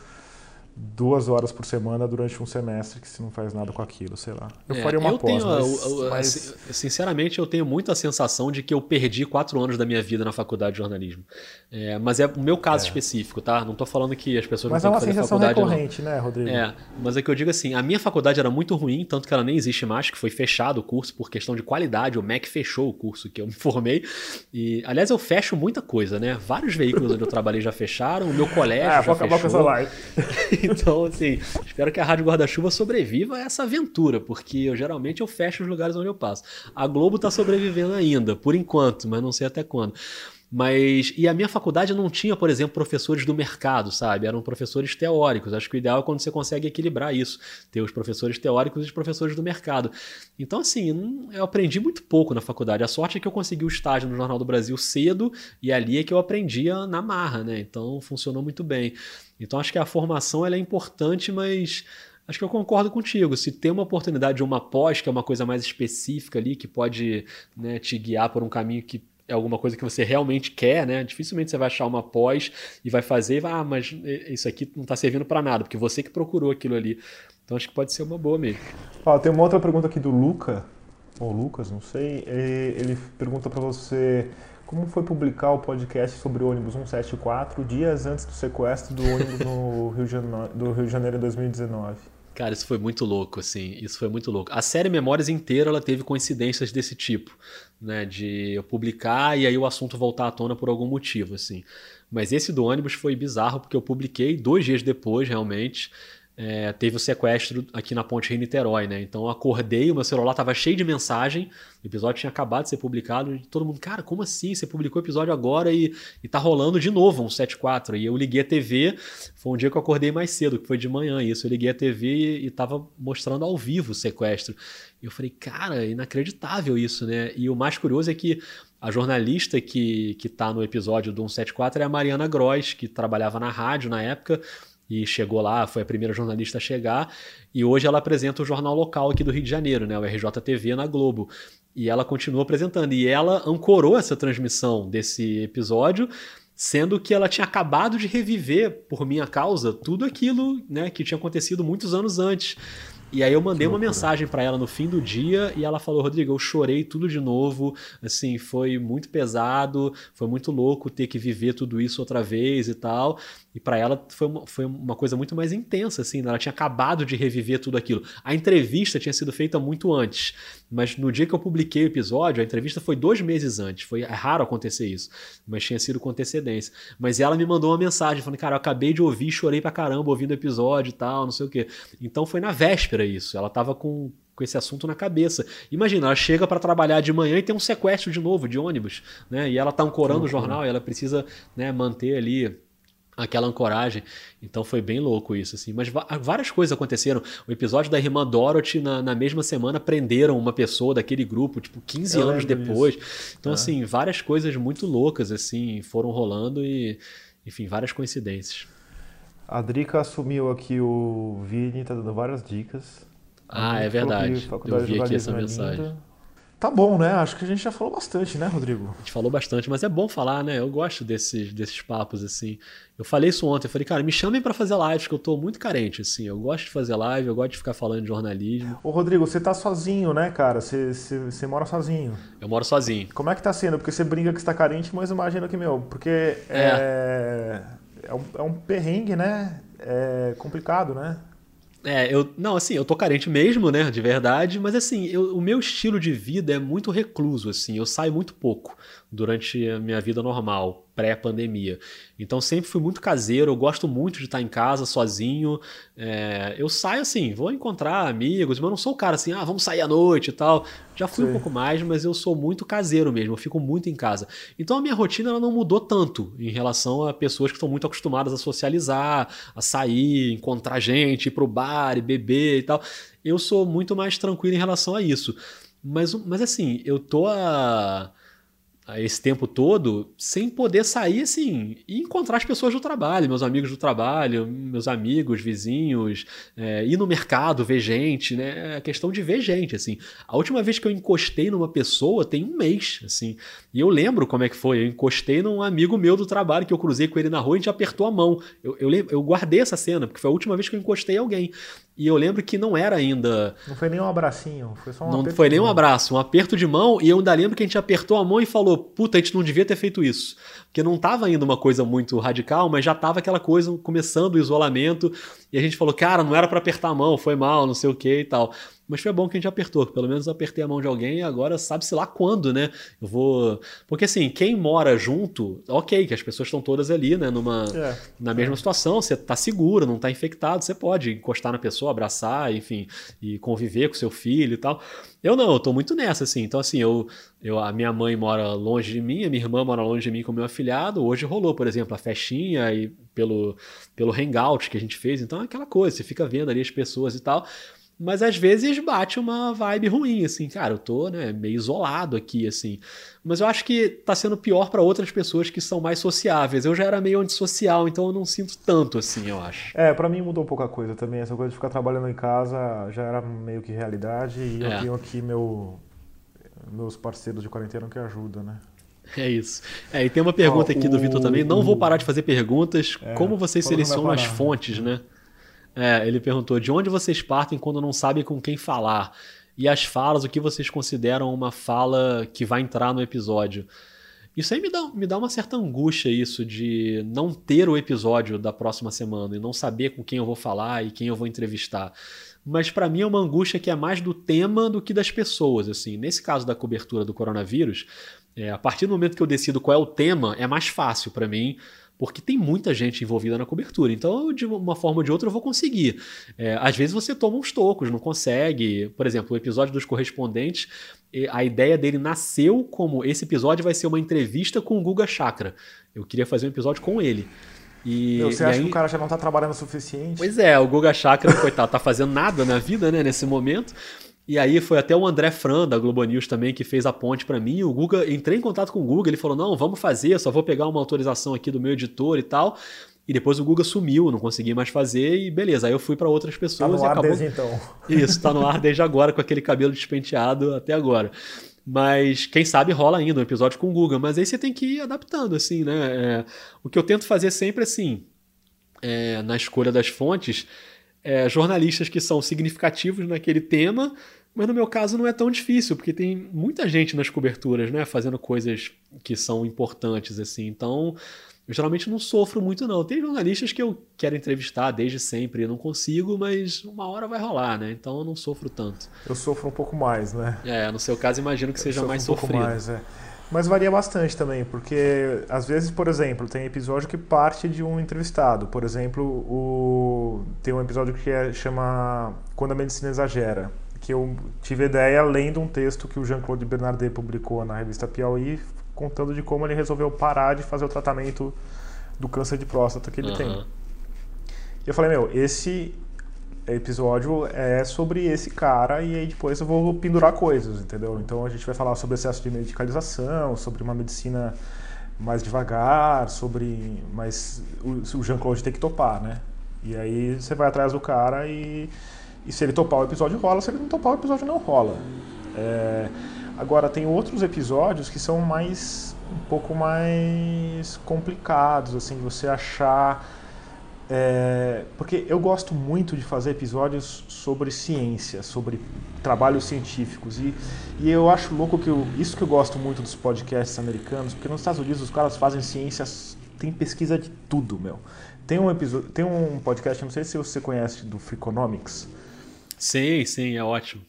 duas horas por semana durante um semestre que você não faz nada com aquilo, sei lá. Eu é, faria uma eu pós, tenho, mas, eu, eu, mas... Sinceramente, eu tenho muito a sensação de que eu perdi quatro anos da minha vida na faculdade de jornalismo. É, mas é o meu caso é. específico, tá? Não estou falando que as pessoas mas não têm é que. Mas é uma sensação recorrente, não. né, Rodrigo? É, mas é que eu digo assim, a minha faculdade era muito ruim, tanto que ela nem existe mais, que foi fechado o curso por questão de qualidade. O MEC fechou o curso que eu me formei. E, aliás, eu fecho muita coisa, né? Vários veículos onde eu trabalhei já fecharam, o meu colégio ah, já fechou. Com essa live. então, assim, Espero que a Rádio Guarda-Chuva sobreviva a essa aventura, porque eu geralmente eu fecho os lugares onde eu passo. A Globo está sobrevivendo ainda, por enquanto, mas não sei até quando. Mas. E a minha faculdade não tinha, por exemplo, professores do mercado, sabe? Eram professores teóricos. Acho que o ideal é quando você consegue equilibrar isso. Ter os professores teóricos e os professores do mercado. Então, assim, eu aprendi muito pouco na faculdade. A sorte é que eu consegui o estágio no Jornal do Brasil cedo e ali é que eu aprendia na marra, né? Então funcionou muito bem. Então acho que a formação ela é importante, mas acho que eu concordo contigo. Se tem uma oportunidade de uma pós, que é uma coisa mais específica ali, que pode né, te guiar por um caminho que é alguma coisa que você realmente quer, né? Dificilmente você vai achar uma pós e vai fazer, e vai, ah, mas isso aqui não está servindo para nada, porque você que procurou aquilo ali. Então acho que pode ser uma boa mesmo. Ah, tem uma outra pergunta aqui do Luca, ou Lucas, não sei. Ele pergunta para você como foi publicar o podcast sobre o ônibus 174 dias antes do sequestro do ônibus no Rio de Janeiro, do Rio de Janeiro em 2019? Cara, isso foi muito louco, assim. Isso foi muito louco. A série Memórias inteira ela teve coincidências desse tipo, né? De eu publicar e aí o assunto voltar à tona por algum motivo, assim. Mas esse do ônibus foi bizarro porque eu publiquei dois dias depois, realmente é, teve o sequestro aqui na Ponte Rio-Niterói, né? Então eu acordei, o meu celular estava cheio de mensagem, o episódio tinha acabado de ser publicado, e todo mundo, cara, como assim? Você publicou o episódio agora e, e tá rolando de novo um 74. E eu liguei a TV, foi um dia que eu acordei mais cedo, que foi de manhã isso. Eu liguei a TV e, e tava mostrando ao vivo o sequestro. E eu falei, cara, inacreditável isso, né? E o mais curioso é que a jornalista que, que tá no episódio do 174 é a Mariana Gross, que trabalhava na rádio na época e chegou lá, foi a primeira jornalista a chegar, e hoje ela apresenta o jornal local aqui do Rio de Janeiro, né, o RJTV na Globo. E ela continua apresentando, e ela ancorou essa transmissão desse episódio, sendo que ela tinha acabado de reviver, por minha causa, tudo aquilo né, que tinha acontecido muitos anos antes. E aí eu mandei uma mensagem para ela no fim do dia e ela falou: "Rodrigo, eu chorei tudo de novo, assim, foi muito pesado, foi muito louco ter que viver tudo isso outra vez e tal". E para ela foi uma, foi uma coisa muito mais intensa, assim, né? ela tinha acabado de reviver tudo aquilo. A entrevista tinha sido feita muito antes, mas no dia que eu publiquei o episódio, a entrevista foi dois meses antes. Foi é raro acontecer isso, mas tinha sido com antecedência. Mas ela me mandou uma mensagem falando: "Cara, eu acabei de ouvir, chorei pra caramba ouvindo o episódio e tal, não sei o quê". Então foi na véspera isso. Ela tava com com esse assunto na cabeça. Imagina, ela chega para trabalhar de manhã e tem um sequestro de novo de ônibus, né? E ela tá ancorando o jornal e ela precisa, né, manter ali aquela ancoragem. Então foi bem louco isso, assim. Mas várias coisas aconteceram. O episódio da irmã Dorothy, na, na mesma semana, prenderam uma pessoa daquele grupo, tipo, 15 Eu anos depois. Isso. Então, é. assim, várias coisas muito loucas, assim, foram rolando e, enfim, várias coincidências. A Drica assumiu aqui o Vini, tá dando várias dicas. Ah, é verdade. Eu vi aqui essa mensagem. Tá bom, né? Acho que a gente já falou bastante, né, Rodrigo? A gente falou bastante, mas é bom falar, né? Eu gosto desses, desses papos, assim. Eu falei isso ontem, eu falei, cara, me chamem para fazer lives, que eu tô muito carente, assim. Eu gosto de fazer live, eu gosto de ficar falando de jornalismo. Ô, Rodrigo, você tá sozinho, né, cara? Você, você, você mora sozinho. Eu moro sozinho. Como é que tá sendo? Porque você brinca que está carente, mas imagina que, meu, porque é, é, é, um, é um perrengue, né? É complicado, né? É, eu. Não, assim, eu tô carente mesmo, né? De verdade, mas assim, eu, o meu estilo de vida é muito recluso, assim. Eu saio muito pouco durante a minha vida normal. Pré-pandemia. Então sempre fui muito caseiro, eu gosto muito de estar em casa sozinho. É, eu saio assim, vou encontrar amigos, mas não sou o cara assim, ah, vamos sair à noite e tal. Já fui Sim. um pouco mais, mas eu sou muito caseiro mesmo, eu fico muito em casa. Então a minha rotina ela não mudou tanto em relação a pessoas que estão muito acostumadas a socializar, a sair, encontrar gente, ir pro bar e beber e tal. Eu sou muito mais tranquilo em relação a isso. Mas, mas assim, eu tô a esse tempo todo sem poder sair assim e encontrar as pessoas do trabalho, meus amigos do trabalho, meus amigos, vizinhos, é, ir no mercado, ver gente, né? É a questão de ver gente, assim. A última vez que eu encostei numa pessoa tem um mês, assim. E eu lembro como é que foi. Eu encostei num amigo meu do trabalho que eu cruzei com ele na rua e a gente apertou a mão. Eu, eu, eu guardei essa cena, porque foi a última vez que eu encostei alguém. E eu lembro que não era ainda. Não foi nem um abracinho, foi só um Não foi nem um abraço, um aperto de mão. E eu ainda lembro que a gente apertou a mão e falou: puta, a gente não devia ter feito isso. Porque não estava ainda uma coisa muito radical, mas já estava aquela coisa começando o isolamento. E a gente falou: cara, não era para apertar a mão, foi mal, não sei o que e tal. Mas foi bom que a gente apertou, pelo menos eu apertei a mão de alguém e agora sabe-se lá quando, né? Eu vou. Porque assim, quem mora junto, ok, que as pessoas estão todas ali, né? Numa, é. Na mesma é. situação, você tá seguro, não tá infectado, você pode encostar na pessoa, abraçar, enfim, e conviver com seu filho e tal. Eu não, eu tô muito nessa, assim. Então, assim, eu, eu, a minha mãe mora longe de mim, a minha irmã mora longe de mim com meu afilhado. Hoje rolou, por exemplo, a festinha e pelo, pelo hangout que a gente fez. Então é aquela coisa, você fica vendo ali as pessoas e tal. Mas às vezes bate uma vibe ruim, assim, cara, eu tô, né, meio isolado aqui, assim. Mas eu acho que tá sendo pior para outras pessoas que são mais sociáveis. Eu já era meio antissocial, então eu não sinto tanto, assim, eu acho. É, para mim mudou pouca coisa também. Essa coisa de ficar trabalhando em casa já era meio que realidade. E é. eu tenho aqui meu, meus parceiros de quarentena que ajudam, né? É isso. É, e tem uma pergunta aqui do Vitor também. Não vou parar de fazer perguntas. É, Como vocês selecionam as fontes, né? É, ele perguntou: de onde vocês partem quando não sabem com quem falar? E as falas, o que vocês consideram uma fala que vai entrar no episódio? Isso aí me dá, me dá uma certa angústia, isso, de não ter o episódio da próxima semana e não saber com quem eu vou falar e quem eu vou entrevistar. Mas para mim é uma angústia que é mais do tema do que das pessoas. assim. Nesse caso da cobertura do coronavírus, é, a partir do momento que eu decido qual é o tema, é mais fácil para mim porque tem muita gente envolvida na cobertura. Então, de uma forma ou de outra, eu vou conseguir. É, às vezes você toma uns tocos, não consegue. Por exemplo, o episódio dos correspondentes, a ideia dele nasceu como esse episódio vai ser uma entrevista com o Guga Chakra. Eu queria fazer um episódio com ele. E, você e acha aí... que o cara já não está trabalhando o suficiente? Pois é, o Guga Chakra, coitado, tá fazendo nada na vida, né, nesse momento. E aí foi até o André Fran, da Globo News também, que fez a ponte para mim. O Guga, entrei em contato com o Guga, ele falou: não, vamos fazer, só vou pegar uma autorização aqui do meu editor e tal. E depois o Guga sumiu, não consegui mais fazer e beleza. Aí eu fui para outras pessoas tá no ar acabou... desde então. Isso, tá no ar desde agora, com aquele cabelo despenteado até agora. Mas quem sabe rola ainda um episódio com o Guga. Mas aí você tem que ir adaptando, assim, né? É... o que eu tento fazer sempre assim, é... na escolha das fontes, é, jornalistas que são significativos naquele tema, mas no meu caso não é tão difícil, porque tem muita gente nas coberturas, né, fazendo coisas que são importantes, assim. Então, eu geralmente não sofro muito, não. Tem jornalistas que eu quero entrevistar desde sempre e não consigo, mas uma hora vai rolar, né? Então eu não sofro tanto. Eu sofro um pouco mais, né? É, no seu caso, imagino que eu seja mais um sofrido. Mais, é. Mas varia bastante também, porque às vezes, por exemplo, tem episódio que parte de um entrevistado. Por exemplo, o... tem um episódio que é, chama Quando a Medicina Exagera, que eu tive a ideia lendo um texto que o Jean-Claude Bernardet publicou na revista Piauí, contando de como ele resolveu parar de fazer o tratamento do câncer de próstata que ele uhum. tem. E eu falei, meu, esse episódio é sobre esse cara e aí depois eu vou pendurar coisas, entendeu? Então a gente vai falar sobre excesso de medicalização, sobre uma medicina mais devagar, sobre. Mas o, Jean-Claude tem que topar, né? E aí você vai atrás do cara e, e se ele topar o episódio rola, se ele não topar o episódio não rola. É, agora tem outros episódios que são mais um pouco mais complicados, assim, você achar é, porque eu gosto muito de fazer episódios sobre ciência, sobre trabalhos científicos. E, e eu acho louco que eu, isso que eu gosto muito dos podcasts americanos, porque nos Estados Unidos os caras fazem ciências, tem pesquisa de tudo, meu. Tem um episódio, tem um podcast, não sei se você conhece, do Freakonomics. Sim, sim, é ótimo.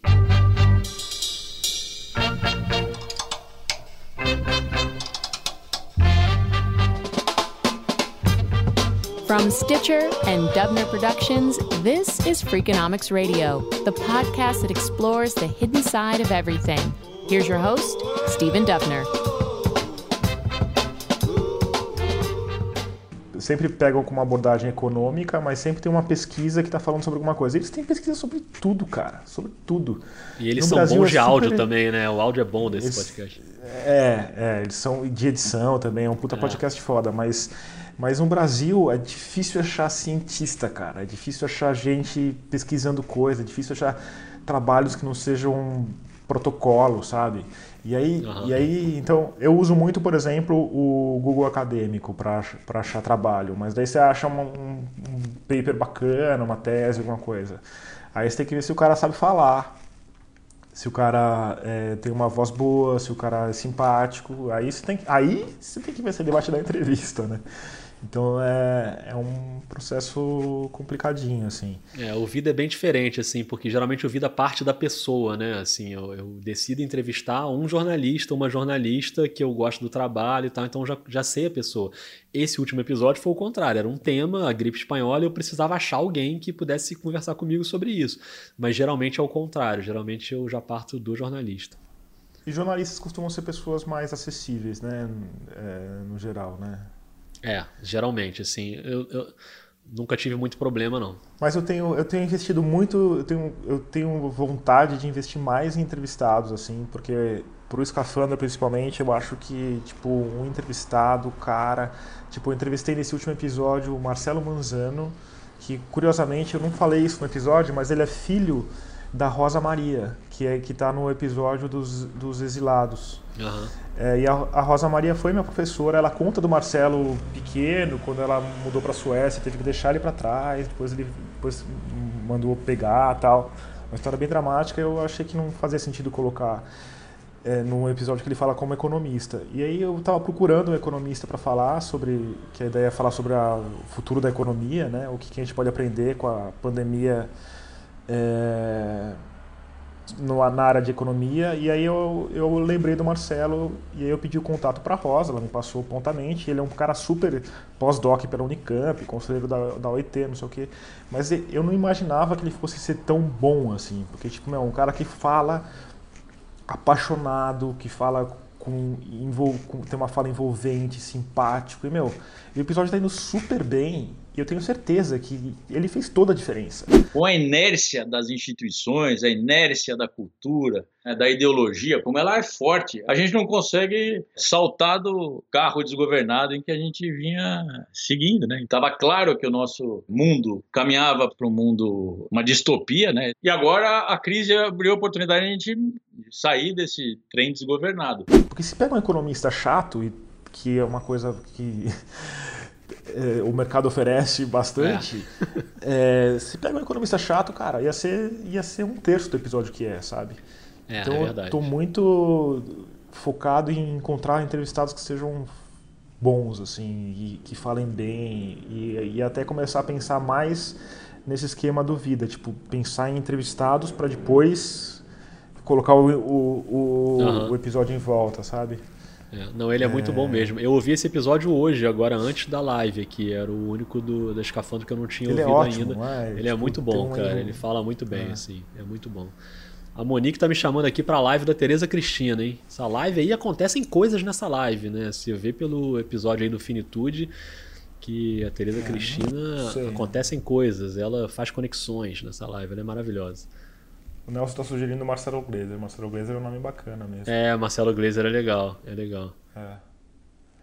From Stitcher and Dubner Productions, this is Freakonomics Radio, the podcast that explores the hidden side of everything. Here's your host, Stephen Dubner. sempre pegam com uma abordagem econômica, mas sempre tem uma pesquisa que está falando sobre alguma coisa. Eles têm pesquisa sobre tudo, cara, sobre tudo. E eles no são Brasil bons é de áudio também, né? O áudio é bom desse eles, podcast. É, é, eles são de edição também, é um puta é. podcast foda, mas mas no Brasil é difícil achar cientista, cara. É difícil achar gente pesquisando coisa, é difícil achar trabalhos que não sejam protocolo, sabe? E aí, uhum. e aí, então, eu uso muito, por exemplo, o Google Acadêmico para achar trabalho, mas daí você acha um, um, paper bacana, uma tese, alguma coisa. Aí você tem que ver se o cara sabe falar, se o cara é, tem uma voz boa, se o cara é simpático. Aí você tem, aí você tem que ver se ele debate da entrevista, né? Então é, é um processo complicadinho, assim. É, o Vida é bem diferente, assim, porque geralmente o Vida parte da pessoa, né? Assim, eu, eu, decido entrevistar um jornalista, uma jornalista que eu gosto do trabalho e tal, então já, já sei a pessoa. Esse último episódio foi o contrário, era um tema, a gripe espanhola, e eu precisava achar alguém que pudesse conversar comigo sobre isso. Mas geralmente é o contrário, geralmente eu já parto do jornalista. E jornalistas costumam ser pessoas mais acessíveis, né? É, no geral, né? É, geralmente, assim, eu, eu, nunca tive muito problema, não. Mas eu tenho, eu tenho investido muito, eu tenho, eu tenho vontade de investir mais em entrevistados, assim, porque pro Escafandra, principalmente, eu acho que, tipo, um entrevistado, cara... Tipo, eu entrevistei nesse último episódio o Marcelo Manzano, que, curiosamente, eu não falei isso no episódio, mas ele é filho da Rosa Maria, que é que está no episódio dos, dos exilados. Uhum. É, e a, a, Rosa Maria foi minha professora. Ela conta do Marcelo pequeno, quando ela mudou para a Suécia, teve que deixar ele para trás, depois ele depois mandou pegar tal. Uma história bem dramática. Eu achei que não fazia sentido colocar é, num episódio que ele fala como economista. E aí eu estava procurando um economista para falar sobre, que a ideia é falar sobre a, o futuro da economia, né? O que, que a gente pode aprender com a pandemia é, no, na área de economia. E aí eu, eu lembrei do Marcelo e aí eu pedi o contato para a Rosa, ela me passou prontamente. Ele é um cara super pós-doc pela Unicamp, conselheiro da, da OIT, não sei o quê. Mas eu não imaginava que ele fosse ser tão bom assim, porque tipo, é um cara que fala apaixonado, que fala com, com, tem uma fala envolvente, simpático. E, meu, o episódio está indo super bem. E eu tenho certeza que ele fez toda a diferença. Com a inércia das instituições, a inércia da cultura, né, da ideologia, como ela é forte, a gente não consegue saltar do carro desgovernado em que a gente vinha seguindo. Né? Estava claro que o nosso mundo caminhava para um mundo, uma distopia, né? e agora a crise abriu a oportunidade de a gente sair desse trem desgovernado. Porque se pega um economista chato, e que é uma coisa que é, o mercado oferece bastante. É. É, se pega um economista chato, cara, ia ser, ia ser um terço do episódio que é, sabe? É, então é verdade. eu tô muito focado em encontrar entrevistados que sejam bons, assim, e que falem bem, e, e até começar a pensar mais nesse esquema do vida, tipo, pensar em entrevistados para depois colocar o, o, o, uhum. o episódio em volta, sabe? É, não, ele é, é, muito bom mesmo. Eu ouvi esse episódio hoje, agora antes da live aqui. Era o único do, da Escafandro que eu não tinha ele é ouvido é ótimo, ainda. ele é muito bom, cara. Ele fala muito bem, é. assim. É muito bom. A Monique tá me chamando aqui pra live da Tereza Cristina, hein? Essa live aí acontecem coisas nessa live, né? Se vê pelo episódio aí do Finitude, que a Tereza é, Cristina acontecem coisas, ela faz conexões nessa live, ela é maravilhosa. O Nelson está sugerindo Marcelo Glazer. Marcelo Glazer é um nome bacana mesmo. É, Marcelo Glazer é legal, é legal. É.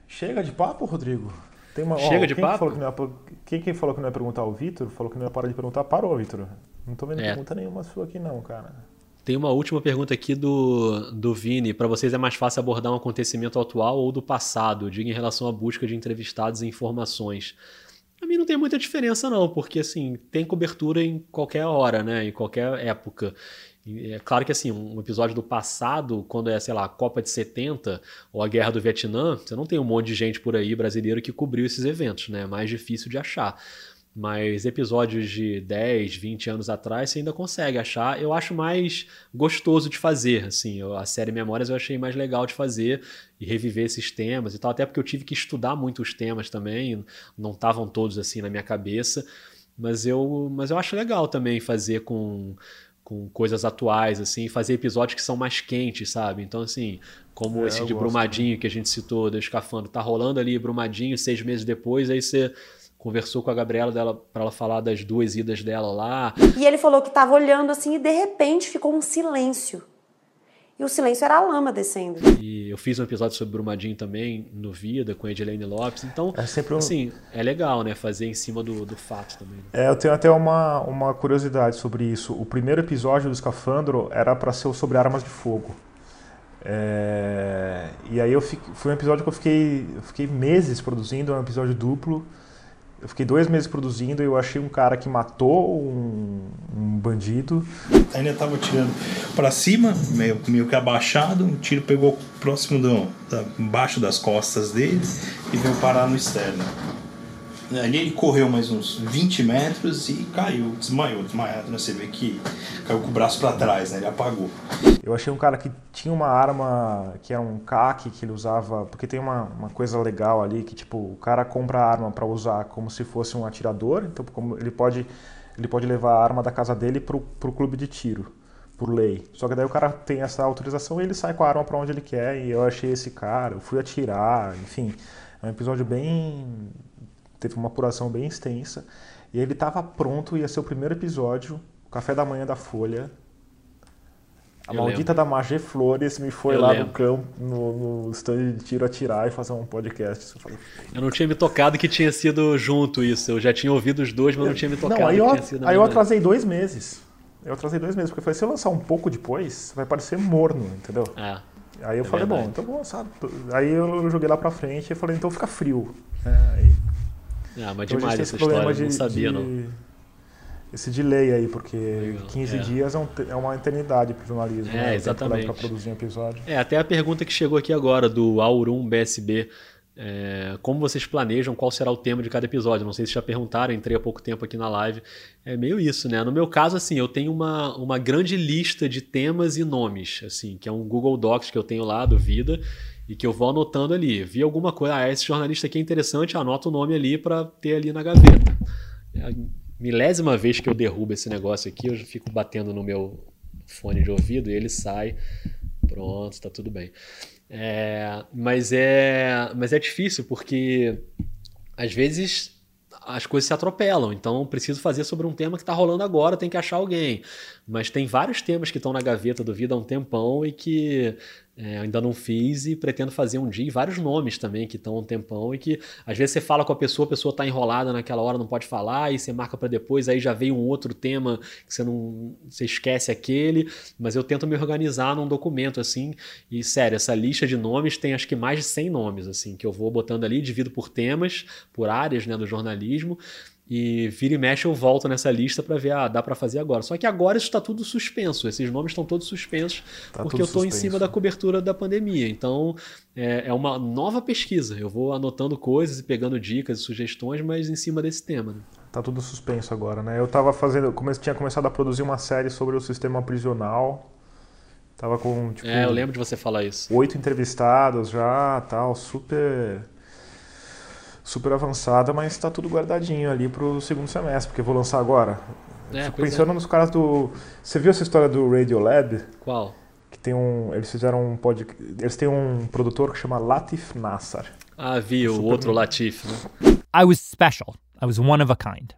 Chega de papo, Rodrigo? Tem uma, Chega ó, de quem papo? Que ia, quem, quem falou que não ia perguntar o Vitor, falou que não ia parar de perguntar, parou, Vitor. Não tô vendo é. pergunta nenhuma sua aqui não, cara. Tem uma última pergunta aqui do, do Vini. Para vocês é mais fácil abordar um acontecimento atual ou do passado? Diga em relação à busca de entrevistados e informações. A mim não tem muita diferença, não, porque assim, tem cobertura em qualquer hora, né? Em qualquer época. É claro que assim, um episódio do passado, quando é, sei lá, a Copa de 70 ou a Guerra do Vietnã, você não tem um monte de gente por aí brasileiro que cobriu esses eventos, né? É mais difícil de achar. Mas episódios de 10, 20 anos atrás você ainda consegue achar. Eu acho mais gostoso de fazer, assim. Eu, a série Memórias eu achei mais legal de fazer e reviver esses temas e tal. Até porque eu tive que estudar muito os temas também. Não estavam todos assim na minha cabeça. Mas eu, mas eu acho legal também fazer com, com coisas atuais, assim, fazer episódios que são mais quentes, sabe? Então, assim, como é, esse de Brumadinho que a gente citou, do Escafando, tá rolando ali Brumadinho seis meses depois, aí você conversou com a Gabriela dela para ela falar das duas idas dela lá. E ele falou que estava olhando assim e de repente ficou um silêncio. E o silêncio era a lama descendo. E eu fiz um episódio sobre Brumadinho também, no Vida, com a Edilene Lopes. Então, é sempre um... assim, é legal, né? Fazer em cima do, do fato também. Né? É, eu tenho até uma, uma curiosidade sobre isso. O primeiro episódio do Escafandro era para ser sobre armas de fogo. É... E aí eu fiquei, foi um episódio que eu fiquei, eu fiquei meses produzindo, é um episódio duplo. Eu fiquei dois meses produzindo e eu achei um cara que matou um, um bandido. Ainda tava tirando para cima, meio, meio que abaixado, o tiro pegou próximo do, da, embaixo das costas dele e veio parar no externo. Ali ele correu mais uns 20 metros e caiu, desmaiou, desmaiado, né? Você vê que caiu com o braço para trás, né? Ele apagou. Eu achei um cara que tinha uma arma que era um CAC que ele usava, porque tem uma, uma coisa legal ali que tipo, o cara compra a arma para usar como se fosse um atirador, então como ele pode ele pode levar a arma da casa dele pro, pro clube de tiro por lei. Só que daí o cara tem essa autorização e ele sai com a arma para onde ele quer. E eu achei esse cara, eu fui atirar, enfim. É um episódio bem teve uma apuração bem extensa. E ele estava pronto, ia ser o primeiro episódio, o café da manhã da Folha. A eu maldita lembro. da Magé Flores me foi eu lá lembro. no campo, no, no stand de tiro atirar e fazer um podcast. Eu, falei, eu não tinha me tocado que tinha sido junto isso. Eu já tinha ouvido os dois, mas não tinha me tocado não, aí eu, que tinha sido. Aí eu atrasei dois meses. Eu atrasei dois meses, porque eu falei, se eu lançar um pouco depois, vai parecer morno, entendeu? É. Aí eu é falei, verdade. bom, então vou lançar. Aí eu joguei lá pra frente e falei, então fica frio. É, aí ah, mas então, demais essa história, de, não sabia de, não. Esse delay aí, porque Legal. 15 é. dias é, um, é, uma eternidade para o jornalismo. É, né? exatamente. Para produzir um episódio. É, até a pergunta que chegou aqui agora, do Aurum BSB. É, como vocês planejam qual será o tema de cada episódio? Não sei se já perguntaram, entrei há pouco tempo aqui na live. É meio isso, né? No meu caso, assim, eu tenho uma, uma grande lista de temas e nomes, assim, que é um Google Docs que eu tenho lá do Vida e que eu vou anotando ali. Vi alguma coisa, ah, esse jornalista aqui é interessante, anota o nome ali para ter ali na gaveta. É a milésima vez que eu derrubo esse negócio aqui, eu fico batendo no meu fone de ouvido e ele sai. Pronto, tá tudo bem. É, mas é, mas é difícil porque às vezes as coisas se atropelam. Então, preciso fazer sobre um tema que está rolando agora, tem que achar alguém. Mas tem vários temas que estão na gaveta do Vida há um tempão e que é, ainda não fiz e pretendo fazer um dia. E vários nomes também que estão há um tempão e que às vezes você fala com a pessoa, a pessoa está enrolada naquela hora, não pode falar, e você marca para depois, aí já veio um outro tema que você não. Você esquece aquele, mas eu tento me organizar num documento assim. E sério, essa lista de nomes tem acho que mais de 100 nomes, assim, que eu vou botando ali, divido por temas, por áreas né, do jornalismo. E vira e mexe eu volto nessa lista para ver, ah, dá para fazer agora. Só que agora isso está tudo suspenso, esses nomes estão todos suspensos tá porque eu estou em cima da cobertura da pandemia. Então é, é, uma nova pesquisa. Eu vou anotando coisas e pegando dicas e sugestões, mas em cima desse tema. Né? Tá tudo suspenso agora, né? Eu estava fazendo, como tinha começado a produzir uma série sobre o sistema prisional. Tava com tipo, É, eu lembro de você falar isso. Oito entrevistados já, tal, super super avançada, mas está tudo guardadinho ali para o segundo semestre, porque eu vou lançar agora. É, Fico pensando é. nos caras do. Você viu essa história do Radiolab? Qual? Que tem um. Eles fizeram um pod. Eles têm um produtor que chama Latif Nassar. Ah, vi, o outro Latif, né? I was special. I was one of a kind.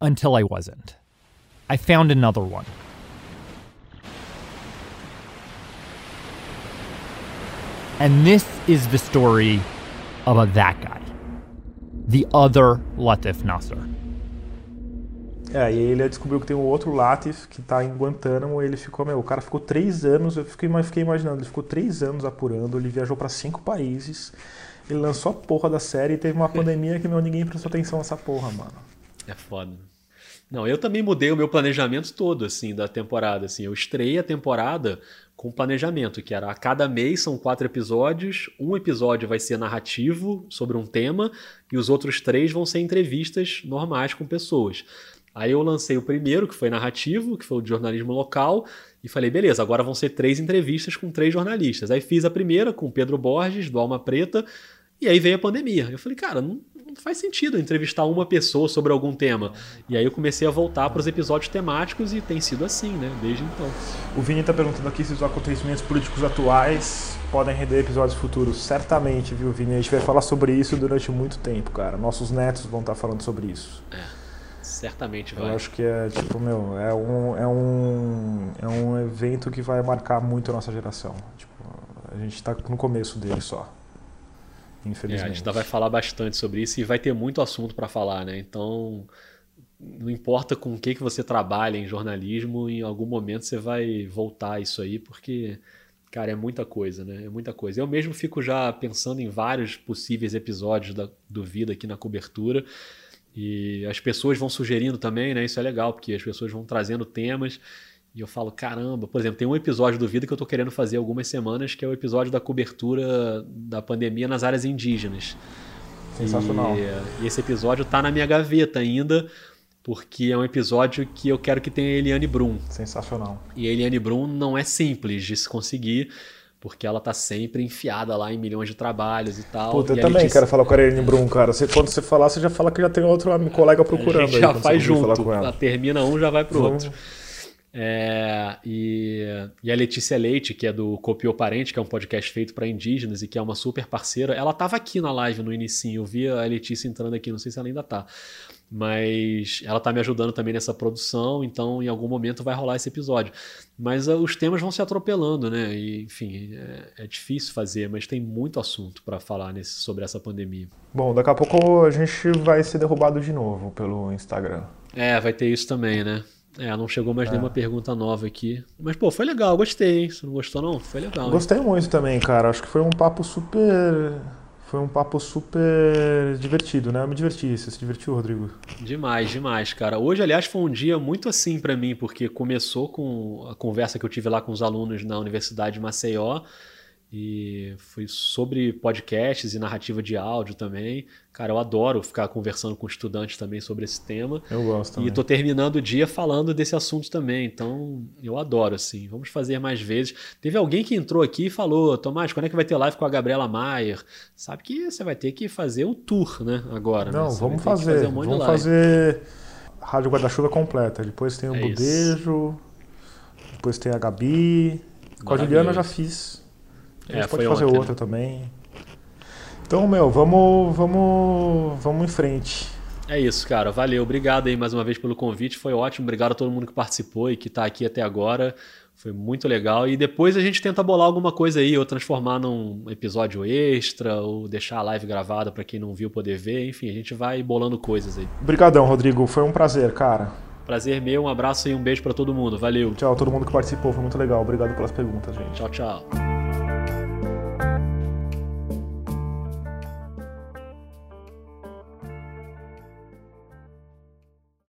Until I wasn't. I found another one. And this is the story about that guy. The Other Latif Nasser. É, e ele descobriu que tem um outro Latif que tá em Guantánamo. ele ficou, meu, o cara ficou três anos. Eu fiquei, fiquei imaginando, ele ficou três anos apurando. Ele viajou para cinco países. Ele lançou a porra da série e teve uma pandemia que, meu, ninguém prestou atenção nessa porra, mano. É foda. Não, eu também mudei o meu planejamento todo, assim, da temporada. Assim, eu estreiei a temporada com planejamento, que era a cada mês são quatro episódios, um episódio vai ser narrativo sobre um tema e os outros três vão ser entrevistas normais com pessoas. Aí eu lancei o primeiro, que foi narrativo, que foi o de jornalismo local, e falei, beleza, agora vão ser três entrevistas com três jornalistas. Aí fiz a primeira com Pedro Borges, do Alma Preta, e aí veio a pandemia. Eu falei, cara, não, não faz sentido entrevistar uma pessoa sobre algum tema. E aí eu comecei a voltar para os episódios temáticos e tem sido assim, né, desde então. O Vini está perguntando aqui se os acontecimentos políticos atuais podem render episódios futuros. Certamente, viu, Vini? A gente vai falar sobre isso durante muito tempo, cara. Nossos netos vão estar falando sobre isso. É. Certamente vai. Eu acho que é, tipo, meu, é um, é um, é um evento que vai marcar muito a nossa geração. Tipo, a gente está no começo dele só. Infelizmente. É, a gente ainda vai falar bastante sobre isso e vai ter muito assunto para falar, né? Então, não importa com o que, que você trabalha em jornalismo, em algum momento você vai voltar a isso aí, porque, cara, é muita coisa, né? É muita coisa. Eu mesmo fico já pensando em vários possíveis episódios da, do Vida aqui na cobertura. E as pessoas vão sugerindo também, né? Isso é legal, porque as pessoas vão trazendo temas. E eu falo, caramba, por exemplo, tem um episódio do Vida que eu tô querendo fazer algumas semanas, que é o episódio da cobertura da pandemia nas áreas indígenas. Sensacional. E, e esse episódio tá na minha gaveta ainda, porque é um episódio que eu quero que tenha a Eliane Brum. Sensacional. E a Eliane Brum não é simples de se conseguir, porque ela tá sempre enfiada lá em milhões de trabalhos e tal. Puta, eu também quero falar com a Eliane Brum, cara. Você, quando você falar, você já fala que já tem outro colega procurando. A gente já aí, faz junto. Ela. ela termina um, já vai pro Vamos. outro. É, e, e, a Letícia Leite, que é do Copiou Parente, que é um podcast feito para indígenas e que é uma super parceira, ela estava aqui na live no início. Eu vi a Letícia entrando aqui, não sei se ela ainda tá. Mas ela tá me ajudando também nessa produção, então em algum momento vai rolar esse episódio. Mas uh, os temas vão se atropelando, né? E, enfim, é, é difícil fazer, mas tem muito assunto para falar nesse, sobre essa pandemia. Bom, daqui a pouco a gente vai ser derrubado de novo pelo Instagram. É, vai ter isso também, né? É, não chegou mais é. nenhuma pergunta nova aqui. Mas, pô, foi legal, gostei, hein? Você não gostou, não? Foi legal. Gostei hein? muito também, cara. Acho que foi um papo super. Foi um papo super divertido, né? Eu me diverti. Você se divertiu, Rodrigo? Demais, demais, cara. Hoje, aliás, foi um dia muito assim para mim, porque começou com a conversa que eu tive lá com os alunos na Universidade de Maceió. E foi sobre podcasts e narrativa de áudio também. Cara, eu adoro ficar conversando com estudantes também sobre esse tema. Eu gosto também. E tô terminando o dia falando desse assunto também. Então, eu adoro, assim. Vamos fazer mais vezes. Teve alguém que entrou aqui e falou: Tomás, quando é que vai ter live com a Gabriela Maier? Sabe que você vai ter que fazer o tour, né? Agora. Não, né? vamos fazer. fazer um vamos fazer Rádio Guarda-Chuva completa. Depois tem o é Budejo. Depois tem a Gabi. Com a Juliana eu já fiz. A gente é, pode fazer ontem, outra né? também. Então, meu, vamos, vamos, vamos em frente. É isso, cara. Valeu. Obrigado aí mais uma vez pelo convite. Foi ótimo. Obrigado a todo mundo que participou e que está aqui até agora. Foi muito legal. E depois a gente tenta bolar alguma coisa aí, ou transformar num episódio extra, ou deixar a live gravada para quem não viu poder ver. Enfim, a gente vai bolando coisas aí. Obrigadão, Rodrigo. Foi um prazer, cara. Prazer meu. Um abraço e um beijo para todo mundo. Valeu. Tchau, todo mundo que participou. Foi muito legal. Obrigado pelas perguntas, gente. Tchau, tchau.